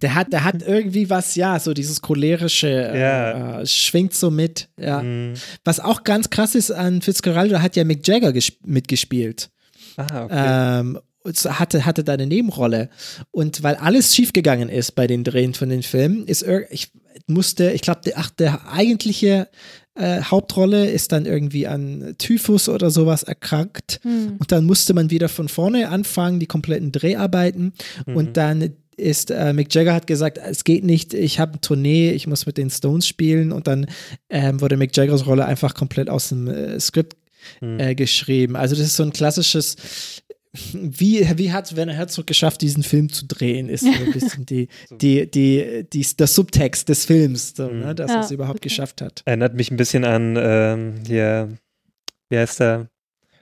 Der hat, der hat irgendwie was, ja, so dieses cholerische äh, ja. äh, schwingt so mit, ja. Mhm. Was auch ganz krass ist an Fitzgerald, hat ja Mick Jagger mitgespielt. Ah, okay. Ähm, hatte, hatte da eine Nebenrolle. Und weil alles schiefgegangen ist bei den Drehen von den Filmen, ist ich musste, ich glaube, der, ach, der eigentliche äh, Hauptrolle ist dann irgendwie an Typhus oder sowas erkrankt Hm. und dann musste man wieder von vorne anfangen, die kompletten Dreharbeiten Mhm. und dann ist äh, Mick Jagger hat gesagt, es geht nicht, ich habe eine Tournee, ich muss mit den Stones spielen und dann ähm, wurde Mick Jaggers Rolle einfach komplett aus dem äh, Skript Mhm. äh, geschrieben. Also das ist so ein klassisches wie, wie hat Werner Herzog geschafft, diesen Film zu drehen, ist so ein bisschen die, *laughs* die, die, die, der Subtext des Films, so, Mhm. ne, dass Ja, er es überhaupt okay. geschafft hat. Erinnert mich ein bisschen an ähm, hier, wie heißt der?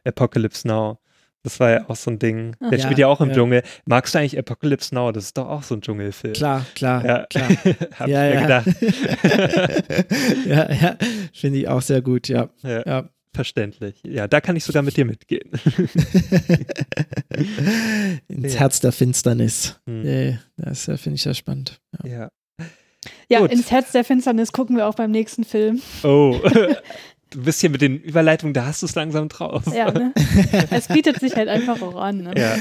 Apocalypse Now. Das war ja auch so ein Ding. Ah. Der Ja, spielt ja auch im ja. Dschungel. Magst du eigentlich Apocalypse Now? Das ist doch auch so ein Dschungelfilm. Klar, klar, Ja, klar. *laughs* Hab Ja, ich mir ja. gedacht. *laughs* ja, ja, finde ich auch sehr gut, ja. Ja, ja. Verständlich. Ja, da kann ich sogar mit dir mitgehen. *laughs* Ins Ja. Herz der Finsternis. Hm. Das äh, finde ich sehr spannend. Ja. Ja. Ja, Gut. ins Herz der Finsternis gucken wir auch beim nächsten Film. Oh. *laughs* Du bist hier mit den Überleitungen, da hast du es langsam drauf. Ja, ne? *laughs* es bietet sich halt einfach auch an. Ne? Ja.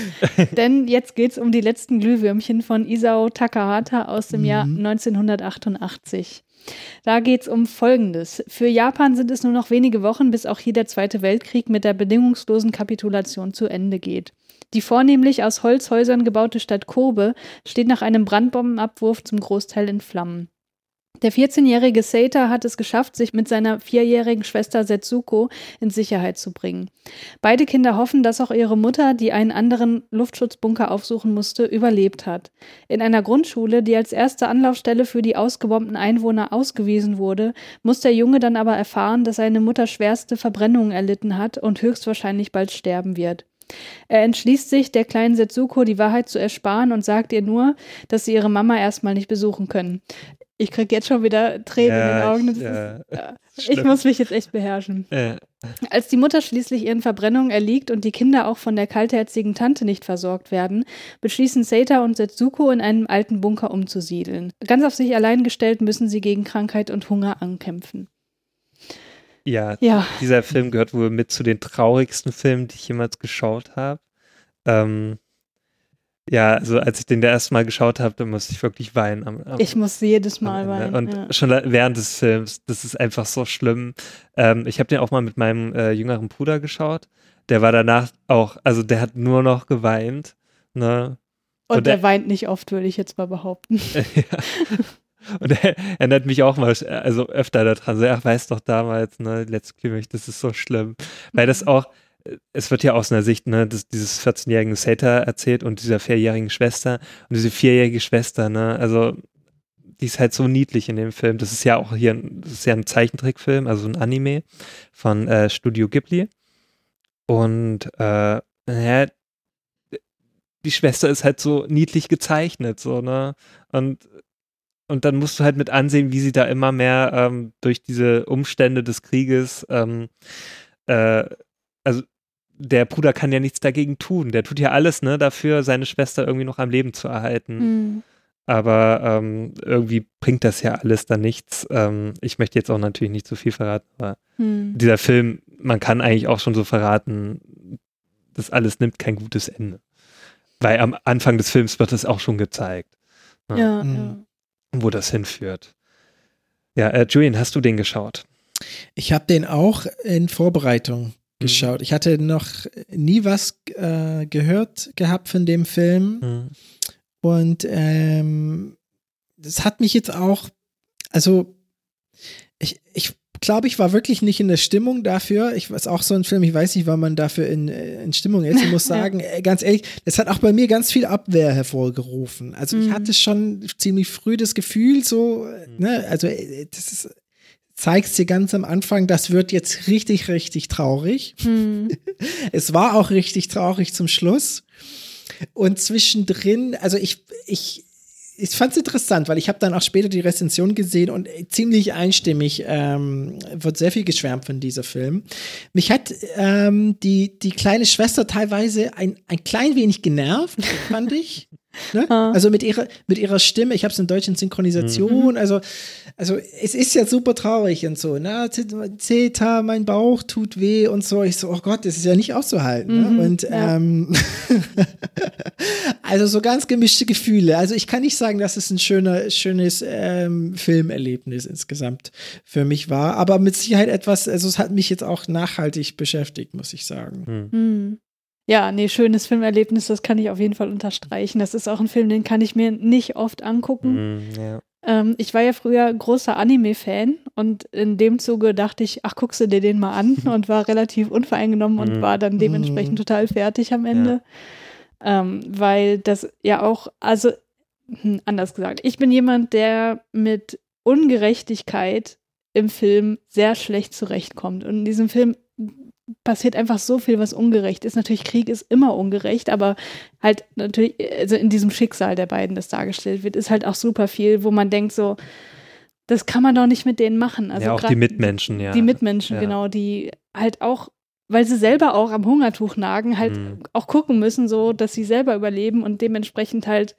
Denn jetzt geht es um die letzten Glühwürmchen von Isao Takahata aus dem Jahr Mhm. 1988. Da geht es um Folgendes. Für Japan sind es nur noch wenige Wochen, bis auch hier der Zweite Weltkrieg mit der bedingungslosen Kapitulation zu Ende geht. Die vornehmlich aus Holzhäusern gebaute Stadt Kobe steht nach einem Brandbombenabwurf zum Großteil in Flammen. Der 14-jährige Seita hat es geschafft, sich mit seiner vierjährigen Schwester Setsuko in Sicherheit zu bringen. Beide Kinder hoffen, dass auch ihre Mutter, die einen anderen Luftschutzbunker aufsuchen musste, überlebt hat. In einer Grundschule, die als erste Anlaufstelle für die ausgebombten Einwohner ausgewiesen wurde, muss der Junge dann aber erfahren, dass seine Mutter schwerste Verbrennungen erlitten hat und höchstwahrscheinlich bald sterben wird. Er entschließt sich, der kleinen Setsuko die Wahrheit zu ersparen und sagt ihr nur, dass sie ihre Mama erstmal nicht besuchen können. Ich krieg jetzt schon wieder Tränen in den Augen. Ich, ist, äh, ja, ich schlimm. muss mich jetzt echt beherrschen. äh, Als die Mutter schließlich ihren Verbrennungen erliegt und die Kinder auch von der kaltherzigen Tante nicht versorgt werden, beschließen Seita und Setsuko in einem alten Bunker umzusiedeln. Ganz auf sich allein gestellt müssen sie gegen Krankheit und Hunger ankämpfen. ja, Ja, dieser Film gehört wohl mit zu den traurigsten Filmen, die ich jemals geschaut habe. Ähm, ja, also als ich den da erste Mal geschaut habe, da musste ich wirklich weinen. Am, am, ich muss jedes Mal weinen. Und ja. schon während des Films, das ist einfach so schlimm. Ähm, ich habe den auch mal mit meinem äh, jüngeren Bruder geschaut. Der war danach auch, also der hat nur noch geweint. Ne? Und, und der der- weint nicht oft, würde ich jetzt mal behaupten. *laughs* ja. Und er erinnert mich auch mal, also öfter daran, so, ach, weiß doch damals, ne, letzte Klimax, das ist so schlimm. Weil das auch, äh, es wird ja aus einer Sicht, ne, des, dieses 14-jährigen Seta erzählt und dieser vierjährigen Schwester und diese vierjährige Schwester, ne, also die ist halt so niedlich in dem Film. Das ist ja auch hier, das ist ja ein Zeichentrickfilm, also ein Anime von äh, Studio Ghibli. Und äh, naja, die Schwester ist halt so niedlich gezeichnet, so, ne? Und, und dann musst du halt mit ansehen, wie sie da immer mehr ähm, durch diese Umstände des Krieges, ähm, äh, also der Bruder kann ja nichts dagegen tun. Der tut ja alles, ne, dafür, seine Schwester irgendwie noch am Leben zu erhalten. Hm. Aber ähm, irgendwie bringt das ja alles dann nichts. Ähm, ich möchte jetzt auch natürlich nicht zu viel verraten, aber Hm. dieser Film, man kann eigentlich auch schon so verraten, das alles nimmt kein gutes Ende. Weil am Anfang des Films wird es auch schon gezeigt, Ja, Mhm. ja. wo das hinführt. Ja, äh, Julian, hast du den geschaut? Ich habe den auch in Vorbereitung Mhm. Geschaut. Ich hatte noch nie was äh, gehört gehabt von dem Film. Hm. Und ähm, das hat mich jetzt auch, also ich, ich glaube, ich war wirklich nicht in der Stimmung dafür. Ich weiß auch so ein Film, ich weiß nicht, wann man dafür in, äh, in Stimmung ist. Ich muss *laughs* sagen, äh, ganz ehrlich, das hat auch bei mir ganz viel Abwehr hervorgerufen. Also ich Mhm. hatte schon ziemlich früh das Gefühl, so, äh, ne, also äh, das ist, zeigst dir ganz am Anfang, das wird jetzt richtig, richtig traurig. Hm. *laughs* Es war auch richtig traurig zum Schluss. Und zwischendrin, also ich, ich, ich fand es interessant, weil ich habe dann auch später die Rezension gesehen und ziemlich einstimmig ähm, wird sehr viel geschwärmt von dieser Film. Mich hat ähm, die, die kleine Schwester teilweise ein, ein klein wenig genervt, fand ich. Ne? Ah. Also mit ihrer, mit ihrer Stimme, ich habe es in deutschen Synchronisation, also, also es ist ja super traurig und so, na, Zeta, mein Bauch tut weh und so. Ich so, oh Gott, das ist ja nicht auszuhalten. Mhm, ne? Und ja. ähm, *laughs* Also so ganz gemischte Gefühle. Also ich kann nicht sagen, dass es ein schöner, schönes ähm, Filmerlebnis insgesamt für mich war, aber mit Sicherheit etwas, also es hat mich jetzt auch nachhaltig beschäftigt, muss ich sagen. Hm. Ja, nee, schönes Filmerlebnis, das kann ich auf jeden Fall unterstreichen. Das ist auch ein Film, den kann ich mir nicht oft angucken. Hm, ja. Ähm, ich war ja früher großer Anime-Fan und in dem Zuge dachte ich, ach, guckst du dir den mal an *laughs* und war relativ unvoreingenommen und Mhm. war dann dementsprechend total fertig am Ende. Ähm, weil das ja auch, also hm, anders gesagt, ich bin jemand, der mit Ungerechtigkeit im Film sehr schlecht zurechtkommt. Und in diesem Film passiert einfach so viel, was ungerecht ist. Natürlich, Krieg ist immer ungerecht, aber halt natürlich, also in diesem Schicksal der beiden, das dargestellt wird, ist halt auch super viel, wo man denkt so, das kann man doch nicht mit denen machen. Also ja, auch die Mitmenschen, ja. Die Mitmenschen, Ja. genau, die halt auch, weil sie selber auch am Hungertuch nagen, halt Mhm. auch gucken müssen, so, dass sie selber überleben und dementsprechend halt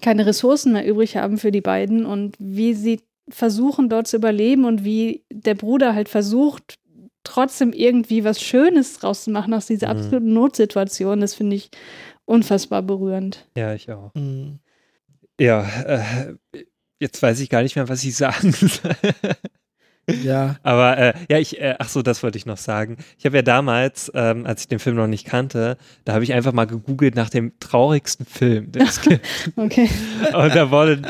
keine Ressourcen mehr übrig haben für die beiden und wie sie versuchen dort zu überleben und wie der Bruder halt versucht, trotzdem irgendwie was Schönes draus zu machen aus dieser Mhm. absoluten Notsituation, das finde ich unfassbar berührend. Ja, ich auch. Mhm. Ja, äh, jetzt weiß ich gar nicht mehr, was ich sagen *laughs* soll. Ja. *laughs* Aber äh, ja, ich, äh, ach so, das wollte ich noch sagen. Ich habe ja damals, ähm, als ich den Film noch nicht kannte, da habe ich einfach mal gegoogelt nach dem traurigsten Film. den es gibt. *laughs* Okay. *laughs* Und da wurde,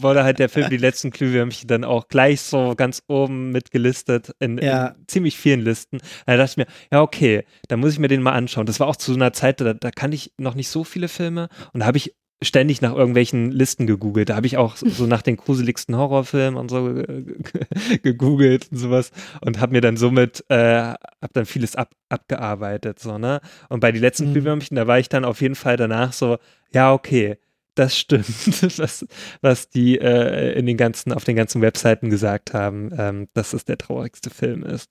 wurde halt der Film Die letzten Glühwürmchen dann auch gleich so ganz oben mitgelistet in, Ja. in ziemlich vielen Listen. Da dachte ich mir, ja, okay, da muss ich mir den mal anschauen. Das war auch zu so einer Zeit, da, da kannte ich noch nicht so viele Filme und da habe ich ständig nach irgendwelchen Listen gegoogelt. Da habe ich auch so nach den gruseligsten Horrorfilmen und so gegoogelt und sowas und habe mir dann somit, äh, habe dann vieles ab, abgearbeitet, so, ne? Und bei die letzten Mhm. Glühwürmchen, da war ich dann auf jeden Fall danach so, ja, okay, das stimmt, *laughs* was, was die äh, in den ganzen, auf den ganzen Webseiten gesagt haben, ähm, dass es der traurigste Film ist.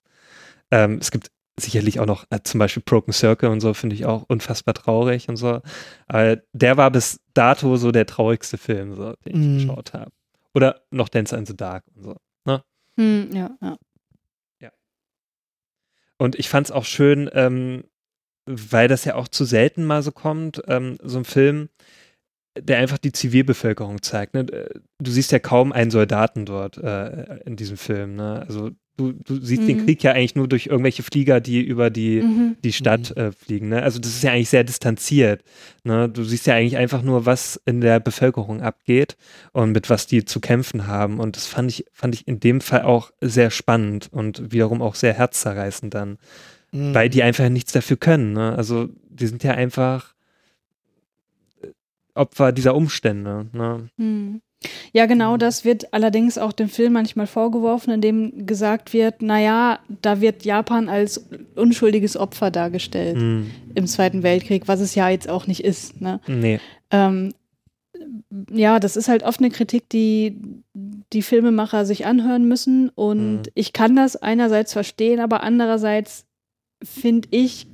Ähm, es gibt sicherlich auch noch äh, zum Beispiel Broken Circle und so, finde ich auch unfassbar traurig und so. Aber der war bis dato so der traurigste Film, so, den ich Mhm. geschaut habe. Oder noch Dance in the Dark und so. Hm, ja, ja. Und ich fand es auch schön, ähm, weil das ja auch zu selten mal so kommt, ähm, so ein Film, der einfach die Zivilbevölkerung zeigt. Ne? Du siehst ja kaum einen Soldaten dort äh, in diesem Film. Ne? Also du, du siehst den Mhm. Krieg ja eigentlich nur durch irgendwelche Flieger, die über die, Mhm. die Stadt äh, fliegen. Ne? Also das ist ja eigentlich sehr distanziert. Ne? Du siehst ja eigentlich einfach nur, was in der Bevölkerung abgeht und mit was die zu kämpfen haben. Und das fand ich, fand ich in dem Fall auch sehr spannend und wiederum auch sehr herzzerreißend dann Mhm. weil die einfach nichts dafür können. Ne? Also die sind ja einfach äh, Opfer dieser Umstände. Ne? Hm. Ja, genau das wird allerdings auch dem Film manchmal vorgeworfen, indem gesagt wird, naja, da wird Japan als unschuldiges Opfer dargestellt Hm, im Zweiten Weltkrieg, was es ja jetzt auch nicht ist. Ne? nee. Ähm, ja, das ist halt oft eine Kritik, die die Filmemacher sich anhören müssen und Mhm. ich kann das einerseits verstehen, aber andererseits finde ich,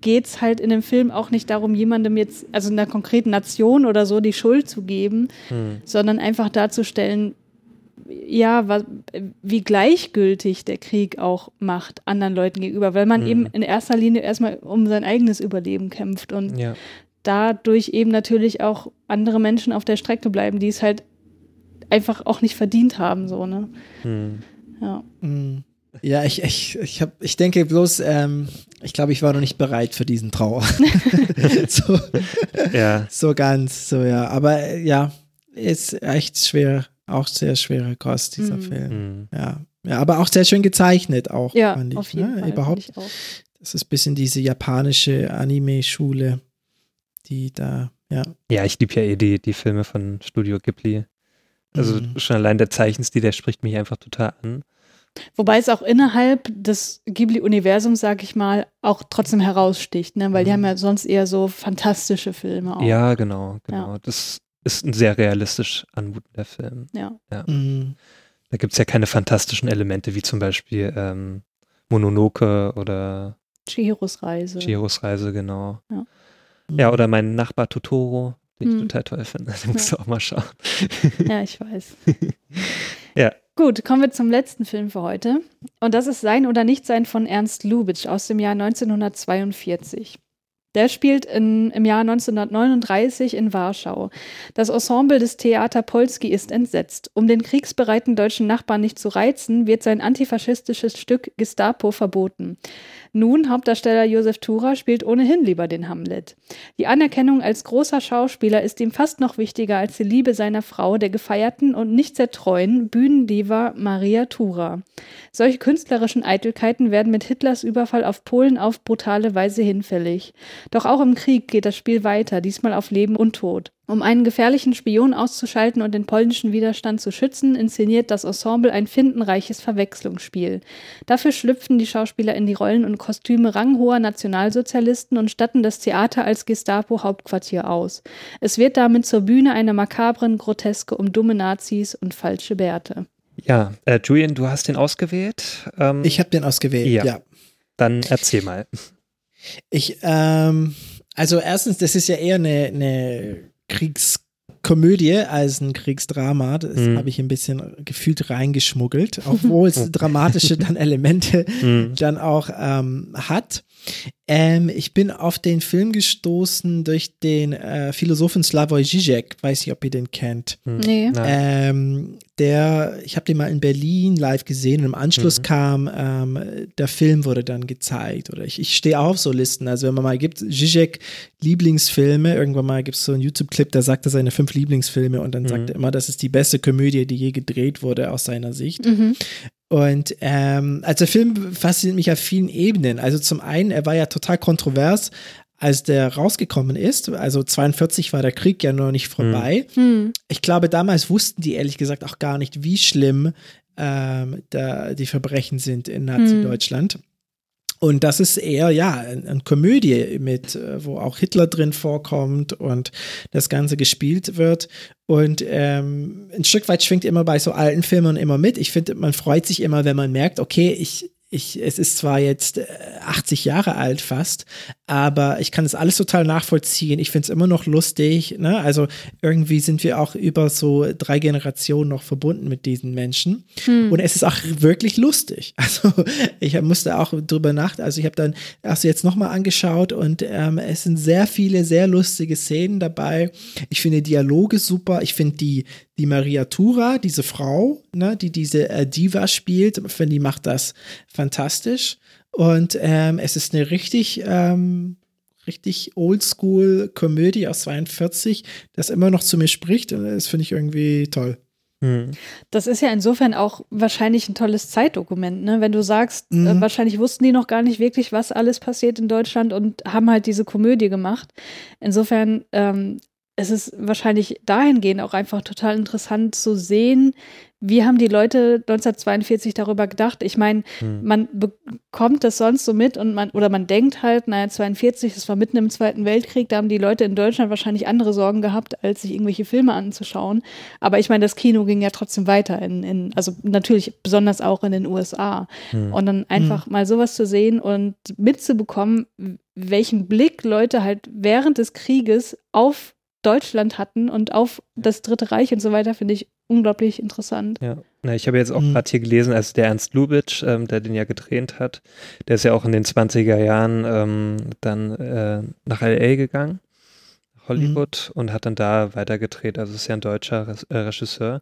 geht es halt in dem Film auch nicht darum, jemandem jetzt, also einer konkreten Nation oder so, die Schuld zu geben, Hm, sondern einfach darzustellen, ja, was, wie gleichgültig der Krieg auch macht anderen Leuten gegenüber, weil man Mhm. eben in erster Linie erstmal um sein eigenes Überleben kämpft und ja. dadurch eben natürlich auch andere Menschen auf der Strecke bleiben, die es halt einfach auch nicht verdient haben, so, ne? Hm. Ja. Mm. Ja, ich, ich, ich, hab, ich denke bloß, ähm, ich glaube, ich war noch nicht bereit für diesen Trauer. *laughs* so, ja. so ganz, so ja. Aber äh, ja, ist echt schwer, auch sehr schwere Kost, dieser Mhm. Film. Hm. Ja. ja, aber auch sehr schön gezeichnet auch, Ja, fand ich. auf jeden ne? Fall. Überhaupt, find ich auch. das ist ein bisschen diese japanische Anime-Schule, die da, ja. ja, ich liebe ja eh die, die Filme von Studio Ghibli. Also Mhm. schon allein der Zeichenstil, der spricht mich einfach total an. Wobei es auch innerhalb des Ghibli-Universums, sag ich mal, auch trotzdem heraussticht, ne? Weil die Mhm. haben ja sonst eher so fantastische Filme auch. Ja, genau, genau. Das ist ein sehr realistisch anmutender Film. Ja. Mm. Da gibt es ja keine fantastischen Elemente, wie zum Beispiel ähm, Mononoke oder Chihiros Reise. Chihiros Reise, genau. Ja. Ja, oder mein Nachbar Totoro, den ich Hm. total toll finde. *laughs* Den musst du auch mal schauen. Ja, ich weiß. *laughs* Ja. Gut, kommen wir zum letzten Film für heute. Und das ist Sein oder Nichtsein von Ernst Lubitsch aus dem Jahr 1942. Der spielt in, im Jahr 1939 in Warschau. Das Ensemble des Theater Polski ist entsetzt. Um den kriegsbereiten deutschen Nachbarn nicht zu reizen, wird sein antifaschistisches Stück Gestapo verboten. Nun, Hauptdarsteller Josef Tura spielt ohnehin lieber den Hamlet. Die Anerkennung als großer Schauspieler ist ihm fast noch wichtiger als die Liebe seiner Frau, der gefeierten und nicht sehr treuen Bühnendiva Maria Tura. Solche künstlerischen Eitelkeiten werden mit Hitlers Überfall auf Polen auf brutale Weise hinfällig. Doch auch im Krieg geht das Spiel weiter, diesmal auf Leben und Tod. Um einen gefährlichen Spion auszuschalten und den polnischen Widerstand zu schützen, inszeniert das Ensemble ein findenreiches Verwechslungsspiel. Dafür schlüpfen die Schauspieler in die Rollen und Kostüme ranghoher Nationalsozialisten und statten das Theater als Gestapo-Hauptquartier aus. Es wird damit zur Bühne einer makabren Groteske um dumme Nazis und falsche Bärte. Ja, äh, Julian, du hast den ausgewählt. Ähm, ich habe den ausgewählt, ja. ja. Dann erzähl mal. Ich, ähm, also erstens, das ist ja eher eine, eine Kriegskomödie als ein Kriegsdrama. Das mhm. habe ich ein bisschen gefühlt reingeschmuggelt, obwohl es *laughs* dramatische dann Elemente mhm. dann auch ähm, hat. Ähm, ich bin auf den Film gestoßen durch den äh, Philosophen Slavoj Žižek. Weiß nicht, ob ihr den kennt. Hm. Nee. Ähm, der, ich habe den mal in Berlin live gesehen und im Anschluss mhm. kam, ähm, der Film wurde dann gezeigt. Oder ich, ich stehe auf so Listen. Also wenn man mal gibt, Žižek Lieblingsfilme, irgendwann mal gibt es so einen YouTube-Clip, da sagt er seine fünf Lieblingsfilme und dann mhm. sagt er immer, das ist die beste Komödie, die je gedreht wurde aus seiner Sicht. Mhm. Und ähm, also der Film fasziniert mich auf vielen Ebenen. Also zum einen, er war ja total kontrovers, als der rausgekommen ist. Also 42 war der Krieg ja noch nicht vorbei. Mhm. Ich glaube, damals wussten die ehrlich gesagt auch gar nicht, wie schlimm ähm, da die Verbrechen sind in Nazi-Deutschland. Mhm. Und das ist eher, ja, eine Komödie mit, äh, wo auch Hitler drin vorkommt und das Ganze gespielt wird. Und ähm, ein Stück weit schwingt immer bei so alten Filmen immer mit. Ich finde, man freut sich immer, wenn man merkt, okay, ich, ich, es ist zwar jetzt 80 äh, Jahre alt fast, aber ich kann das alles total nachvollziehen. Ich finde es immer noch lustig. Ne? Also irgendwie sind wir auch über so drei Generationen noch verbunden mit diesen Menschen. Hm. Und es ist auch wirklich lustig. *laughs* Also ich musste auch drüber nach, also ich habe dann erst jetzt nochmal angeschaut und ähm, es sind sehr viele, sehr lustige Szenen dabei. Ich finde Dialoge super. Ich finde die, die Maria Tura, diese Frau, ne, die diese äh, Diva spielt, finde die macht das fantastisch. Und ähm, es ist eine richtig, ähm, richtig Oldschool-Komödie aus 42, das immer noch zu mir spricht. Und das finde ich irgendwie toll. Hm. Das ist ja insofern auch wahrscheinlich ein tolles Zeitdokument, ne? Wenn du sagst, äh, mhm. äh, wahrscheinlich wussten die noch gar nicht wirklich, was alles passiert in Deutschland und haben halt diese Komödie gemacht. Insofern ähm, es ist wahrscheinlich dahingehend auch einfach total interessant zu sehen, wie haben die Leute 1942 darüber gedacht? Ich meine, hm. man bekommt das sonst so mit und man, oder man denkt halt, naja, 42, das war mitten im Zweiten Weltkrieg, da haben die Leute in Deutschland wahrscheinlich andere Sorgen gehabt, als sich irgendwelche Filme anzuschauen. Aber ich meine, das Kino ging ja trotzdem weiter in, in also natürlich besonders auch in den USA. Hm. Und dann einfach hm. mal sowas zu sehen und mitzubekommen, welchen Blick Leute halt während des Krieges auf Deutschland hatten und auf das Dritte Reich und so weiter, finde ich unglaublich interessant. Ja, Na, ich habe jetzt auch mhm. gerade hier gelesen, als der Ernst Lubitsch, ähm, der den ja gedreht hat, der ist ja auch in den 20er Jahren ähm, dann äh, nach L.A. gegangen, Hollywood, mhm. und hat dann da weiter gedreht. Also ist ja ein deutscher Re äh, Regisseur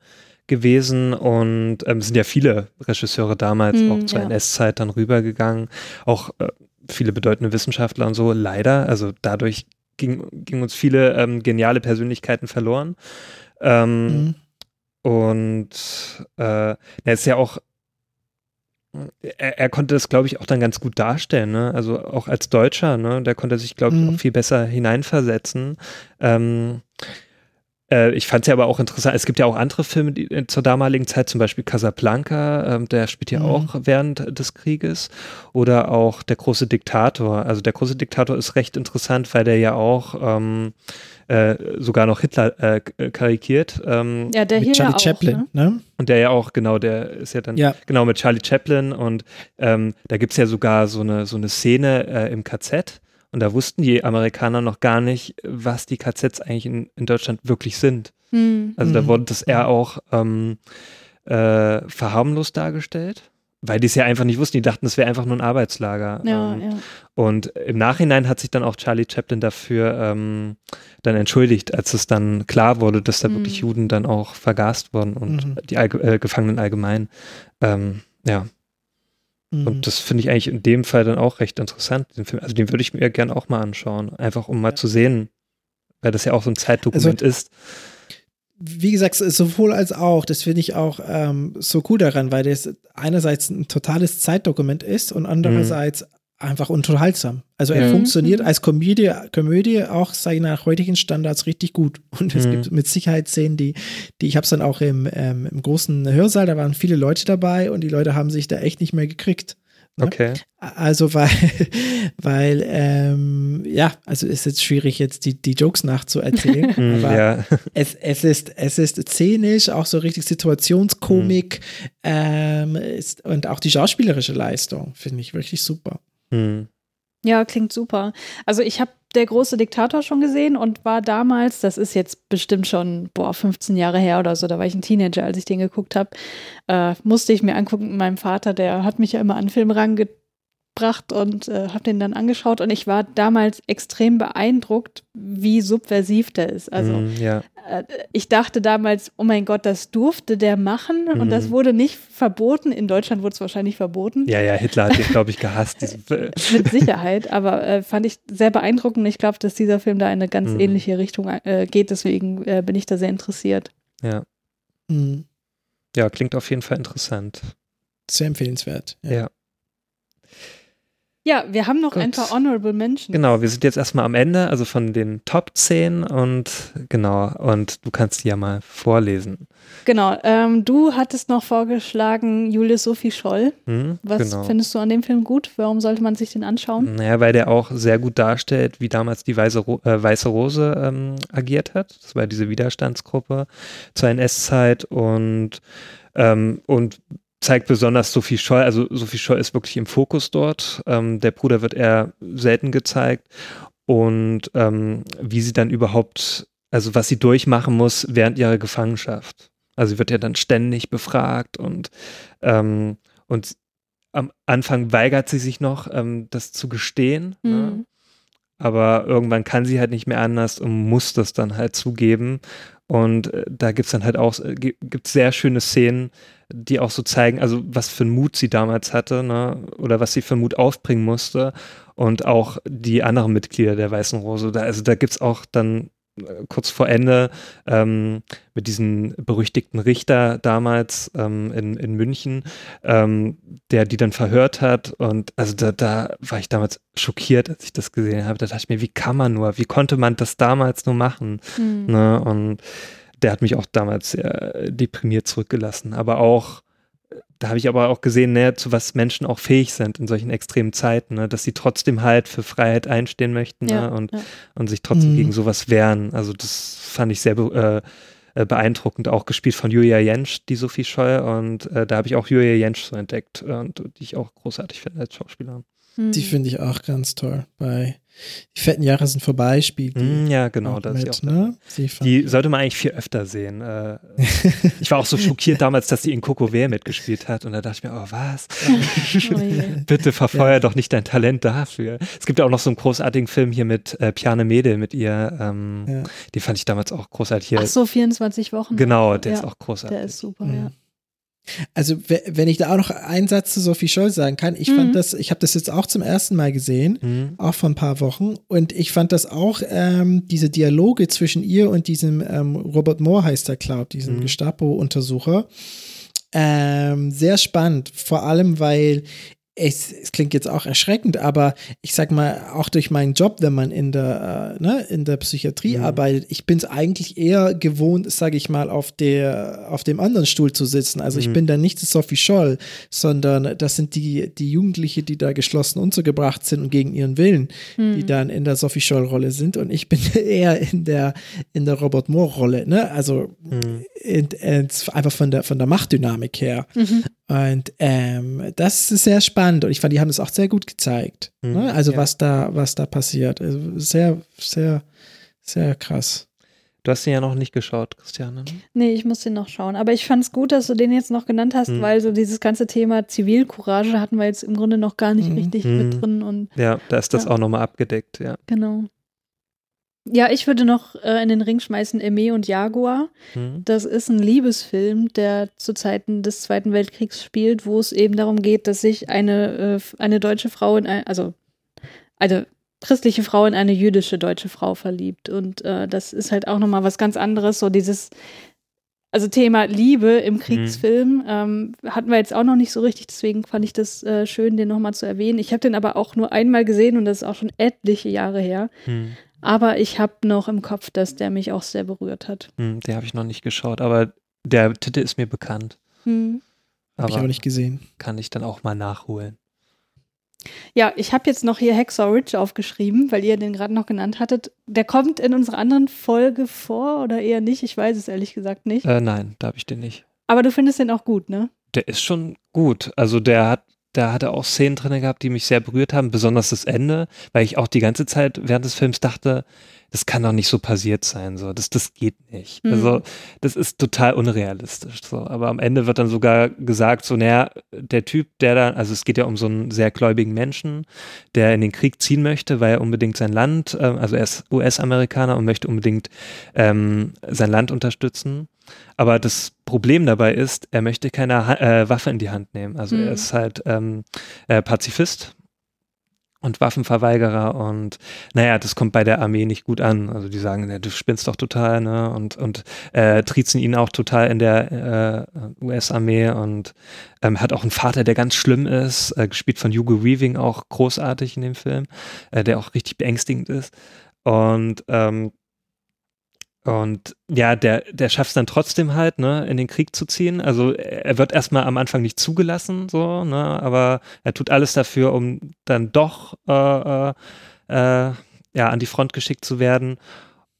gewesen und ähm, sind ja viele Regisseure damals mhm, auch zur ja. NS-Zeit dann rübergegangen. Auch äh, viele bedeutende Wissenschaftler und so, leider. Also dadurch ging, ging uns viele ähm, geniale Persönlichkeiten verloren. Ähm, mhm. Und äh, er ist ja auch, er, er konnte das, glaube ich, auch dann ganz gut darstellen, ne? Also auch als Deutscher, ne? Der konnte sich, glaube ich, mhm. auch viel besser hineinversetzen. Ähm, äh, ich fand es ja aber auch interessant, es gibt ja auch andere Filme die, äh, zur damaligen Zeit, zum Beispiel Casablanca, ähm, der spielt ja mhm. auch während des Krieges. Oder auch Der große Diktator. Also der große Diktator ist recht interessant, weil der ja auch ähm, äh, sogar noch Hitler äh, äh karikiert. Ähm, ja, der mit hier Charlie ja Chaplin, auch, ne? ne? Und der ja auch, genau, der ist ja dann ja. genau mit Charlie Chaplin und ähm, da gibt es ja sogar so eine, so eine Szene äh, im KZ und da wussten die Amerikaner noch gar nicht, was die KZs eigentlich in, in Deutschland wirklich sind. Mhm. Also da hm. wurde das eher auch ähm, äh, verharmlost dargestellt, weil die es ja einfach nicht wussten. Die dachten, es wäre einfach nur ein Arbeitslager. Ja, ähm, ja. Und im Nachhinein hat sich dann auch Charlie Chaplin dafür ähm, dann entschuldigt, als es dann klar wurde, dass da Mhm. wirklich Juden dann auch vergast wurden und Mhm. die Allge äh, Gefangenen allgemein. Ähm, ja, Mhm. und das finde ich eigentlich in dem Fall dann auch recht interessant, den Film. Also den würde ich mir gerne auch mal anschauen, einfach um mal zu sehen, weil das ja auch so ein Zeitdokument Also ist. wie gesagt, sowohl als auch, das finde ich auch ähm, so cool daran, weil das einerseits ein totales Zeitdokument ist und andererseits einfach unterhaltsam. Also er Ja. funktioniert Mhm. als Komödie, Komödie auch, sage ich nach heutigen Standards richtig gut. Und es Mhm. gibt mit Sicherheit Szenen, die, die ich habe es dann auch im, ähm, im großen Hörsaal, da waren viele Leute dabei und die Leute haben sich da echt nicht mehr gekriegt. Ja. Okay. Also weil, *laughs* weil ähm, ja, also ist jetzt schwierig jetzt die, die Jokes nachzuerzählen, *laughs* Hm, aber ja. es, es, ist, es ist szenisch, auch so richtig Situationskomik ähm, ist, und auch die schauspielerische Leistung finde ich wirklich super. Hm. Ja, klingt super. Also ich habe der große Diktator schon gesehen und war damals, das ist jetzt bestimmt schon, boah, 15 Jahre her oder so, da war ich ein Teenager, als ich den geguckt habe, äh, musste ich mir angucken mit meinem Vater, der hat mich ja immer an Film rangebracht und äh, habe den dann angeschaut und ich war damals extrem beeindruckt, wie subversiv der ist. Also Hm, ja. äh, ich dachte damals, oh mein Gott, das durfte der machen und Mhm. das wurde nicht verboten. In Deutschland wurde es wahrscheinlich verboten. ja, ja, Hitler hat den, glaube ich, gehasst. *laughs* Mit Sicherheit, aber äh, fand ich sehr beeindruckend. Ich glaube, dass dieser Film da in eine ganz Mhm. ähnliche Richtung äh, geht, deswegen äh, bin ich da sehr interessiert. ja. Mhm. ja, klingt auf jeden Fall interessant. Sehr empfehlenswert. Ja. Ja, wir haben noch Gut. ein paar Honorable Mentions. Genau, wir sind jetzt erstmal am Ende, also von den Top 10 und genau, und du kannst die ja mal vorlesen. Genau, ähm, du hattest noch vorgeschlagen Julius Sophie Scholl. Hm? Was genau. findest du an dem Film gut? Warum sollte man sich den anschauen? Naja, weil der auch sehr gut darstellt, wie damals die Weiße, Ro äh, Weiße Rose ähm, agiert hat. Das war diese Widerstandsgruppe zur NS-Zeit und, ähm, und zeigt besonders Sophie Scholl. Also Sophie Scholl ist wirklich im Fokus dort. Ähm, der Bruder wird eher selten gezeigt und ähm, wie sie dann überhaupt, also was sie durchmachen muss während ihrer Gefangenschaft. Also sie wird ja dann ständig befragt und, ähm, und am Anfang weigert sie sich noch, ähm, das zu gestehen. Ne? Mhm. Aber irgendwann kann sie halt nicht mehr anders und muss das dann halt zugeben. Und äh, da gibt es dann halt auch, äh, gi- gibt's sehr schöne Szenen, die auch so zeigen, also was für einen Mut sie damals hatte, ne? oder was sie für Mut aufbringen musste. Und auch die anderen Mitglieder der Weißen Rose. Da, also da gibt es auch dann kurz vor Ende ähm, mit diesem berüchtigten Richter damals ähm, in, in München, ähm, der die dann verhört hat. Und also da, da war ich damals schockiert, als ich das gesehen habe. Da dachte ich mir, wie kann man nur, wie konnte man das damals nur machen? Mhm. Ne? Und der hat mich auch damals sehr deprimiert zurückgelassen. Aber auch, da habe ich aber auch gesehen, ne, zu was Menschen auch fähig sind in solchen extremen Zeiten, ne? dass sie trotzdem halt für Freiheit einstehen möchten Ja, ne? und, ja. und sich trotzdem Mhm. gegen sowas wehren. Also das fand ich sehr be äh, äh, beeindruckend, auch gespielt von Julia Jentsch, die Sophie Scholl. Und äh, da habe ich auch Julia Jentsch so entdeckt äh, und die ich auch großartig finde als Schauspielerin. Mhm. Die finde ich auch ganz toll. Bei Die fetten Jahre sind vorbei, spielt die. Mm, ja, genau, auch da ist sie mit, auch ne? Die sollte man eigentlich viel öfter sehen. Äh, *laughs* ich war auch so schockiert damals, dass sie in Coco Ware mitgespielt hat. Und da dachte ich mir, oh was? Oh je. *laughs* Bitte verfeuer doch nicht dein Talent dafür. Es gibt ja auch noch so einen großartigen Film hier mit äh, Piane Mädel mit ihr. Ähm, Ja. Den fand ich damals auch großartig. Hier. Ach so, 24 Wochen. Genau, der ja, ist auch großartig. Der ist super, Mhm. ja. Also, we- wenn ich da auch noch einen Satz zu Sophie Scholl sagen kann, ich Mhm. fand das, ich habe das jetzt auch zum ersten Mal gesehen, Mhm. auch vor ein paar Wochen, und ich fand das auch, ähm, diese Dialoge zwischen ihr und diesem ähm, Robert Moore heißt er, glaube diesem Mhm. Gestapo-Untersucher, ähm, sehr spannend, vor allem, weil es, es klingt jetzt auch erschreckend, aber ich sag mal, auch durch meinen Job, wenn man in der, äh, ne, in der Psychiatrie Mhm. arbeitet, ich bin es eigentlich eher gewohnt, sage ich mal, auf der, auf dem anderen Stuhl zu sitzen. Also ich Mhm. bin da nicht Sophie Scholl, sondern das sind die, die Jugendliche, die da geschlossen untergebracht sind und gegen ihren Willen, die Hm. dann in der Sophie Scholl-Rolle sind. Und ich bin *laughs* eher in der, in der Robert Moore-Rolle, ne? Also Mhm. in, in, einfach von der, von der Machtdynamik her. Mhm. Und ähm, das ist sehr spannend und ich fand, die haben das auch sehr gut gezeigt. Mhm, Ne? Also ja. was da, was da passiert. Also sehr, sehr, sehr krass. Du hast ihn ja noch nicht geschaut, Christiane. Ne? Nee, ich muss den noch schauen. Aber ich fand es gut, dass du den jetzt noch genannt hast, hm. weil so dieses ganze Thema Zivilcourage hatten wir jetzt im Grunde noch gar nicht hm. richtig mit drin. Und, ja, da ist das ja. auch nochmal abgedeckt, ja. Genau. Ja, ich würde noch äh, in den Ring schmeißen Eme und Jaguar. Hm. Das ist ein Liebesfilm, der zu Zeiten des Zweiten Weltkriegs spielt, wo es eben darum geht, dass sich eine, äh, eine deutsche Frau in ein, also eine christliche Frau in eine jüdische deutsche Frau verliebt. Und äh, das ist halt auch nochmal was ganz anderes, so dieses, also Thema Liebe im mhm. Kriegsfilm mhm. ähm, hatten wir jetzt auch noch nicht so richtig, deswegen fand ich das äh, schön, den nochmal zu erwähnen. Ich habe den aber auch nur einmal gesehen und das ist auch schon etliche Jahre her. Mhm. Aber ich habe noch im Kopf, dass der mich auch sehr berührt hat. Mhm, der habe ich noch nicht geschaut, aber der Titel ist mir bekannt. Mhm. Habe ich auch nicht gesehen. Kann ich dann auch mal nachholen. Ja, ich habe jetzt noch hier Hacksaw Ridge aufgeschrieben, weil ihr den gerade noch genannt hattet. Der kommt in unserer anderen Folge vor oder eher nicht? Ich weiß es ehrlich gesagt nicht. Äh, nein, da habe ich den nicht. Aber du findest den auch gut, ne? Der ist schon gut. Also der hat, der hatte auch Szenen drin gehabt, die mich sehr berührt haben, besonders das Ende, weil ich auch die ganze Zeit während des Films dachte, das kann doch nicht so passiert sein, so, das, das geht nicht. Mhm. Also, das ist total unrealistisch, so. Aber am Ende wird dann sogar gesagt, so, naja, der Typ, der dann, also es geht ja um so einen sehr gläubigen Menschen, der in den Krieg ziehen möchte, weil er unbedingt sein Land, äh, also er ist US-Amerikaner und möchte unbedingt ähm, sein Land unterstützen. Aber das Problem dabei ist, er möchte keine ha äh, Waffe in die Hand nehmen. Also mhm. er ist halt ähm, äh, Pazifist und Waffenverweigerer und naja, das kommt bei der Armee nicht gut an. Also die sagen, ja, du spinnst doch total, ne? Und, und äh, triezen ihn auch total in der äh, US-Armee und ähm, hat auch einen Vater, der ganz schlimm ist, äh, gespielt von Hugo Weaving, auch großartig in dem Film, äh, der auch richtig beängstigend ist. Und ähm, und ja, der, der schafft es dann trotzdem halt, ne, in den Krieg zu ziehen. Also er wird erstmal am Anfang nicht zugelassen, so, ne, aber er tut alles dafür, um dann doch äh, äh, äh, ja, an die Front geschickt zu werden.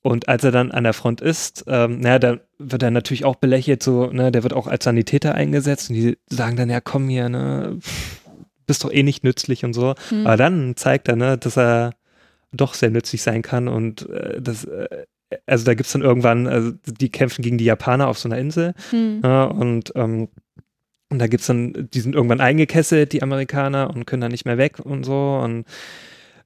Und als er dann an der Front ist, ähm, naja, da wird er natürlich auch belächelt, so, ne, der wird auch als Sanitäter eingesetzt und die sagen dann, ja, komm hier, ne, bist doch eh nicht nützlich und so. Mhm. Aber dann zeigt er, ne, dass er doch sehr nützlich sein kann und äh, das äh, also da gibt es dann irgendwann, also die kämpfen gegen die Japaner auf so einer Insel hm. ja, und, ähm, und da gibt es dann, die sind irgendwann eingekesselt, die Amerikaner, und können dann nicht mehr weg und so und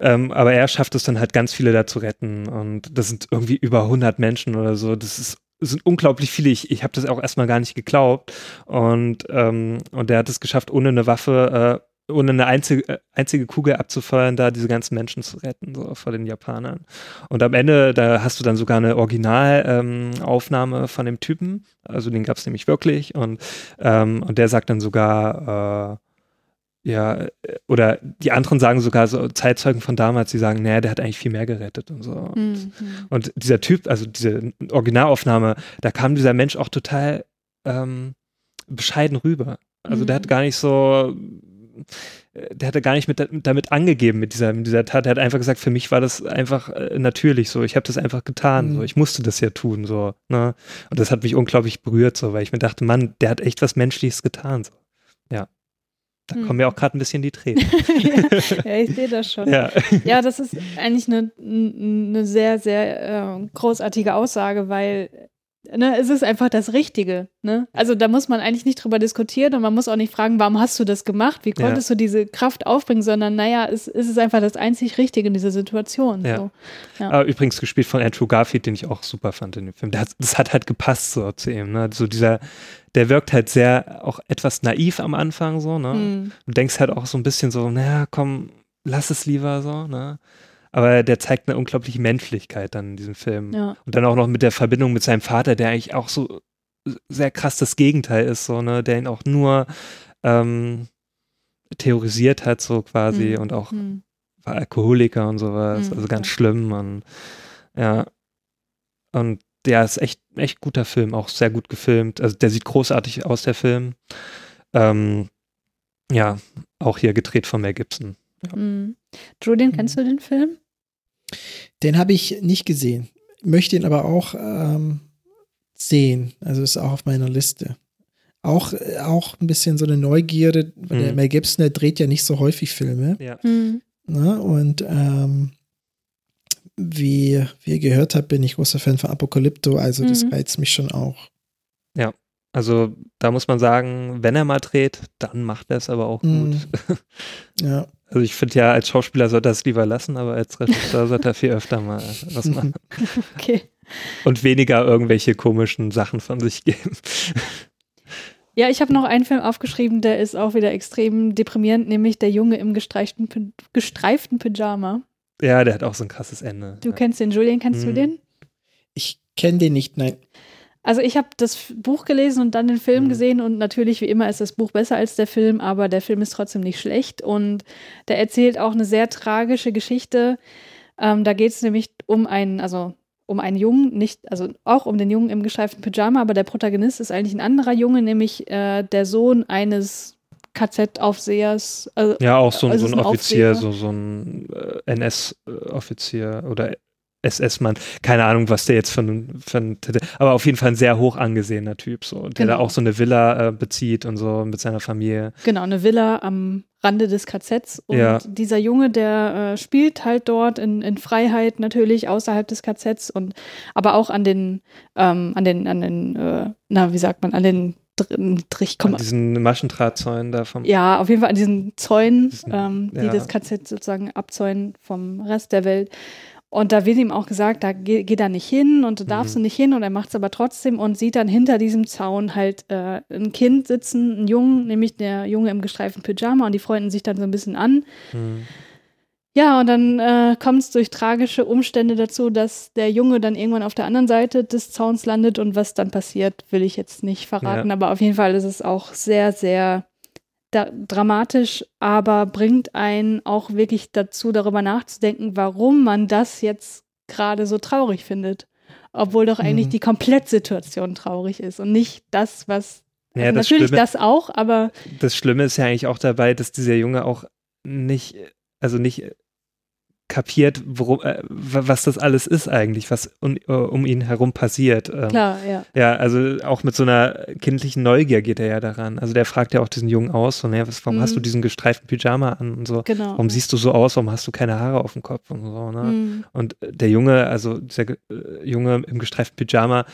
ähm, aber er schafft es dann halt ganz viele da zu retten und das sind irgendwie über 100 Menschen oder so, das ist sind unglaublich viele. Ich, ich habe das auch erstmal gar nicht geglaubt. Und, ähm, und der hat es geschafft, ohne eine Waffe äh, ohne eine einzige, äh, einzige Kugel abzufeuern, da diese ganzen Menschen zu retten, so vor den Japanern. Und am Ende, da hast du dann sogar eine Originalaufnahme ähm, von dem Typen, also den gab es nämlich wirklich, und, ähm, und der sagt dann sogar, äh, ja, äh, oder die anderen sagen sogar so Zeitzeugen von damals, die sagen, naja, der hat eigentlich viel mehr gerettet und so. Mhm. Und dieser Typ, also diese Originalaufnahme, da kam dieser Mensch auch total ähm, bescheiden rüber. Also mhm. der hat gar nicht so der hatte gar nicht mit, damit angegeben mit dieser, mit dieser Tat. Er hat einfach gesagt, für mich war das einfach äh, natürlich so. Ich habe das einfach getan. Mhm. So. Ich musste das ja tun. So, ne? Und das hat mich unglaublich berührt, so, weil ich mir dachte, Mann, der hat echt was Menschliches getan. So. Ja. Da mhm. kommen mir auch gerade ein bisschen die Tränen. *laughs* ja, ich sehe das schon. Ja. ja, das ist eigentlich eine, eine sehr, sehr äh, großartige Aussage, weil ne, es ist einfach das Richtige. Ne? Also da muss man eigentlich nicht drüber diskutieren und man muss auch nicht fragen, warum hast du das gemacht? Wie konntest ja. du diese Kraft aufbringen? Sondern naja, es, es ist einfach das einzig Richtige in dieser Situation. Ja. So. Ja. übrigens gespielt von Andrew Garfield, den ich auch super fand in dem Film. Hat, das hat halt gepasst so zu ihm. Ne? So dieser, der wirkt halt sehr auch etwas naiv am Anfang so. Ne? Mhm. Du denkst halt auch so ein bisschen so, naja, komm, lass es lieber so. Ne? Aber der zeigt eine unglaubliche Menschlichkeit dann in diesem Film. Ja. Und dann auch noch mit der Verbindung mit seinem Vater, der eigentlich auch so sehr krass das Gegenteil ist, so, ne, der ihn auch nur ähm, theorisiert hat, so quasi, mhm. und auch mhm. war Alkoholiker und sowas, mhm, also ganz schlimm und ja. Und der ist echt, echt guter Film, auch sehr gut gefilmt. Also der sieht großartig aus, der Film. Ähm, ja, auch hier gedreht von Mel Gibson. Ja. Mhm. Julian, kennst du den Film? Den habe ich nicht gesehen, möchte ihn aber auch ähm, sehen. Also ist auch auf meiner Liste. Auch, auch ein bisschen so eine Neugierde, weil mhm. der Mel Gibson, der dreht ja nicht so häufig Filme. Ja. Mhm. Na, ne? und ähm, wie ihr, wie ihr gehört habt, bin ich großer Fan von Apokalypto, also das Mhm. reizt mich schon auch. Also da muss man sagen, wenn er mal dreht, dann macht er es aber auch Mhm. gut. *laughs* Ja. Also ich finde ja, als Schauspieler sollte er es lieber lassen, aber als Regisseur sollte er viel öfter mal was *laughs* machen. Okay. Und weniger irgendwelche komischen Sachen von sich geben. Ja, ich habe noch einen Film aufgeschrieben, der ist auch wieder extrem deprimierend, nämlich Der Junge im gestreiften, gestreiften Pyjama. Ja, der hat auch so ein krasses Ende. Du ja. kennst den, Julian, kennst du Mhm. den? Ich kenne den nicht, nein. Also ich habe das Buch gelesen und dann den Film Mhm. gesehen und natürlich wie immer ist das Buch besser als der Film, aber der Film ist trotzdem nicht schlecht und der erzählt auch eine sehr tragische Geschichte. Ähm, da geht es nämlich um einen, also um einen Jungen, nicht, also auch um den Jungen im gestreiften Pyjama, aber der Protagonist ist eigentlich ein anderer Junge, nämlich äh, der Sohn eines KZ-Aufsehers. Also, Ja, auch so, ein- Also so ein Offizier, Aufseher. so, so ein äh, NS-Offizier oder SS-Mann. Keine Ahnung, was der jetzt ein Titel, aber auf jeden Fall ein sehr hoch angesehener Typ, so, der da Genau. auch so eine Villa äh, bezieht und so mit seiner Familie. Genau, eine Villa am Rande des KZs. Und Ja. dieser Junge, der äh, spielt halt dort in, in Freiheit natürlich außerhalb des KZs und aber auch an den, ähm, an den, an den, äh, na, wie sagt man, an den ich An komme diesen Maschendrahtzäunen da vom. ja, auf jeden Fall an diesen Zäunen, Diesen- ähm, die ja. das KZ sozusagen abzäunen vom Rest der Welt. Und da wird ihm auch gesagt, da geh, geh da nicht hin und da darfst Mhm. du nicht hin und er macht es aber trotzdem und sieht dann hinter diesem Zaun halt äh, ein Kind sitzen, einen Jungen, nämlich der Junge im gestreiften Pyjama und die freunden sich dann so ein bisschen an. Hm. Ja, und dann äh, kommt es durch tragische Umstände dazu, dass der Junge dann irgendwann auf der anderen Seite des Zauns landet und was dann passiert, will ich jetzt nicht verraten, Ja. aber auf jeden Fall ist es auch sehr, sehr da dramatisch, aber bringt einen auch wirklich dazu, darüber nachzudenken, warum man das jetzt gerade so traurig findet. Obwohl doch eigentlich Mhm. die Komplettsituation traurig ist und nicht das, was. Ja, also das natürlich Schlimme- das auch, aber Das Schlimme ist ja eigentlich auch dabei, dass dieser Junge auch nicht, also nicht kapiert, worum, äh, wa- was das alles ist eigentlich, was um, äh, um ihn herum passiert. Ähm, klar, ja. Ja, also auch mit so einer kindlichen Neugier geht er ja daran. Also der fragt ja auch diesen Jungen aus, so, naja, was, warum Mhm. hast du diesen gestreiften Pyjama an und so? Genau. Warum siehst du so aus? Warum hast du keine Haare auf dem Kopf und so, ne? Mhm. Und der Junge, also dieser äh, Junge im gestreiften Pyjama,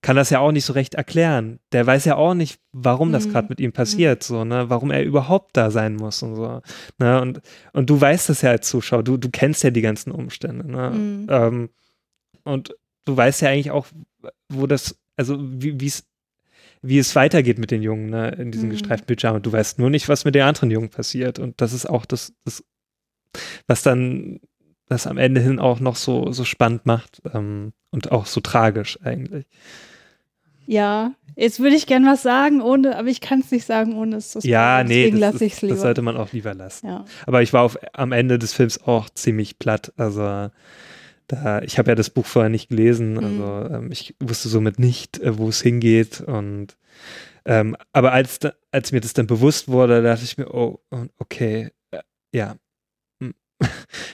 kann das ja auch nicht so recht erklären. Der weiß ja auch nicht, warum das Mhm. gerade mit ihm passiert, so, ne, warum er überhaupt da sein muss und so. Ne? Und, und du weißt das ja als Zuschauer, du, du kennst ja die ganzen Umstände, ne? Mhm. Ähm, und du weißt ja eigentlich auch, wo das, also wie wie es wie es weitergeht mit den Jungen, ne, in diesem Mhm. gestreiften Pyjama. Du weißt nur nicht, was mit den anderen Jungen passiert. Und das ist auch das, das was dann das am Ende hin auch noch so, so spannend macht ähm, und auch so tragisch eigentlich. Ja, jetzt würde ich gern was sagen, ohne, aber ich kann es nicht sagen, ohne es zu. Ja, nee, Deswegen das, lasse ich es lieber. das sollte man auch lieber lassen. ja. Aber ich war auf, am Ende des Films auch ziemlich platt. Also da, ich habe ja das Buch vorher nicht gelesen, Mhm. also ähm, ich wusste somit nicht, äh, wo es hingeht. Und ähm, aber als, als mir das dann bewusst wurde, dachte ich mir, oh, okay, äh, ja. Hm. *laughs*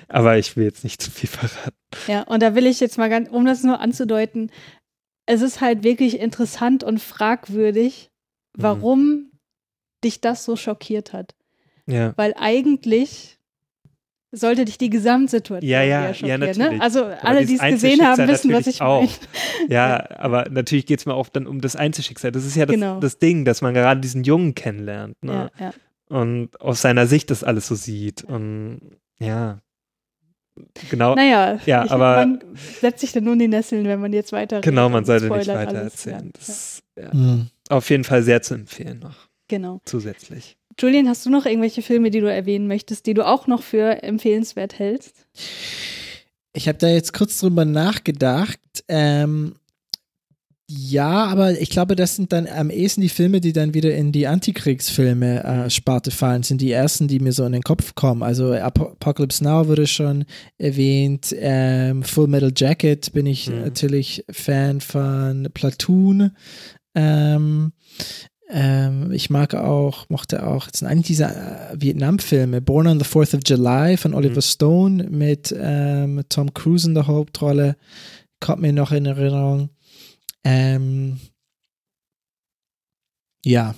aber ich will jetzt nicht zu viel verraten. ja, und da will ich jetzt mal ganz, um das nur anzudeuten, es ist halt wirklich interessant und fragwürdig, Mhm. warum dich das so schockiert hat. Ja. Weil eigentlich sollte dich die Gesamtsituation Ja, ja, eher ja, schockieren. natürlich. Ne? Also Aber alle, die es gesehen haben, wissen, was ich auch. meine. Ja, aber natürlich geht es mir auch dann um das Einzelschicksal. Das ist ja das, Genau. das Ding, dass man gerade diesen Jungen kennenlernt. Ne? Und aus seiner Sicht das alles so sieht. Und ja, genau, Naja, Ja, ich, aber- man setzt sich dann nur in die Nesseln, wenn man jetzt weiter genau, man sollte nicht weiter alles. erzählen. Das ja, ist ja, Hm. auf jeden Fall sehr zu empfehlen noch genau. zusätzlich. Julian, hast du noch irgendwelche Filme, die du erwähnen möchtest, die du auch noch für empfehlenswert hältst? Ich habe da jetzt kurz drüber nachgedacht. Ähm, ja, aber ich glaube, das sind dann am ehesten die Filme, die dann wieder in die Antikriegsfilme-Sparte fallen, sind die ersten, die mir so in den Kopf kommen. Also Ap Apocalypse Now wurde schon erwähnt, ähm, Full Metal Jacket bin ich Mhm. natürlich Fan von Platoon. Ähm, ähm, ich mag auch, mochte auch, das sind eigentlich diese äh, Vietnam-Filme, Born on the 4th of July von Oliver Mhm. Stone mit ähm, Tom Cruise in der Hauptrolle, kommt mir noch in Erinnerung. Ähm, ja,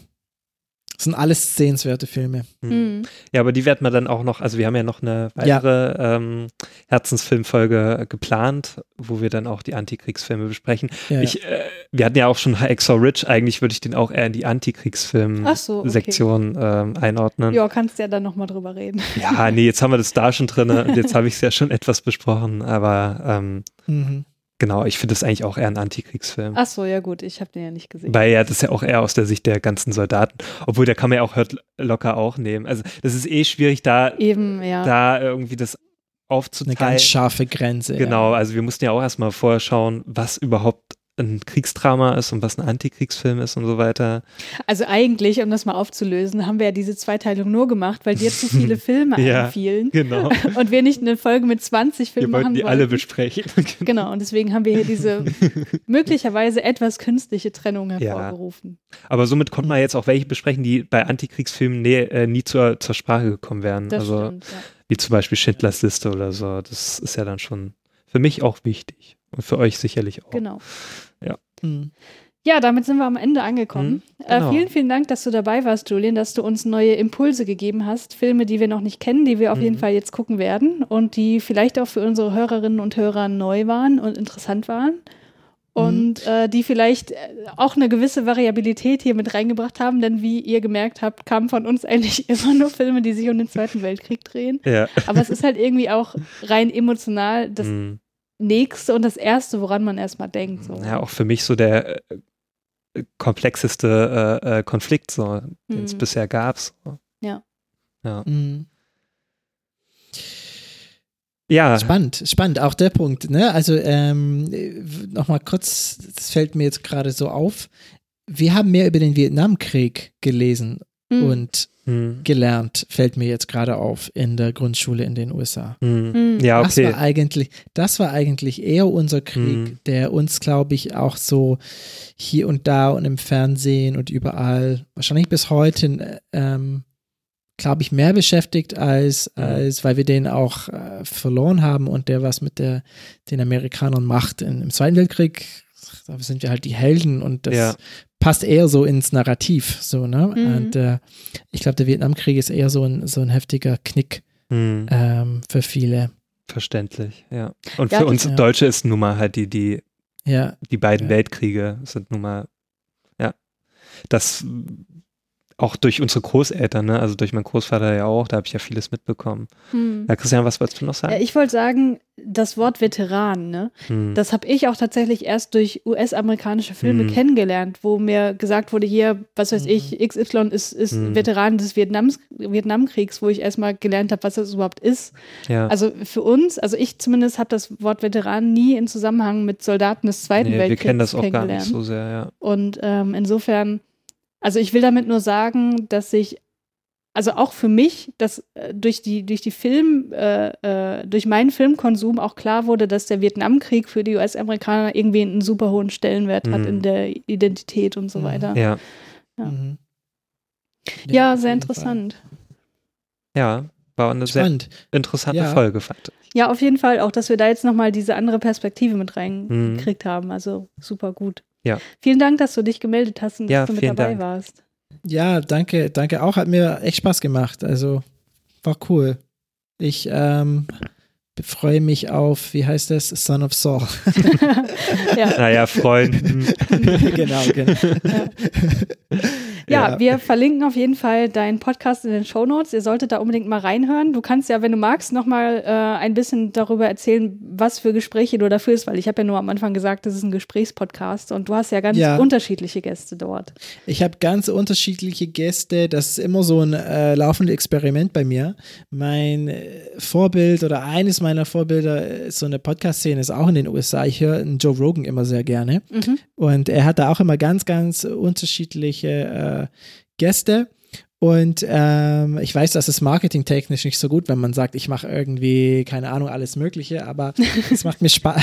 Das sind alles sehenswerte Filme. Hm. Mhm. Ja, aber die werden wir dann auch noch, also wir haben ja noch eine weitere ähm, Herzensfilmfolge geplant, wo wir dann auch die Antikriegsfilme besprechen. Ja, Ich, äh, wir hatten ja auch schon Hacksaw Ridge, eigentlich würde ich den auch eher in die Ach so, okay. Antikriegsfilm-Sektion ähm, einordnen. Ja, kannst ja dann nochmal drüber reden. Ja, nee, jetzt haben wir das da schon drin und jetzt habe ich es ja schon etwas besprochen, aber ähm, mhm. Genau, ich finde es eigentlich auch eher ein Antikriegsfilm. Ach so, ja gut, ich habe den ja nicht gesehen. Weil ja, das ist ja auch eher aus der Sicht der ganzen Soldaten. Obwohl, der kann man ja auch hört locker auch nehmen. Also, das ist eh schwierig, da, Eben, ja. da irgendwie das Eine aufzuteilen. ganz scharfe Grenze. Genau, also wir mussten ja auch erstmal vorher schauen, was überhaupt ein Kriegsdrama ist und was ein Antikriegsfilm ist und so weiter. Also eigentlich, um das mal aufzulösen, haben wir ja diese Zweiteilung nur gemacht, weil dir zu viele *laughs* Filme Ja. einfielen Genau. *laughs* und wir nicht eine Folge mit 20 Wir Filmen wollten machen die wollten. alle besprechen. *laughs* Genau, und deswegen haben wir hier diese möglicherweise etwas künstliche Trennung Ja. hervorgerufen. Aber somit konnte man jetzt auch welche besprechen, die bei Antikriegsfilmen nie, äh, nie zur, zur Sprache gekommen wären. Das also stimmt, ja. wie zum Beispiel Schindlers Liste oder so. Das ist ja dann schon für mich auch wichtig. Und für euch sicherlich auch. Genau. Mhm. Ja, damit sind wir am Ende angekommen. Mhm, genau. äh, vielen, vielen Dank, dass du dabei warst, Julian, dass du uns neue Impulse gegeben hast. Filme, die wir noch nicht kennen, die wir auf Mhm. jeden Fall jetzt gucken werden und die vielleicht auch für unsere Hörerinnen und Hörer neu waren und interessant waren. Und äh, die vielleicht äh, auch eine gewisse Variabilität hier mit reingebracht haben, denn wie ihr gemerkt habt, kamen von uns *laughs* eigentlich immer nur Filme, die sich um den Zweiten Weltkrieg drehen. Ja. Aber es ist halt irgendwie auch rein emotional das Mhm. Nächste und das Erste, woran man erstmal denkt. So. Ja, auch für mich so der äh, komplexeste äh, äh, Konflikt, so, den es Mhm. bisher gab. So. Ja. Ja. Mhm. Ja. Spannend, spannend, auch der Punkt. Ne? Also ähm, nochmal kurz, das fällt mir jetzt gerade so auf. Wir haben mehr über den Vietnamkrieg gelesen Mhm. und Hm. gelernt, fällt mir jetzt gerade auf in der Grundschule in den USA. Hm. Hm. Ja, Das okay. war eigentlich, das war eigentlich eher unser Krieg, Mhm. der uns, glaube ich, auch so hier und da und im Fernsehen und überall, wahrscheinlich bis heute, ähm, glaube ich, mehr beschäftigt als, Mhm. als weil wir den auch äh, verloren haben und der was mit der, den Amerikanern macht. In, Im Zweiten Weltkrieg, da sind wir halt die Helden und das Ja. Passt eher so ins Narrativ, so, ne? Mhm. Und äh, ich glaube, der Vietnamkrieg ist eher so ein, so ein heftiger Knick Hm. ähm, für viele. Verständlich, ja. Und Ja, für uns ja. Deutsche ist nun mal halt die, die, Ja, die beiden Ja. Weltkriege sind nun mal, ja, das auch durch unsere Großeltern, ne? also durch meinen Großvater ja auch, da habe ich ja vieles mitbekommen. Hm. Ja, Christian, was wolltest du noch Ja, sagen? ich wollte sagen, das Wort Veteran, ne? Hm. Das habe ich auch tatsächlich erst durch US-amerikanische Filme Mhm. kennengelernt, wo mir gesagt wurde, hier, was weiß ich, XY ist, ist Mhm. Veteran des Vietnams, Vietnamkriegs, wo ich erstmal gelernt habe, was das überhaupt ist. ja. Also für uns, also ich zumindest habe das Wort Veteran nie in Zusammenhang mit Soldaten des Zweiten nee, wir Weltkriegs kennen das auch gar kennengelernt. nicht so sehr, ja. Und ähm, insofern, also ich will damit nur sagen, dass sich, also auch für mich, dass äh, durch die, durch die Film, äh, äh, durch meinen Filmkonsum auch klar wurde, dass der Vietnamkrieg für die US-Amerikaner irgendwie einen super hohen Stellenwert hat Mhm. in der Identität und so Mhm. weiter. Ja, Ja. Mhm. Ja, auf sehr interessant. ja, war eine Fall. sehr Spannend. interessante Ja. Folge, fand ich. Ja, auf jeden Fall auch, dass wir da jetzt nochmal diese andere Perspektive mit Mhm. reingekriegt haben. Also super gut. Ja. Vielen Dank, dass du dich gemeldet hast und Ja, dass du mit dabei Dank. warst. Ja, danke, danke auch. Hat mir echt Spaß gemacht. Also war cool. Ich ähm, freue mich auf, wie heißt das? Son of Saul. *laughs* ja. Naja, Freunden. *laughs* genau, genau. Ja, wir verlinken auf jeden Fall deinen Podcast in den Show Notes. Ihr solltet da unbedingt mal reinhören. Du kannst ja, wenn du magst, nochmal äh, ein bisschen darüber erzählen, was für Gespräche du dafür ist, weil ich habe ja nur am Anfang gesagt, das ist ein Gesprächspodcast und du hast ja ganz Ja. unterschiedliche Gäste dort. Ich habe ganz unterschiedliche Gäste. Das ist immer so ein äh, laufendes Experiment bei mir. Mein äh, Vorbild oder eines meiner Vorbilder ist so eine Podcast-Szene, ist auch in den USA. Ich höre Joe Rogan immer sehr gerne. Mhm. Und er hat da auch immer ganz, ganz unterschiedliche äh, Gäste. Und ähm, ich weiß, das ist marketingtechnisch nicht so gut, wenn man sagt, ich mache irgendwie, keine Ahnung, alles Mögliche, aber *laughs* es macht mir Spaß.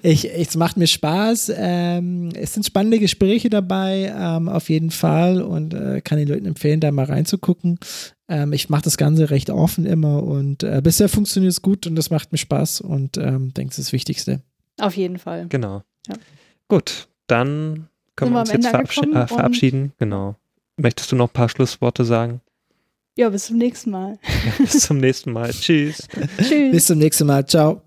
Ich, es macht mir Spaß. Ähm, es sind spannende Gespräche dabei, ähm, auf jeden Fall. Und äh, kann den Leuten empfehlen, da mal reinzugucken. Ähm, ich mache das Ganze recht offen immer und äh, bisher funktioniert es gut und das macht mir Spaß und ähm, denke, das ist das Wichtigste. Auf jeden Fall. Genau. Ja. Gut, dann können Sind wir wir uns am jetzt äh, verabschieden. Genau. Möchtest du noch ein paar Schlussworte sagen? Ja, bis zum nächsten Mal. Ja, bis zum nächsten Mal. *laughs* Tschüss. Tschüss. Bis zum nächsten Mal. Ciao.